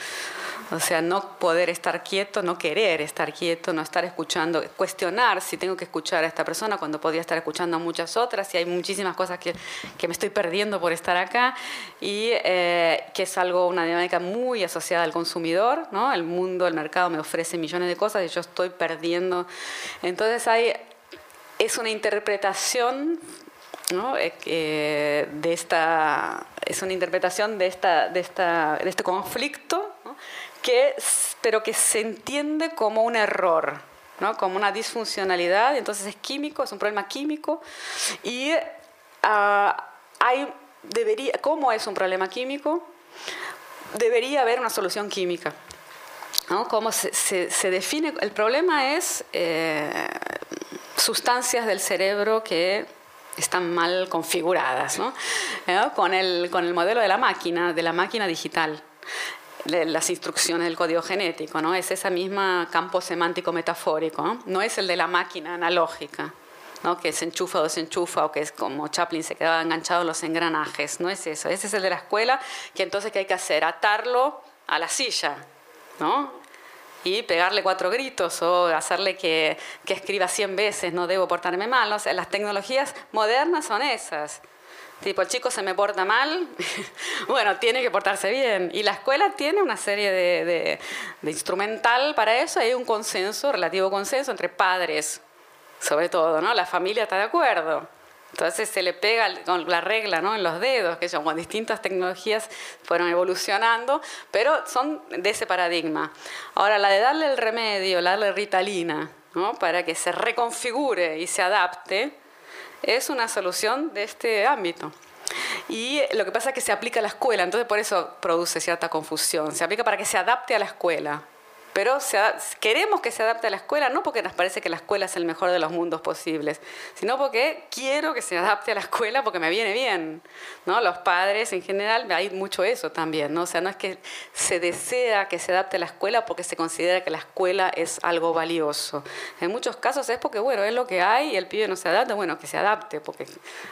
O sea, no poder estar quieto, no querer estar quieto, no estar escuchando, cuestionar si tengo que escuchar a esta persona cuando podría estar escuchando a muchas otras, y hay muchísimas cosas que, que me estoy perdiendo por estar acá, y eh, que es algo, una dinámica muy asociada al consumidor, ¿no? El mundo, el mercado me ofrece millones de cosas y yo estoy perdiendo. Entonces hay, es una interpretación ¿no? Eh, de esta, es una interpretación de, esta, de, esta, de este conflicto pero que se entiende como un error, ¿no? como una disfuncionalidad, entonces es químico, es un problema químico, y uh, hay, debería, ¿cómo es un problema químico? debería haber una solución química. ¿no? ¿Cómo se, se, define? El problema es eh, sustancias del cerebro que están mal configuradas, ¿no? Con, el, con el modelo de la máquina, de la máquina digital las instrucciones del código genético, ¿no? Es ese mismo campo semántico metafórico, ¿no? no es el de la máquina analógica. ¿no? que se enchufa o desenchufa o que es como Chaplin se quedaba enganchado en los engranajes, no es eso, ese es el de la escuela que entonces ¿qué hay que hacer? Atarlo a la silla, ¿no? Y pegarle cuatro gritos o hacerle que, que escriba 100 veces, no debo portarme mal. ¿no? las tecnologías modernas son esas. Tipo, el chico se me porta mal, bueno, tiene que portarse bien. Y la escuela tiene una serie de, de, instrumental para eso. Hay un consenso, relativo consenso entre padres, sobre todo, ¿no? La familia está de acuerdo. Entonces se le pega con la regla ¿no? en los dedos, que son con distintas tecnologías fueron evolucionando, pero son de ese paradigma. Ahora, la de darle el remedio, darle ritalina, ¿no? para que se reconfigure y se adapte, es una solución de este ámbito. Y lo que pasa es que se aplica a la escuela, entonces por eso produce cierta confusión. Se aplica para que se adapte a la escuela pero queremos que se adapte a la escuela, no porque nos parece que la escuela es el mejor de los mundos posibles, sino porque quiero que se adapte a la escuela porque me viene bien. ¿no? Los padres en general, hay mucho eso también, ¿no? o sea, no es que se desea que se adapte a la escuela porque se considera que la escuela es algo valioso. En muchos casos es porque, bueno, es lo que hay y el pibe no se adapta, bueno, que se adapte, porque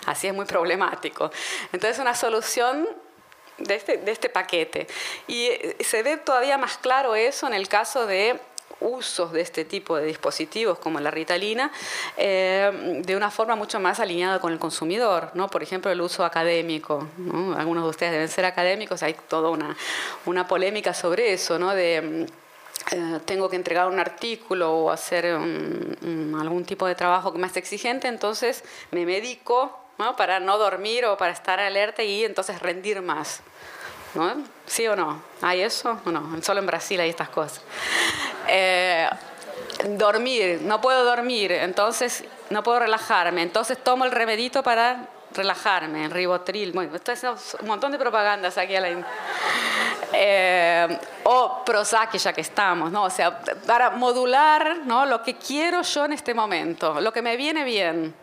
así es muy problemático. Entonces, una solución de este, de este paquete. Y eh, se ve todavía más claro eso en el caso de usos de este tipo de dispositivos como la ritalina eh, de una forma mucho más alineada con el consumidor, ¿no? Por ejemplo, el uso académico, Algunos de ustedes deben ser académicos, hay toda una, una polémica sobre eso, ¿no? De, eh, tengo que entregar un artículo o hacer algún tipo de trabajo más exigente, entonces me medico ¿no? para no dormir o para estar alerta y entonces rendir más. ¿no? ¿Sí o no? ¿Hay eso o no? Solo en Brasil hay estas cosas. Eh, dormir, no puedo dormir, entonces no puedo relajarme, entonces tomo el remedito para relajarme, el ribotril. Bueno, estoy haciendo un montón de propagandas aquí a la... Eh, o Prozac, ya que estamos, ¿no? O sea, para modular ¿no? lo que quiero yo en este momento, lo que me viene bien.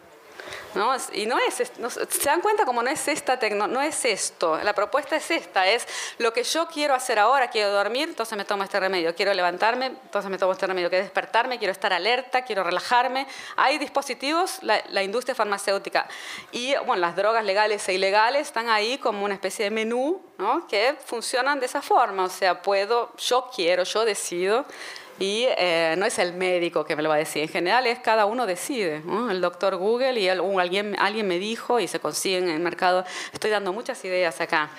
¿No? Y no es, se dan cuenta como no es esta no es esto, la propuesta es esta, es lo que yo quiero hacer ahora, quiero dormir, entonces me tomo este remedio, quiero levantarme, entonces me tomo este remedio, quiero despertarme, quiero estar alerta, quiero relajarme. Hay dispositivos, la, industria farmacéutica y bueno, las drogas legales e ilegales están ahí como una especie de menú que funcionan de esa forma, o sea, puedo, yo quiero, yo decido y eh, no es el médico que me lo va a decir, en general es cada uno decide, el doctor Google y alguien, me dijo y se consigue en el mercado. Estoy dando muchas ideas acá.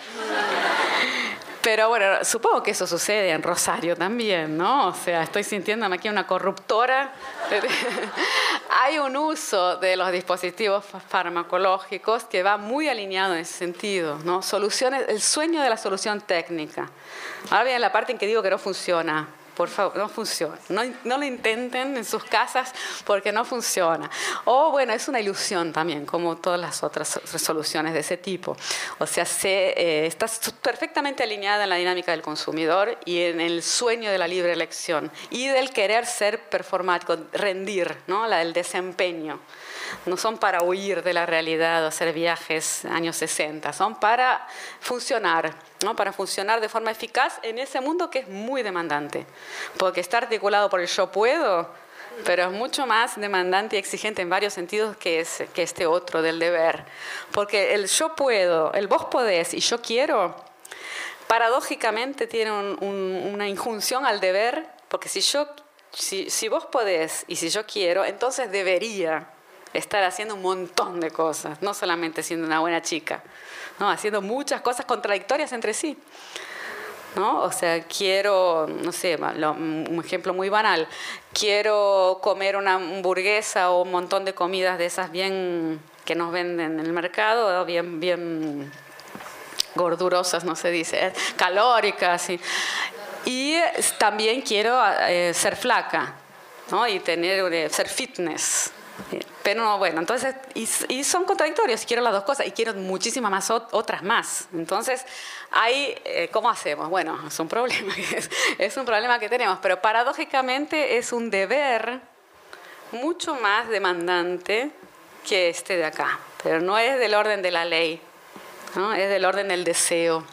Pero bueno, supongo que eso sucede en Rosario también, ¿no? O sea, estoy sintiéndome aquí una corruptora. Hay un uso de los dispositivos farmacológicos que va muy alineado en ese sentido, ¿no? Soluciones, el sueño de la solución técnica. Ahora bien, la parte en que digo que no funciona. Por favor, no funciona. No, lo intenten en sus casas porque no funciona. O bueno, es una ilusión también, como todas las otras soluciones de ese tipo. O sea, se, eh, está perfectamente alineada en la dinámica del consumidor y en el sueño de la libre elección y del querer ser performático, rendir, ¿no? la del desempeño no son para huir de la realidad o hacer viajes años 60, son para funcionar, ¿no? para funcionar de forma eficaz en ese mundo que es muy demandante, porque está articulado por el yo puedo, pero es mucho más demandante y exigente en varios sentidos que, es, que este otro del deber, porque el yo puedo, el vos podés y yo quiero, paradójicamente tiene una injunción al deber, porque si yo si, si, vos podés y si yo quiero, entonces debería estar haciendo un montón de cosas, no solamente siendo una buena chica, ¿no? haciendo muchas cosas contradictorias entre sí. ¿no? O sea, quiero, no sé, un ejemplo muy banal, quiero comer una hamburguesa o un montón de comidas de esas bien que nos venden en el mercado, bien, bien gordurosas, no se dice, eh, calóricas. Y, y también quiero eh, ser flaca, ¿no? Y tener, eh, ser fitness. Pero bueno, entonces, y, son contradictorios, quiero las dos cosas y quiero muchísimas más otras más. Entonces, ahí, eh, ¿cómo hacemos? Bueno, es un problema, es un problema que tenemos, pero paradójicamente es un deber mucho más demandante que este de acá, pero no es del orden de la ley, ¿no? es del orden del deseo.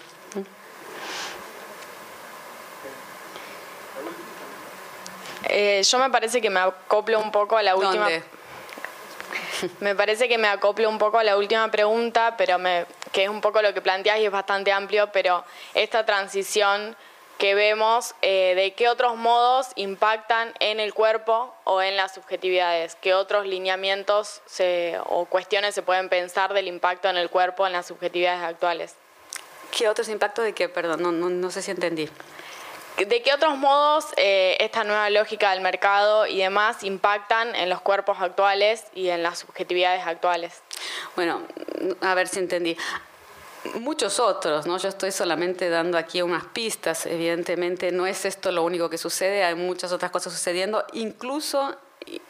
Eh, yo me parece que me acoplo un poco a la última. Me parece que me acoplo un poco a la última pregunta, pero me, que es un poco lo que planteas y es bastante amplio, pero esta transición que vemos eh, de qué otros modos impactan en el cuerpo o en las subjetividades, qué otros lineamientos o cuestiones se pueden pensar del impacto en el cuerpo en las subjetividades actuales. ¿Qué otros impactos de qué? Perdón, no, no, no sé si entendí. ¿De qué otros modos eh, esta nueva lógica del mercado y demás impactan en los cuerpos actuales y en las subjetividades actuales? Bueno, a ver si entendí. Muchos otros, ¿no? Yo estoy solamente dando aquí unas pistas, evidentemente no es esto lo único que sucede, hay muchas otras cosas sucediendo, incluso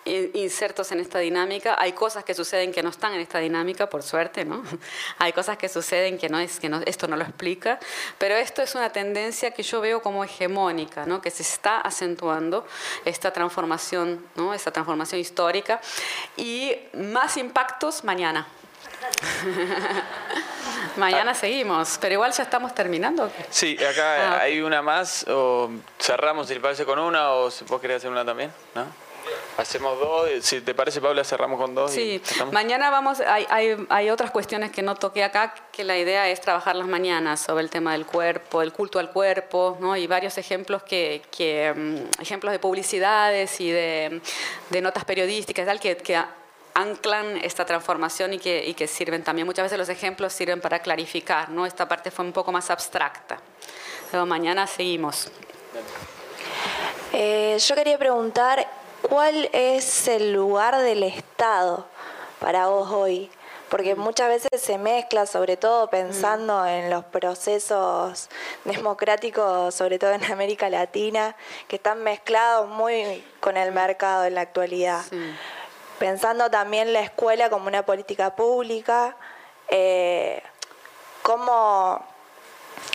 insertos en esta dinámica. Hay cosas que suceden que no están en esta dinámica, por suerte, ¿no? Hay cosas que suceden que no es que no, esto no lo explica, pero esto es una tendencia que yo veo como hegemónica, ¿no? Que se está acentuando esta transformación, ¿no? Esta transformación histórica y más impactos mañana. Mañana seguimos, pero igual ya estamos terminando. Sí, acá ah, hay una más, o cerramos si le parece con una, o vos querés hacer una también, ¿no? Hacemos dos, si te parece Paula cerramos con dos. Sí, mañana vamos, hay, hay, hay, otras cuestiones que no toqué acá, que la idea es trabajar las mañanas sobre el tema del cuerpo, el culto al cuerpo, ¿no? y varios ejemplos que, que mm, ejemplos de publicidades y de, de notas periodísticas tal, que, que anclan esta transformación y que, y que sirven también, muchas veces los ejemplos sirven para clarificar, ¿no? esta parte fue un poco más abstracta. Pero mañana seguimos. Eh, yo quería preguntar ¿Cuál es el lugar del Estado para vos hoy? Porque muchas veces se mezcla, sobre todo pensando mm. en los procesos democráticos, sobre todo en América Latina, que están mezclados muy con el mercado en la actualidad. Pensando también la escuela como una política pública, eh, cómo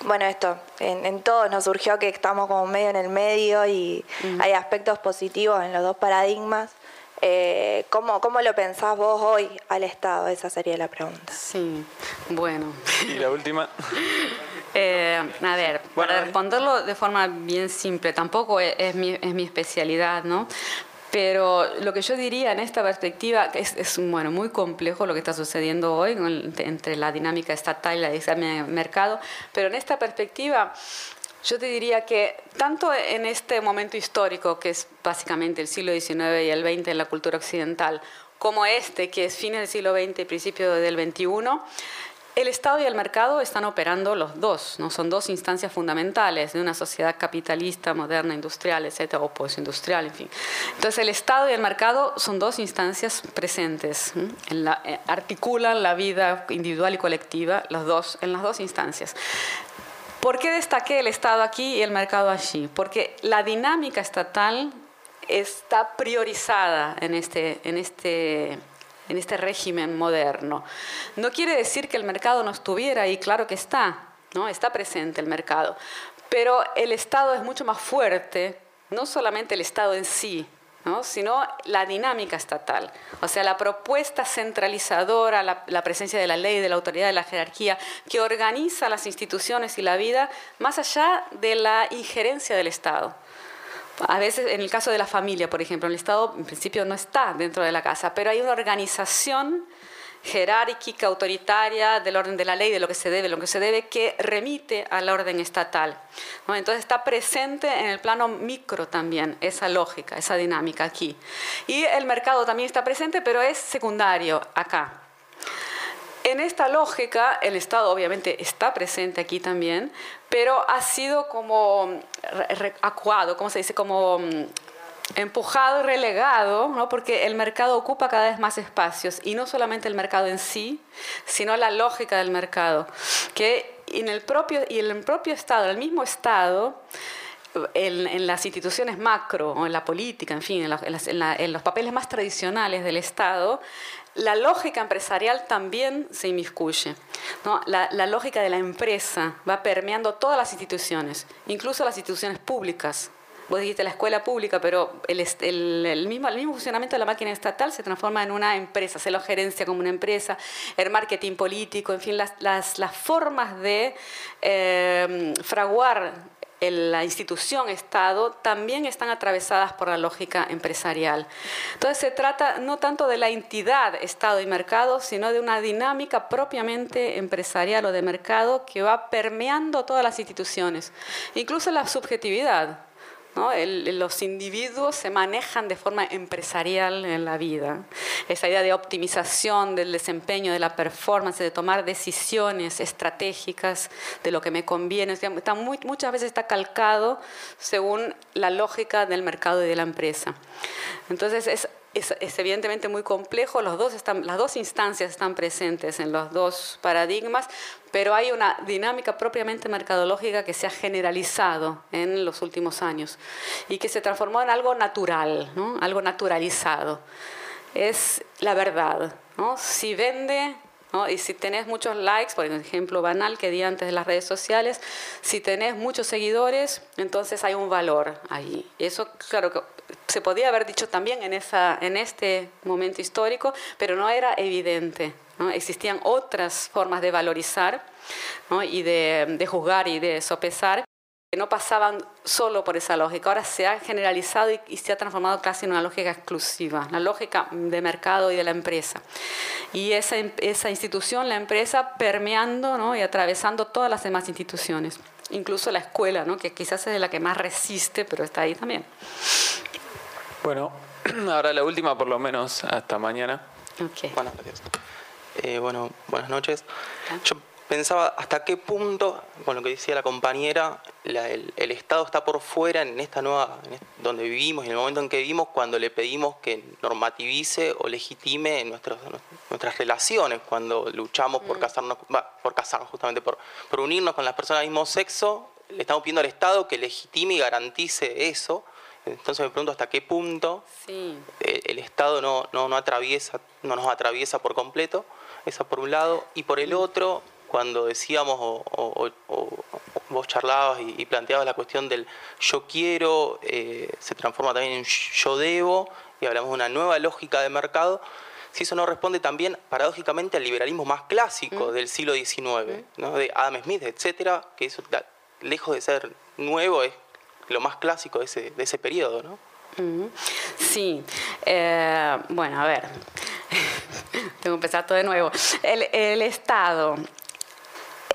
bueno, esto, en, en, todos nos surgió que estamos como medio en el medio y hay aspectos positivos en los dos paradigmas. Eh, ¿cómo, ¿Cómo lo pensás vos hoy al Estado? Esa sería la pregunta. Sí, bueno. ¿Y la última? Eh, a ver, para responderlo de forma bien simple, tampoco es, mi, es mi especialidad, ¿no? Pero lo que yo diría en esta perspectiva es, es bueno, muy complejo lo que está sucediendo hoy entre la dinámica estatal y la de mercado, pero en esta perspectiva yo te diría que tanto en este momento histórico, que es básicamente el siglo XIX y el XX en la cultura occidental, como este, que es fines del siglo XX y principio del XXI, el Estado y el mercado están operando los dos, ¿no? son dos instancias fundamentales de una sociedad capitalista, moderna, industrial, etcétera, o postindustrial, en fin. Entonces, el Estado y el mercado son dos instancias presentes, eh, articulan la vida individual y colectiva, los dos, en las dos instancias. ¿Por qué destaqué el Estado aquí y el mercado allí? Porque la dinámica estatal está priorizada en este, en este en este régimen moderno. No quiere decir que el mercado no estuviera ahí, claro que está, ¿no? está presente el mercado, pero el Estado es mucho más fuerte, no solamente el Estado en sí, ¿no? sino la dinámica estatal. O sea, la propuesta centralizadora, la, la, presencia de la ley, de la autoridad, de la jerarquía, que organiza las instituciones y la vida más allá de la injerencia del Estado. A veces, en el caso de la familia, por ejemplo, el Estado en principio no está dentro de la casa, pero hay una organización jerárquica, autoritaria, del orden de la ley, de lo que se debe, lo que se debe, que remite al orden estatal. Entonces está presente en el plano micro también esa lógica, esa dinámica aquí. Y el mercado también está presente, pero es secundario acá. En esta lógica, el Estado obviamente está presente aquí también, pero ha sido como acuado, ¿cómo se dice? Como mm, empujado relegado, ¿no? porque el mercado ocupa cada vez más espacios, y no solamente el mercado en sí, sino la lógica del mercado, que en el propio, y en el propio Estado, en el mismo Estado, en, las instituciones macro o en la política, en fin, en, los papeles más tradicionales del Estado, la lógica empresarial también se inmiscuye. La, lógica de la empresa va permeando todas las instituciones, incluso las instituciones públicas. Vos dijiste la escuela pública, pero el, el, mismo, el mismo funcionamiento de la máquina estatal se transforma en una empresa, se lo gerencia como una empresa, el marketing político, en fin, las, las, las formas de eh, fraguar la institución Estado también están atravesadas por la lógica empresarial. Entonces se trata no tanto de la entidad Estado y mercado, sino de una dinámica propiamente empresarial o de mercado que va permeando todas las instituciones, incluso la subjetividad los individuos se manejan de forma empresarial en la vida. Esa idea de optimización del desempeño, de la performance, de tomar decisiones estratégicas de lo que me conviene, muchas veces está calcado según la lógica del mercado y de la empresa. Entonces es es, evidentemente muy complejo, los dos están, las dos instancias están presentes en los dos paradigmas, pero hay una dinámica propiamente mercadológica que se ha generalizado en los últimos años y que se transformó en algo natural, ¿no? algo naturalizado. Es la verdad. ¿no? Si vende, y si tenés muchos likes, por ejemplo, banal que di antes de las redes sociales, si tenés muchos seguidores, entonces hay un valor ahí. Eso, claro se podía haber dicho también en, este momento histórico, pero no era evidente. ¿no? Existían otras formas de valorizar y de, de juzgar y de sopesar que no pasaban solo por esa lógica. Ahora se ha generalizado y, se ha transformado casi en una lógica exclusiva, la lógica de mercado y de la empresa. Y esa, esa institución, la empresa, permeando y atravesando todas las demás instituciones, incluso la escuela, ¿no? que quizás es la que más resiste, pero está ahí también. Bueno, ahora la última, por lo menos hasta mañana. Okay. Bueno, eh, bueno, buenas noches. Yo pensaba hasta qué punto, con lo que decía la compañera, el, Estado está por fuera en esta nueva, donde vivimos, en el momento en que vivimos, cuando le pedimos que normativice o legitime nuestros, nuestras relaciones, cuando luchamos por mm. casarnos, por casarnos justamente, por, por unirnos con las personas del mismo sexo, le estamos pidiendo al Estado que legitime y garantice eso. Entonces me pregunto hasta qué punto el, Estado no, no, atraviesa, no nos atraviesa por completo, esa por un lado, y por el mm. otro, cuando decíamos o, vos charlabas y, planteabas la cuestión del yo quiero, eh, se transforma también en yo debo, y hablamos de una nueva lógica de mercado, si eso no responde también paradójicamente al liberalismo más clásico mm. del siglo XIX, mm. ¿no? de Adam Smith, etcétera, que eso lejos de ser nuevo es lo más clásico de ese, de ese periodo, ¿no? Mm. Sí, eh, bueno, a ver, tengo que empezar todo de nuevo. El, el Estado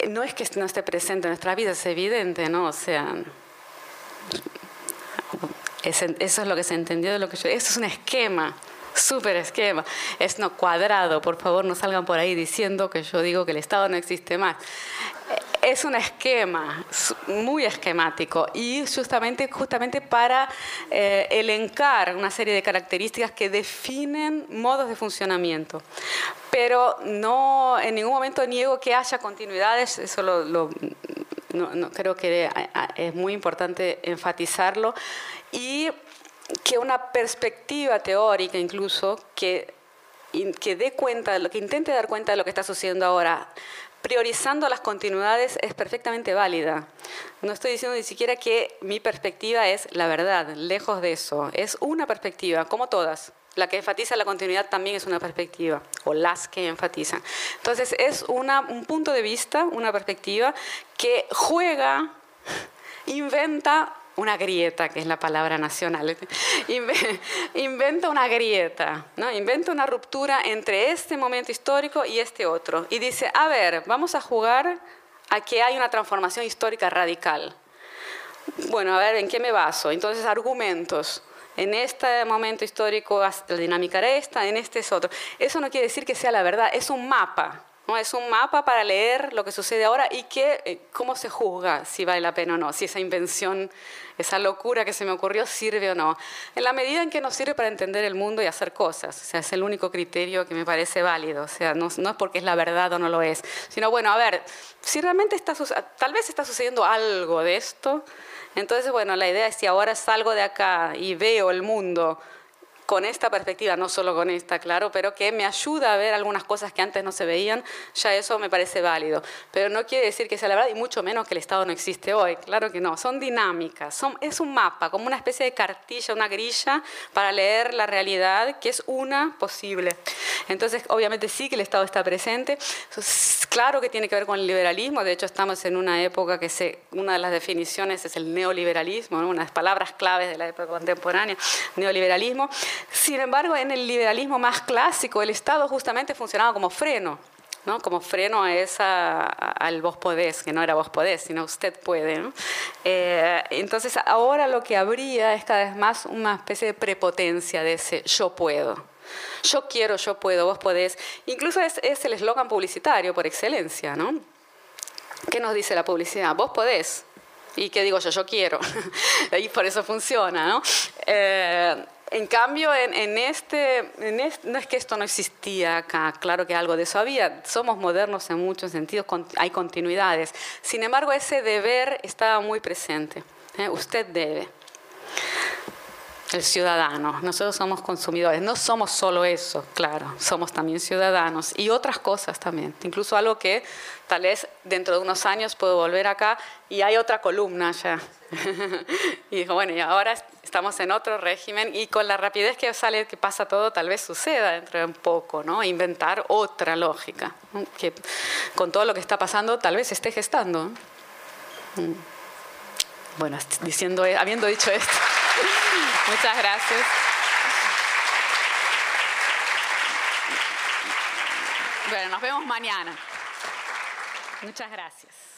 no es que no esté presente en nuestra vida, es evidente, ¿no? O sea, eso es lo que se entendió de lo que yo... Eso es un esquema, súper esquema. Es no cuadrado, por favor no salgan por ahí diciendo que yo digo que el Estado no existe más es un esquema muy esquemático y justamente, justamente para eh, elencar una serie de características que definen modos de funcionamiento. Pero no en ningún momento niego que haya continuidades, eso lo, no, creo que es muy importante enfatizarlo, y que una perspectiva teórica incluso que, que dé cuenta, que intente dar cuenta de lo que está sucediendo ahora, priorizando las continuidades es perfectamente válida. No estoy diciendo ni siquiera que mi perspectiva es la verdad, lejos de eso. Es una perspectiva, como todas. La que enfatiza la continuidad también es una perspectiva, o las que enfatizan. Entonces es una, un punto de vista, una perspectiva que juega, inventa una grieta, que es la palabra nacional. Inventa una grieta, ¿no? inventa una ruptura entre este momento histórico y este otro. Y dice, a ver, vamos a jugar a que hay una transformación histórica radical. Bueno, a ver, ¿en qué me baso? Entonces, argumentos. En este momento histórico la dinámica era esta, en este es otro. Eso no quiere decir que sea la verdad, es un mapa ¿no? Es un mapa para leer lo que sucede ahora y que, eh, cómo se juzga si vale la pena o no, si esa invención, esa locura que se me ocurrió sirve o no. En la medida en que nos sirve para entender el mundo y hacer cosas. O sea, es el único criterio que me parece válido. O sea, no, es porque es la verdad o no lo es, sino, bueno, a ver, si realmente está, tal vez está sucediendo algo de esto, entonces, bueno, la idea es si ahora salgo de acá y veo el mundo con esta perspectiva, no solo con esta, claro, pero que me ayuda a ver algunas cosas que antes no se veían, ya eso me parece válido. Pero no quiere decir que sea la verdad, y mucho menos que el Estado no existe hoy, claro que no, son dinámicas, es un mapa, como una especie de cartilla, una grilla para leer la realidad, que es una posible. Entonces, obviamente sí que el Estado está presente, claro que tiene que ver con el liberalismo, de hecho estamos en una época que una de las definiciones es el neoliberalismo, una de las palabras claves de la época contemporánea, neoliberalismo. Sin embargo, en el liberalismo más clásico, el Estado justamente funcionaba como freno. ¿no? como freno a esa, al vos podés, que no era vos podés, sino usted puede. Eh, entonces ahora lo que habría es cada vez más una especie de prepotencia de ese yo puedo. Yo quiero, yo puedo, vos podés. Incluso es, es el eslogan publicitario por excelencia. ¿no? ¿Qué nos dice la publicidad? Vos podés. ¿Y qué digo yo? Yo quiero. y por eso funciona. ¿no? Eh, en cambio, en, este, no es que esto no existía acá, claro que algo de eso había, somos modernos en muchos sentidos, hay continuidades. Sin embargo, ese deber estaba muy presente. ¿eh? Usted debe. El ciudadano, nosotros somos consumidores, no somos solo eso, claro, somos también ciudadanos y otras cosas también, incluso algo que tal vez dentro de unos años puedo volver acá y hay otra columna ya. y dijo, bueno, y ahora estamos en otro régimen y con la rapidez que sale, que pasa todo, tal vez suceda dentro de un poco, ¿no? Inventar otra lógica, que con todo lo que está pasando tal vez esté gestando. Mm. Bueno, diciendo, habiendo dicho esto, muchas gracias. Bueno, nos vemos mañana. Muchas gracias.